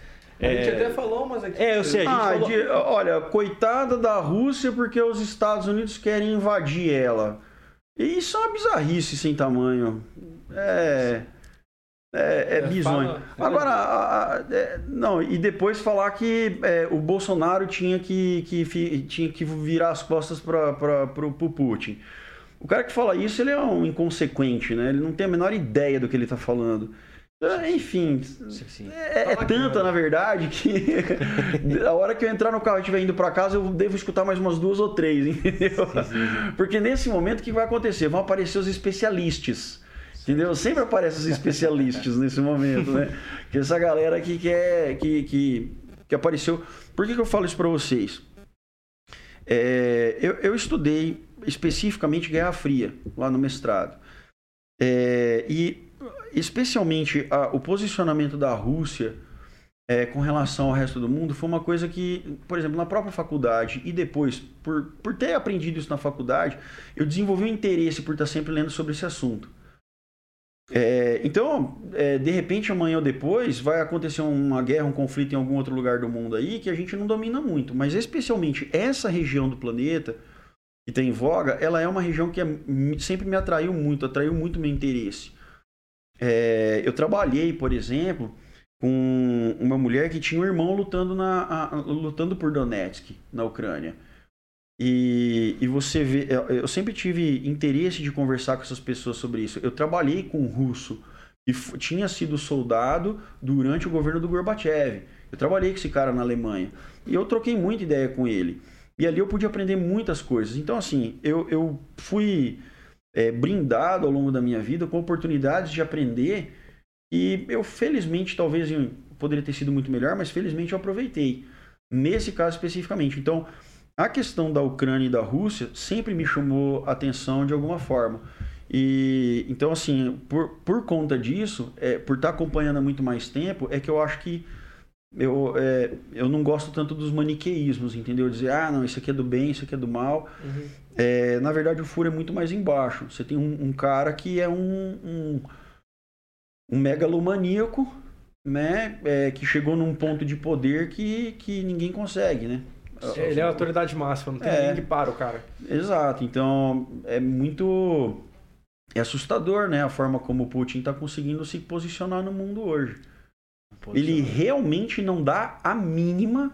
a gente é. até falou, mas aqui. É, eu sei, a gente ah, falou... de, olha, coitada da Rússia porque os Estados Unidos querem invadir ela. E isso é uma bizarrice sem tamanho. É. É, é, é bizonho. Agora, a, a, é, não, e depois falar que é, o Bolsonaro tinha que, que, tinha que virar as costas para o Putin. O cara que fala isso, ele é um inconsequente, né? Ele não tem a menor ideia do que ele está falando. É, enfim, sim, sim. é, é tanta, na verdade, que a hora que eu entrar no carro e estiver indo para casa, eu devo escutar mais umas duas ou três, entendeu? Sim, Porque nesse momento, o que vai acontecer? Vão aparecer os especialistas. Entendeu? Sempre aparecem os especialistas nesse momento, né? Que essa galera aqui que, é, que, que, que apareceu. Por que, que eu falo isso para vocês? É, eu, eu estudei especificamente Guerra Fria, lá no mestrado. É, e especialmente a, o posicionamento da Rússia é, com relação ao resto do mundo foi uma coisa que, por exemplo, na própria faculdade e depois, por, por ter aprendido isso na faculdade, eu desenvolvi um interesse por estar sempre lendo sobre esse assunto. É, então, é, de repente, amanhã ou depois, vai acontecer uma guerra, um conflito em algum outro lugar do mundo aí que a gente não domina muito. Mas, especialmente, essa região do planeta que tem voga, ela é uma região que é, sempre me atraiu muito, atraiu muito meu interesse. É, eu trabalhei, por exemplo, com uma mulher que tinha um irmão lutando, na, a, lutando por Donetsk, na Ucrânia. E, e você vê, eu sempre tive interesse de conversar com essas pessoas sobre isso. Eu trabalhei com um russo que tinha sido soldado durante o governo do Gorbachev. Eu trabalhei com esse cara na Alemanha. E eu troquei muita ideia com ele. E ali eu pude aprender muitas coisas. Então, assim, eu, eu fui é, brindado ao longo da minha vida com oportunidades de aprender e eu felizmente talvez eu poderia ter sido muito melhor, mas felizmente eu aproveitei nesse caso especificamente. Então a questão da Ucrânia e da Rússia sempre me chamou atenção de alguma forma. E então assim por, por conta disso, é, por estar acompanhando há muito mais tempo, é que eu acho que eu, é, eu não gosto tanto dos maniqueísmos, entendeu? Dizer, ah, não, isso aqui é do bem, isso aqui é do mal. Uhum. É, na verdade, o furo é muito mais embaixo. Você tem um, um cara que é um, um, um megalomaníaco, né? É, que chegou num ponto de poder que, que ninguém consegue, né? Ele é a autoridade máxima, não tem é, ninguém que para o cara. Exato. Então, é muito... É assustador, né? A forma como o Putin está conseguindo se posicionar no mundo hoje. Ele realmente não dá a mínima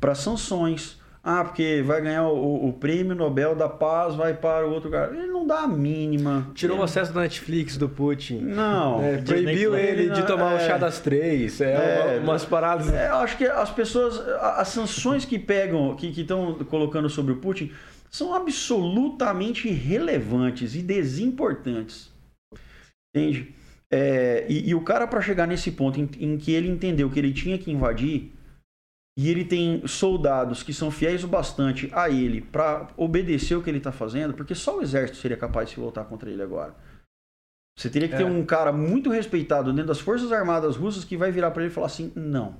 para sanções. Ah, porque vai ganhar o, o, prêmio Nobel da Paz, vai para o outro cara. Ele não dá a mínima. Tirou o acesso da Netflix do Putin. Não. É, proibiu ele de tomar é, o chá das três. É, é umas paradas. É, eu acho que as pessoas, as sanções que pegam, que estão colocando sobre o Putin, são absolutamente irrelevantes e desimportantes. Entende? É, e, e, o cara, para chegar nesse ponto em, em, que ele entendeu que ele tinha que invadir, e ele tem soldados que são fiéis o bastante a ele para obedecer o que ele está fazendo, porque só o exército seria capaz de se voltar contra ele agora. Você teria que é. ter um cara muito respeitado dentro das Forças Armadas russas que vai virar para ele e falar assim: não,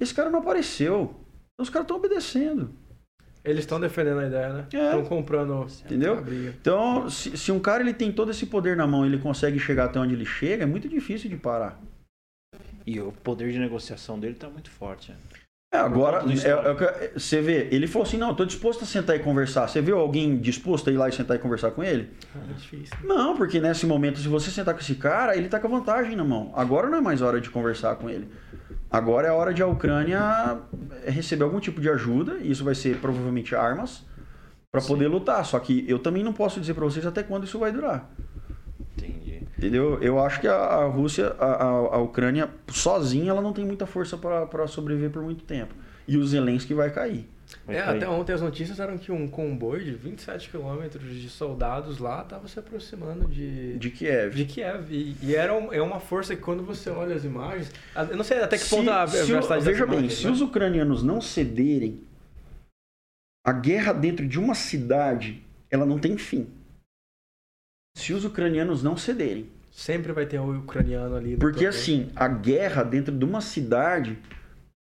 esse cara não apareceu, os caras estão obedecendo. Eles estão defendendo a ideia, né? Estão É. comprando Entendeu? a briga. Então, se, se um cara ele tem todo esse poder na mão e ele consegue chegar até onde ele chega, é muito difícil de parar. E o poder de negociação dele tá muito forte. né? É, agora, é- é você vê, ele falou assim, não, eu tô disposto a sentar e conversar. Você viu alguém disposto a ir lá e sentar e conversar com ele? É difícil. Não, porque nesse momento, se você sentar com esse cara, ele tá com a vantagem na mão. Agora não é mais hora de conversar com ele. Agora é a hora de a Ucrânia receber algum tipo de ajuda, e isso vai ser provavelmente armas, para poder lutar. Só que eu também não posso dizer para vocês até quando isso vai durar. Entendeu? Eu acho que a, a Rússia, a, a, Ucrânia, sozinha, ela não tem muita força para sobreviver por muito tempo. E o Zelensky vai cair. Vai É, cair. até ontem as notícias eram que um comboio de 27 quilômetros de soldados lá estava se aproximando de, De Kiev. de Kiev. E, e era um- é uma força que quando você olha as imagens. Eu não sei até que Se- ponto a se das veja bem, imagens, se né? os ucranianos não cederem, a guerra dentro de uma cidade, ela não tem fim. Se os ucranianos não cederem. Sempre vai ter o ucraniano ali. Porque assim, a guerra dentro de uma cidade,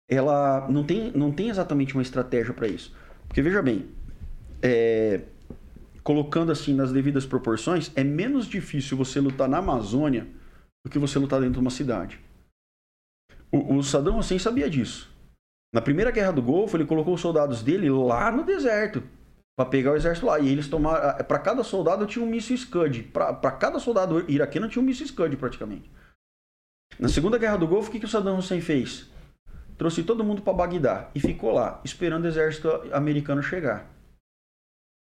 ela não tem, não tem exatamente uma estratégia para isso. Porque veja bem, é, colocando assim nas devidas proporções, é menos difícil você lutar na Amazônia do que você lutar dentro de uma cidade. O, o Saddam Hussein sabia disso. Na primeira guerra do Golfo, ele colocou os soldados dele lá no deserto para pegar o exército lá. E eles tomaram. Para cada soldado tinha um míssil Scud. Para cada soldado iraquiano tinha um míssil Scud praticamente. Na segunda guerra do Golfo, o que, que o Saddam Hussein fez? Trouxe todo mundo para Bagdá e ficou lá, esperando o exército americano chegar.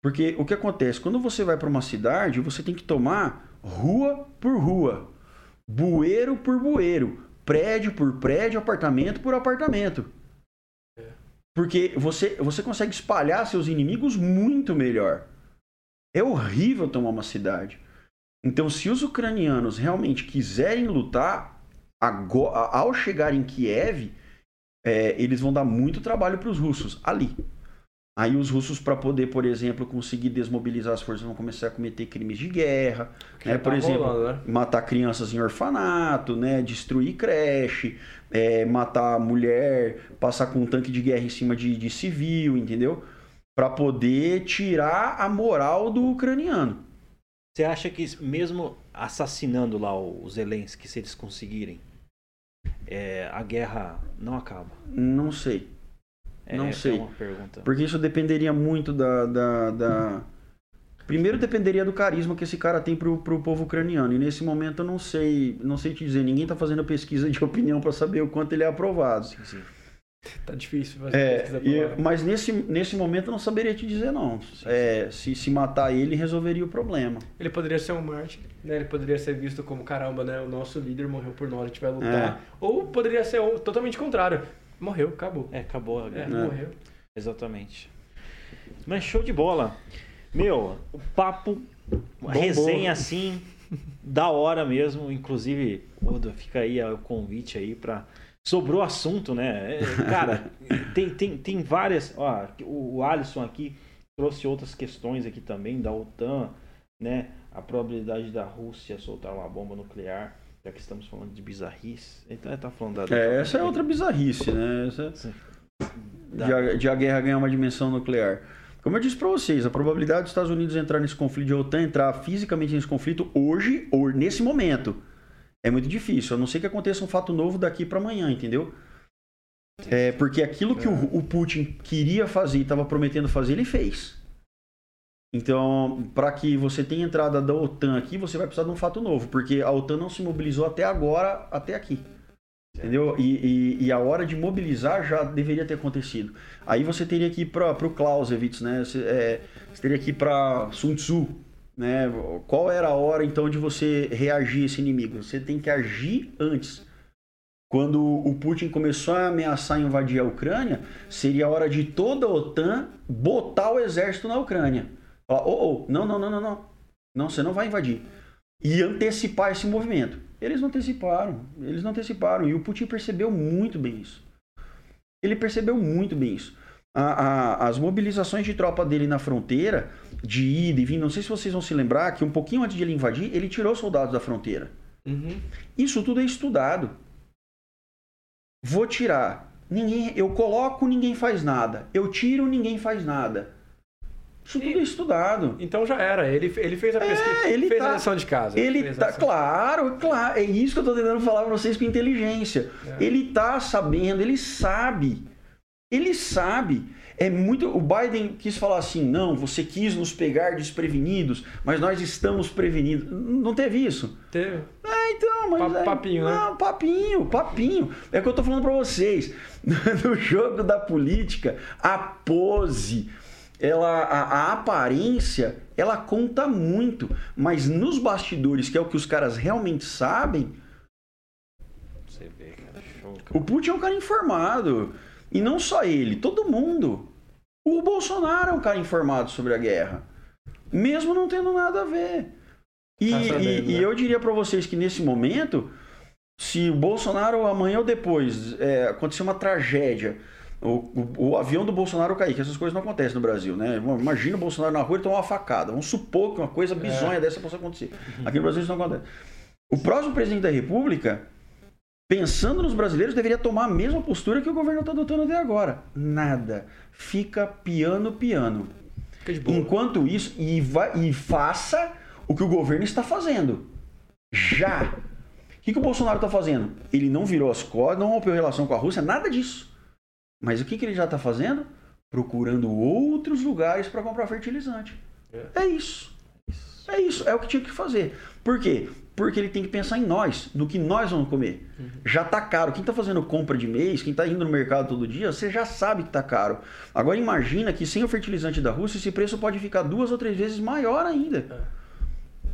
Porque o que acontece? Quando você vai para uma cidade, você tem que tomar rua por rua, bueiro por bueiro, prédio por prédio, apartamento por apartamento. Porque você, você consegue espalhar seus inimigos muito melhor. É horrível tomar uma cidade. Então, se os ucranianos realmente quiserem lutar, agora, ao chegar em Kiev, é, eles vão dar muito trabalho para os russos ali. Aí os russos, para poder, por exemplo, conseguir desmobilizar as forças, vão começar a cometer crimes de guerra, né? por tá exemplo, rolando, né? matar crianças em orfanato, né? Destruir creche, é, matar mulher, passar com um tanque de guerra em cima de, de civil, entendeu? Para poder tirar a moral do ucraniano. Você acha que mesmo assassinando lá o Zelensky, se eles conseguirem, é, a guerra não acaba? Não sei. É, Não essa sei. É. Porque isso dependeria muito da. da, da- Primeiro dependeria do carisma que esse cara tem pro, pro povo ucraniano. E nesse momento eu não sei, não sei te dizer. Ninguém tá fazendo pesquisa de opinião para saber o quanto ele é aprovado. Sim, sim. Tá difícil fazer É, pesquisa e- lá. mas nesse, nesse momento eu não saberia te dizer, não. É, se, se matar ele, resolveria o problema. Ele poderia ser um mártir, né? Ele poderia ser visto como caramba, né? O nosso líder morreu por nós, a gente vai lutar. Ou poderia ser totalmente contrário. Morreu, acabou. É, acabou a É, guerra. morreu. Exatamente. Mas show de bola. Meu, o papo, Bombou. resenha assim, da hora mesmo. Inclusive, Oda, fica aí o convite aí pra. Sobrou assunto, né? É, Cara, tem, tem, tem várias. Ó, o Alisson aqui trouxe outras questões aqui também, da OTAN, né? A probabilidade da Rússia soltar uma bomba nuclear, já que estamos falando de bizarrice. Então, ele tá falando da. É, essa é outra bizarrice, né? Essa, Sim. de, a, de a guerra ganhar uma dimensão nuclear. Como eu disse para vocês, a probabilidade dos Estados Unidos entrar nesse conflito, de a OTAN entrar fisicamente nesse conflito hoje, ou nesse momento, é muito difícil. A não ser que aconteça um fato novo daqui para amanhã, entendeu? É, porque aquilo que o, o Putin queria fazer e estava prometendo fazer, ele fez. Então, para que você tenha entrada da OTAN aqui, você vai precisar de um fato novo, porque a OTAN não se mobilizou até agora, até aqui. Entendeu? E, e- e a hora de mobilizar já deveria ter acontecido. Aí você teria que ir para o Clausewitz, né? Você, é, você teria que ir para Sun Tzu, né? Qual era a hora então de você reagir a esse inimigo? Você tem que agir antes. Quando o Putin começou a ameaçar invadir a Ucrânia, seria a hora de toda a OTAN botar o exército na Ucrânia. Falar, oh, oh, não, não, não, não, não. Não, você não vai invadir. E antecipar esse movimento. Eles não anteciparam. Eles não anteciparam. E o Putin percebeu muito bem isso. Ele percebeu muito bem isso. A- a- as mobilizações de tropa dele na fronteira, de ida e vinda, não sei se vocês vão se lembrar que um pouquinho antes de ele invadir, ele tirou soldados da fronteira. Uhum. Isso tudo é estudado. Vou tirar ninguém, eu coloco, ninguém faz nada. Eu tiro, ninguém faz nada. Isso tudo é estudado. Então já era. Ele, ele fez a pesquisa, É, ele fez tá- a lição de casa. Ele a tá, claro, claro, é isso que eu tô tentando falar pra vocês com inteligência. É. Ele tá sabendo, ele sabe. Ele sabe. É muito. O Biden quis falar assim: não, você quis nos pegar desprevenidos, mas nós estamos prevenidos. Não teve isso. Teve. É, então, mas. Pa- é- papinho, né? Não, papinho, papinho. É o que eu tô falando pra vocês. No jogo da política, a pose, ela, a, a aparência, ela conta muito. Mas nos bastidores, que é o que os caras realmente sabem, Você vê, cara, show. o Putin é um cara informado. E não só ele, todo mundo. O Bolsonaro é um cara informado sobre a guerra. Mesmo não tendo nada a ver. E, Tá sabendo, e- e né? eu diria pra vocês que nesse momento, se o Bolsonaro amanhã ou depois é, acontecer uma tragédia, o, o- o avião do Bolsonaro cair, que essas coisas não acontecem no Brasil, né? Imagina o Bolsonaro na rua e tomar uma facada. Vamos supor que uma coisa É. bizonha dessa possa acontecer. Aqui no Brasil isso não acontece. O próximo presidente da República, pensando nos brasileiros, deveria tomar a mesma postura que o governo está adotando até agora. Nada. Fica piano, piano. Enquanto isso, e, vai, e faça o que o governo está fazendo. Já. O que, que o Bolsonaro está fazendo? Ele não virou as costas, não rompeu relação com a Rússia, nada disso. Mas o que, que ele já está fazendo? Procurando outros lugares para comprar fertilizante. É isso. É isso. É o que tinha que fazer. Por quê? Porque ele tem que pensar em nós, no que nós vamos comer. Já tá caro. Quem tá fazendo compra de mês, quem tá indo no mercado todo dia, você já sabe que tá caro. Agora imagina que sem o fertilizante da Rússia, esse preço pode ficar duas ou três vezes maior ainda.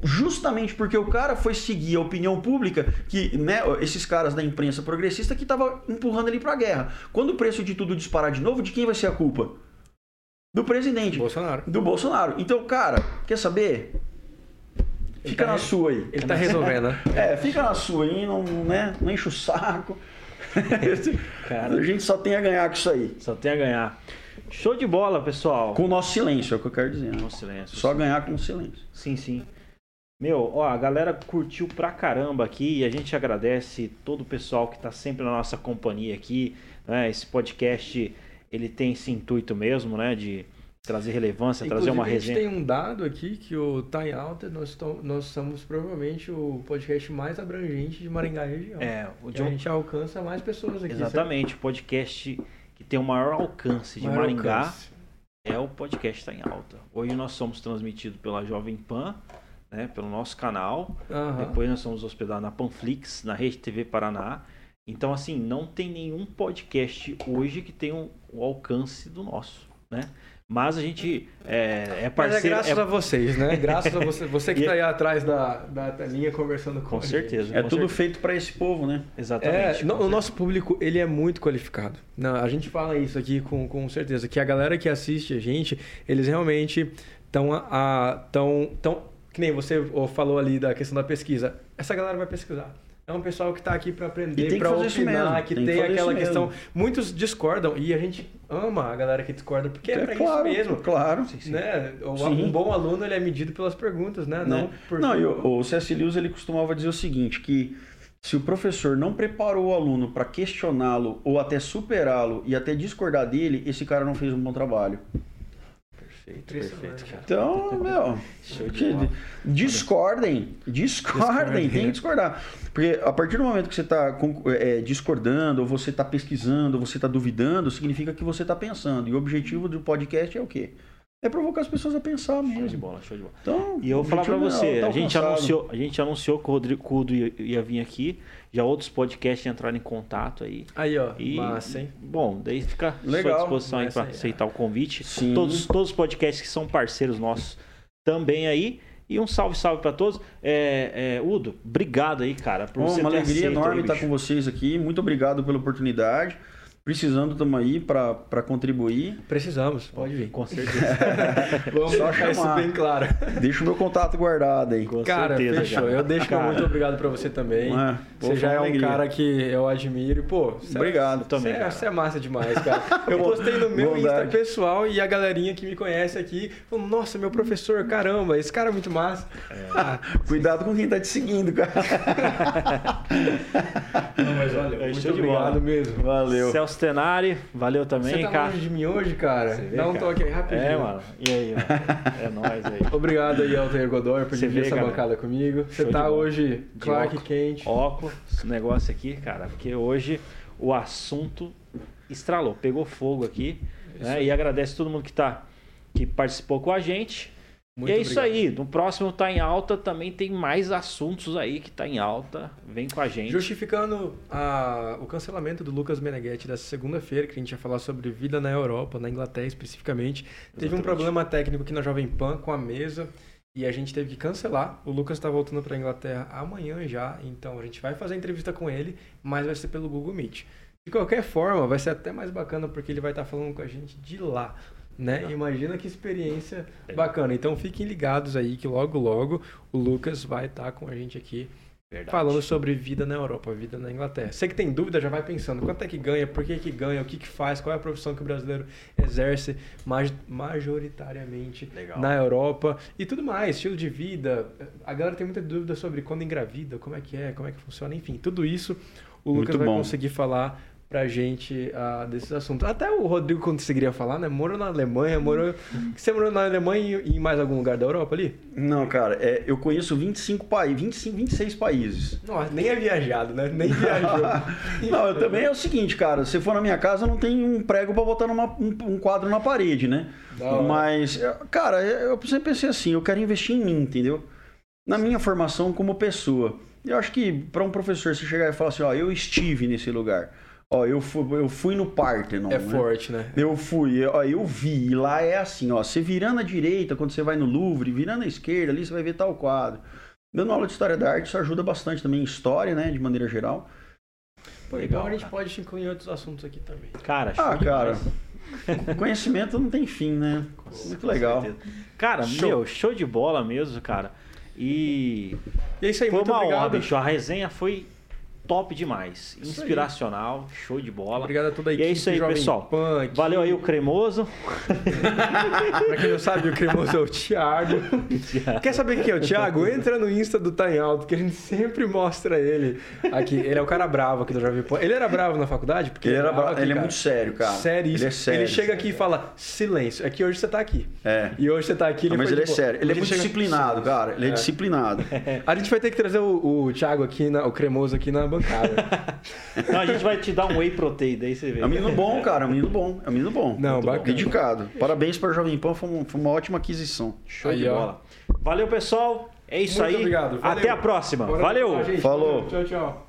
Justamente porque o cara foi seguir a opinião pública, que né, esses caras da imprensa progressista que tava empurrando ele pra guerra. Quando o preço de tudo disparar de novo, de quem vai ser a culpa? Do presidente. Bolsonaro. Do Bolsonaro. Então, cara, quer saber? Fica tá na re- sua aí. Ele tá resolvendo, né? É, fica na sua aí, não, né, não enche o saco. Cara. a gente só tem a ganhar com isso aí. Só tem a ganhar. Show de bola, pessoal. Com o nosso silêncio, é o que eu quero dizer. né? Com silêncio. Só ganhar com o silêncio. Sim, sim. Meu, ó, a galera curtiu pra caramba aqui e a gente agradece todo o pessoal que tá sempre na nossa companhia aqui. Né? Esse podcast, ele tem esse intuito mesmo, né? De trazer relevância, trazer uma Inclusive, resenha. A gente tem um dado aqui que o em Alta, nós, nós somos provavelmente o podcast mais abrangente de Maringá região. É, o John... a gente alcança mais pessoas aqui. Exatamente, o podcast que tem o maior alcance de? Maior Maringá alcance. é o podcast Tá em Alta. Hoje nós somos transmitidos pela Jovem Pan, né? Pelo nosso canal. Aham. Depois nós somos hospedados na Panflix, na Rede TV Paraná. Então, assim, não tem nenhum podcast hoje que tenha o o alcance do nosso, né? Mas a gente é, é Mas é parceiro... graças é- a vocês, né? Graças a você. Você que E- tá aí atrás da, da telinha conversando com Com a gente. certeza. É com tudo certeza. feito para esse povo, né? Exatamente. É, no- o nosso público, ele é muito qualificado. Não, a gente fala isso aqui com, com certeza, que a galera que assiste a gente, eles realmente estão a, tão, tão, que nem você falou ali da questão da pesquisa. Essa galera vai pesquisar. É um pessoal que está aqui para aprender, para opinar, que tem que tem, aquela questão. mesmo. Muitos discordam e a gente ama a galera que discorda, porque é, pra claro, isso mesmo. Claro. Né? O- Sim. Um bom aluno ele é medido pelas perguntas, né? Não, Né? por Não, e o, o C.S. Lewis ele costumava dizer o seguinte, que se o professor não preparou o aluno para questioná-lo ou até superá-lo e até discordar dele, esse cara não fez um bom trabalho. Perfeito, perfeito, cara. Então, meu, Show de discordem, discordem, tem que discordar. Porque a partir do momento que você está discordando, ou você está pesquisando, ou você está duvidando, significa que você está pensando. E o objetivo do podcast é o quê? É provocar as pessoas a pensar Show de mesmo. bola, show de bola. Então, E eu vou falar pra objetivo você, tá a, gente anunciou, a gente anunciou que o Rodrigo Cudo ia, ia vir aqui, já outros podcasts entraram em contato aí. Aí, ó. E, Massa, hein? Bom, daí fica à sua Legal. disposição aí para é. aceitar o convite. Sim. Todos, todos os podcasts que são parceiros nossos também aí. E um salve, salve para todos. É, é, Udo, obrigado aí, cara, por Bom, você uma ter alegria enorme aí, estar com vocês aqui. Muito obrigado pela oportunidade. Precisando, estamos aí para contribuir. Precisamos, pode vir. Com certeza. Vamos Só deixar isso chamar. bem claro. Deixa o meu contato guardado aí. Com Cara, certeza, fechou. cara. Eu deixo Cara, muito obrigado pra você também. É, você já é um alegria. cara que eu admiro. e, Pô, você Obrigado. É, também, você, é- você é massa demais, cara. Eu postei no meu Bondade. Insta pessoal e a galerinha que me conhece aqui falou: Nossa, meu professor, caramba, esse cara é muito massa. Ah, Cuidado com quem tá te seguindo, cara. não, mas olha, É, muito obrigado bola. mesmo. Valeu. Celso Tenari, valeu também, Você tá cara. longe de mim hoje, cara? Vê, Dá um cara? toque aí rapidinho. É, mano. E aí, mano? É nóis aí. Obrigado aí, Altair Godoy, por dividir essa cara? bancada comigo. Você Show tá hoje De Clark óculos. Kent. Óculos, negócio aqui, cara, porque hoje o assunto estralou, pegou fogo aqui. né? E agradece todo mundo que tá que participou com a gente. Muito e é isso obrigado. aí. No próximo Tá em Alta também tem mais assuntos aí que tá em alta. Vem com a gente. Justificando a- o cancelamento do Lucas Meneghetti dessa segunda-feira, que a gente ia falar sobre vida na Europa, na Inglaterra especificamente. Teve um Exatamente. problema técnico aqui na Jovem Pan com a mesa e a gente teve que cancelar. O Lucas está voltando para a Inglaterra amanhã já, então a gente vai fazer a entrevista com ele, mas vai ser pelo Google Meet. De qualquer forma, vai ser até mais bacana porque ele vai estar falando com a gente de lá. Né? Legal. Imagina que experiência Legal. bacana. Então fiquem ligados aí que logo logo o Lucas vai estar com a gente aqui Verdade. falando sobre vida na Europa, vida na Inglaterra. Você que tem dúvida, já vai pensando quanto é que ganha, por que que ganha, o que que faz, qual é a profissão que o brasileiro exerce maj- majoritariamente Legal. na Europa e tudo mais, estilo de vida. A galera tem muita dúvida sobre quando engravida, como é que é, como é que funciona, enfim, tudo isso o Muito Lucas vai bom. conseguir falar pra gente ah, desses assuntos. Até o Rodrigo conseguiria falar, né? Morou na Alemanha, morou... Você morou na Alemanha e em mais algum lugar da Europa ali? Não, cara, é, eu conheço 25 países, 25, 26 países. Nossa, nem é viajado, né? Nem viajou. não, eu também é o seguinte, cara, se for na minha casa, não tem um prego pra botar numa, um, um quadro na parede, né? Hora. Mas, cara, eu sempre pensei assim, eu quero investir em mim, entendeu? Na minha formação como pessoa. Eu acho que para um professor você chegar e falar assim, ó, eu estive nesse lugar. Ó, eu fui, eu fui no Parthenon. É né? forte, né? Eu fui, ó, eu vi, e lá é assim, ó, você virando à direita, quando você vai no Louvre, virando à esquerda, ali você vai ver tal quadro. Dando aula de história da arte, isso ajuda bastante também em história, né, de maneira geral. Pô, Legal, então a gente cara. pode incluir outros assuntos aqui também. Cara, show Ah, cara, conhecimento não tem fim, né? Muito Com legal. certeza. Cara, Show. meu, show de bola mesmo, cara. E E é isso aí, foi muito uma obrigado. honra, bicho. A resenha foi top demais. Isso aí. Inspiracional, show de bola. Obrigado a toda a E equipe. é isso aí, Jovem pessoal. Aqui. Valeu aí o cremoso. pra quem não sabe, o cremoso é o Thiago. Quer saber quem é o Thiago? Entra no Insta do Tá em Alto, que a gente sempre mostra ele aqui. Ele é o cara bravo aqui do Jovem Pan. Ele era bravo na faculdade? Porque Ele, era bravo ele é cara. muito sério, cara. Sério, Ele é sério. Ele chega aqui e fala, silêncio. É que hoje você tá aqui. É. E hoje você tá aqui. Não, mas foi, ele é tipo, sério. Ele é muito chega- disciplinado, cara. Ele é, É. disciplinado. A gente vai ter que trazer o, o Thiago aqui, na- o cremoso aqui na bancada. Não, a gente vai te dar um whey protein, daí você vê. É um menino bom, cara. É um menino bom. É um menino bom. Não, Muito bom. bacana. Dedicado. Parabéns para o Jovem Pan. Foi, um- foi uma ótima aquisição. Show Aí, de ó. bola. Valeu, pessoal. É isso Muito aí. obrigado. Valeu. Até a próxima. Bora Valeu. Falou. Tchau, tchau.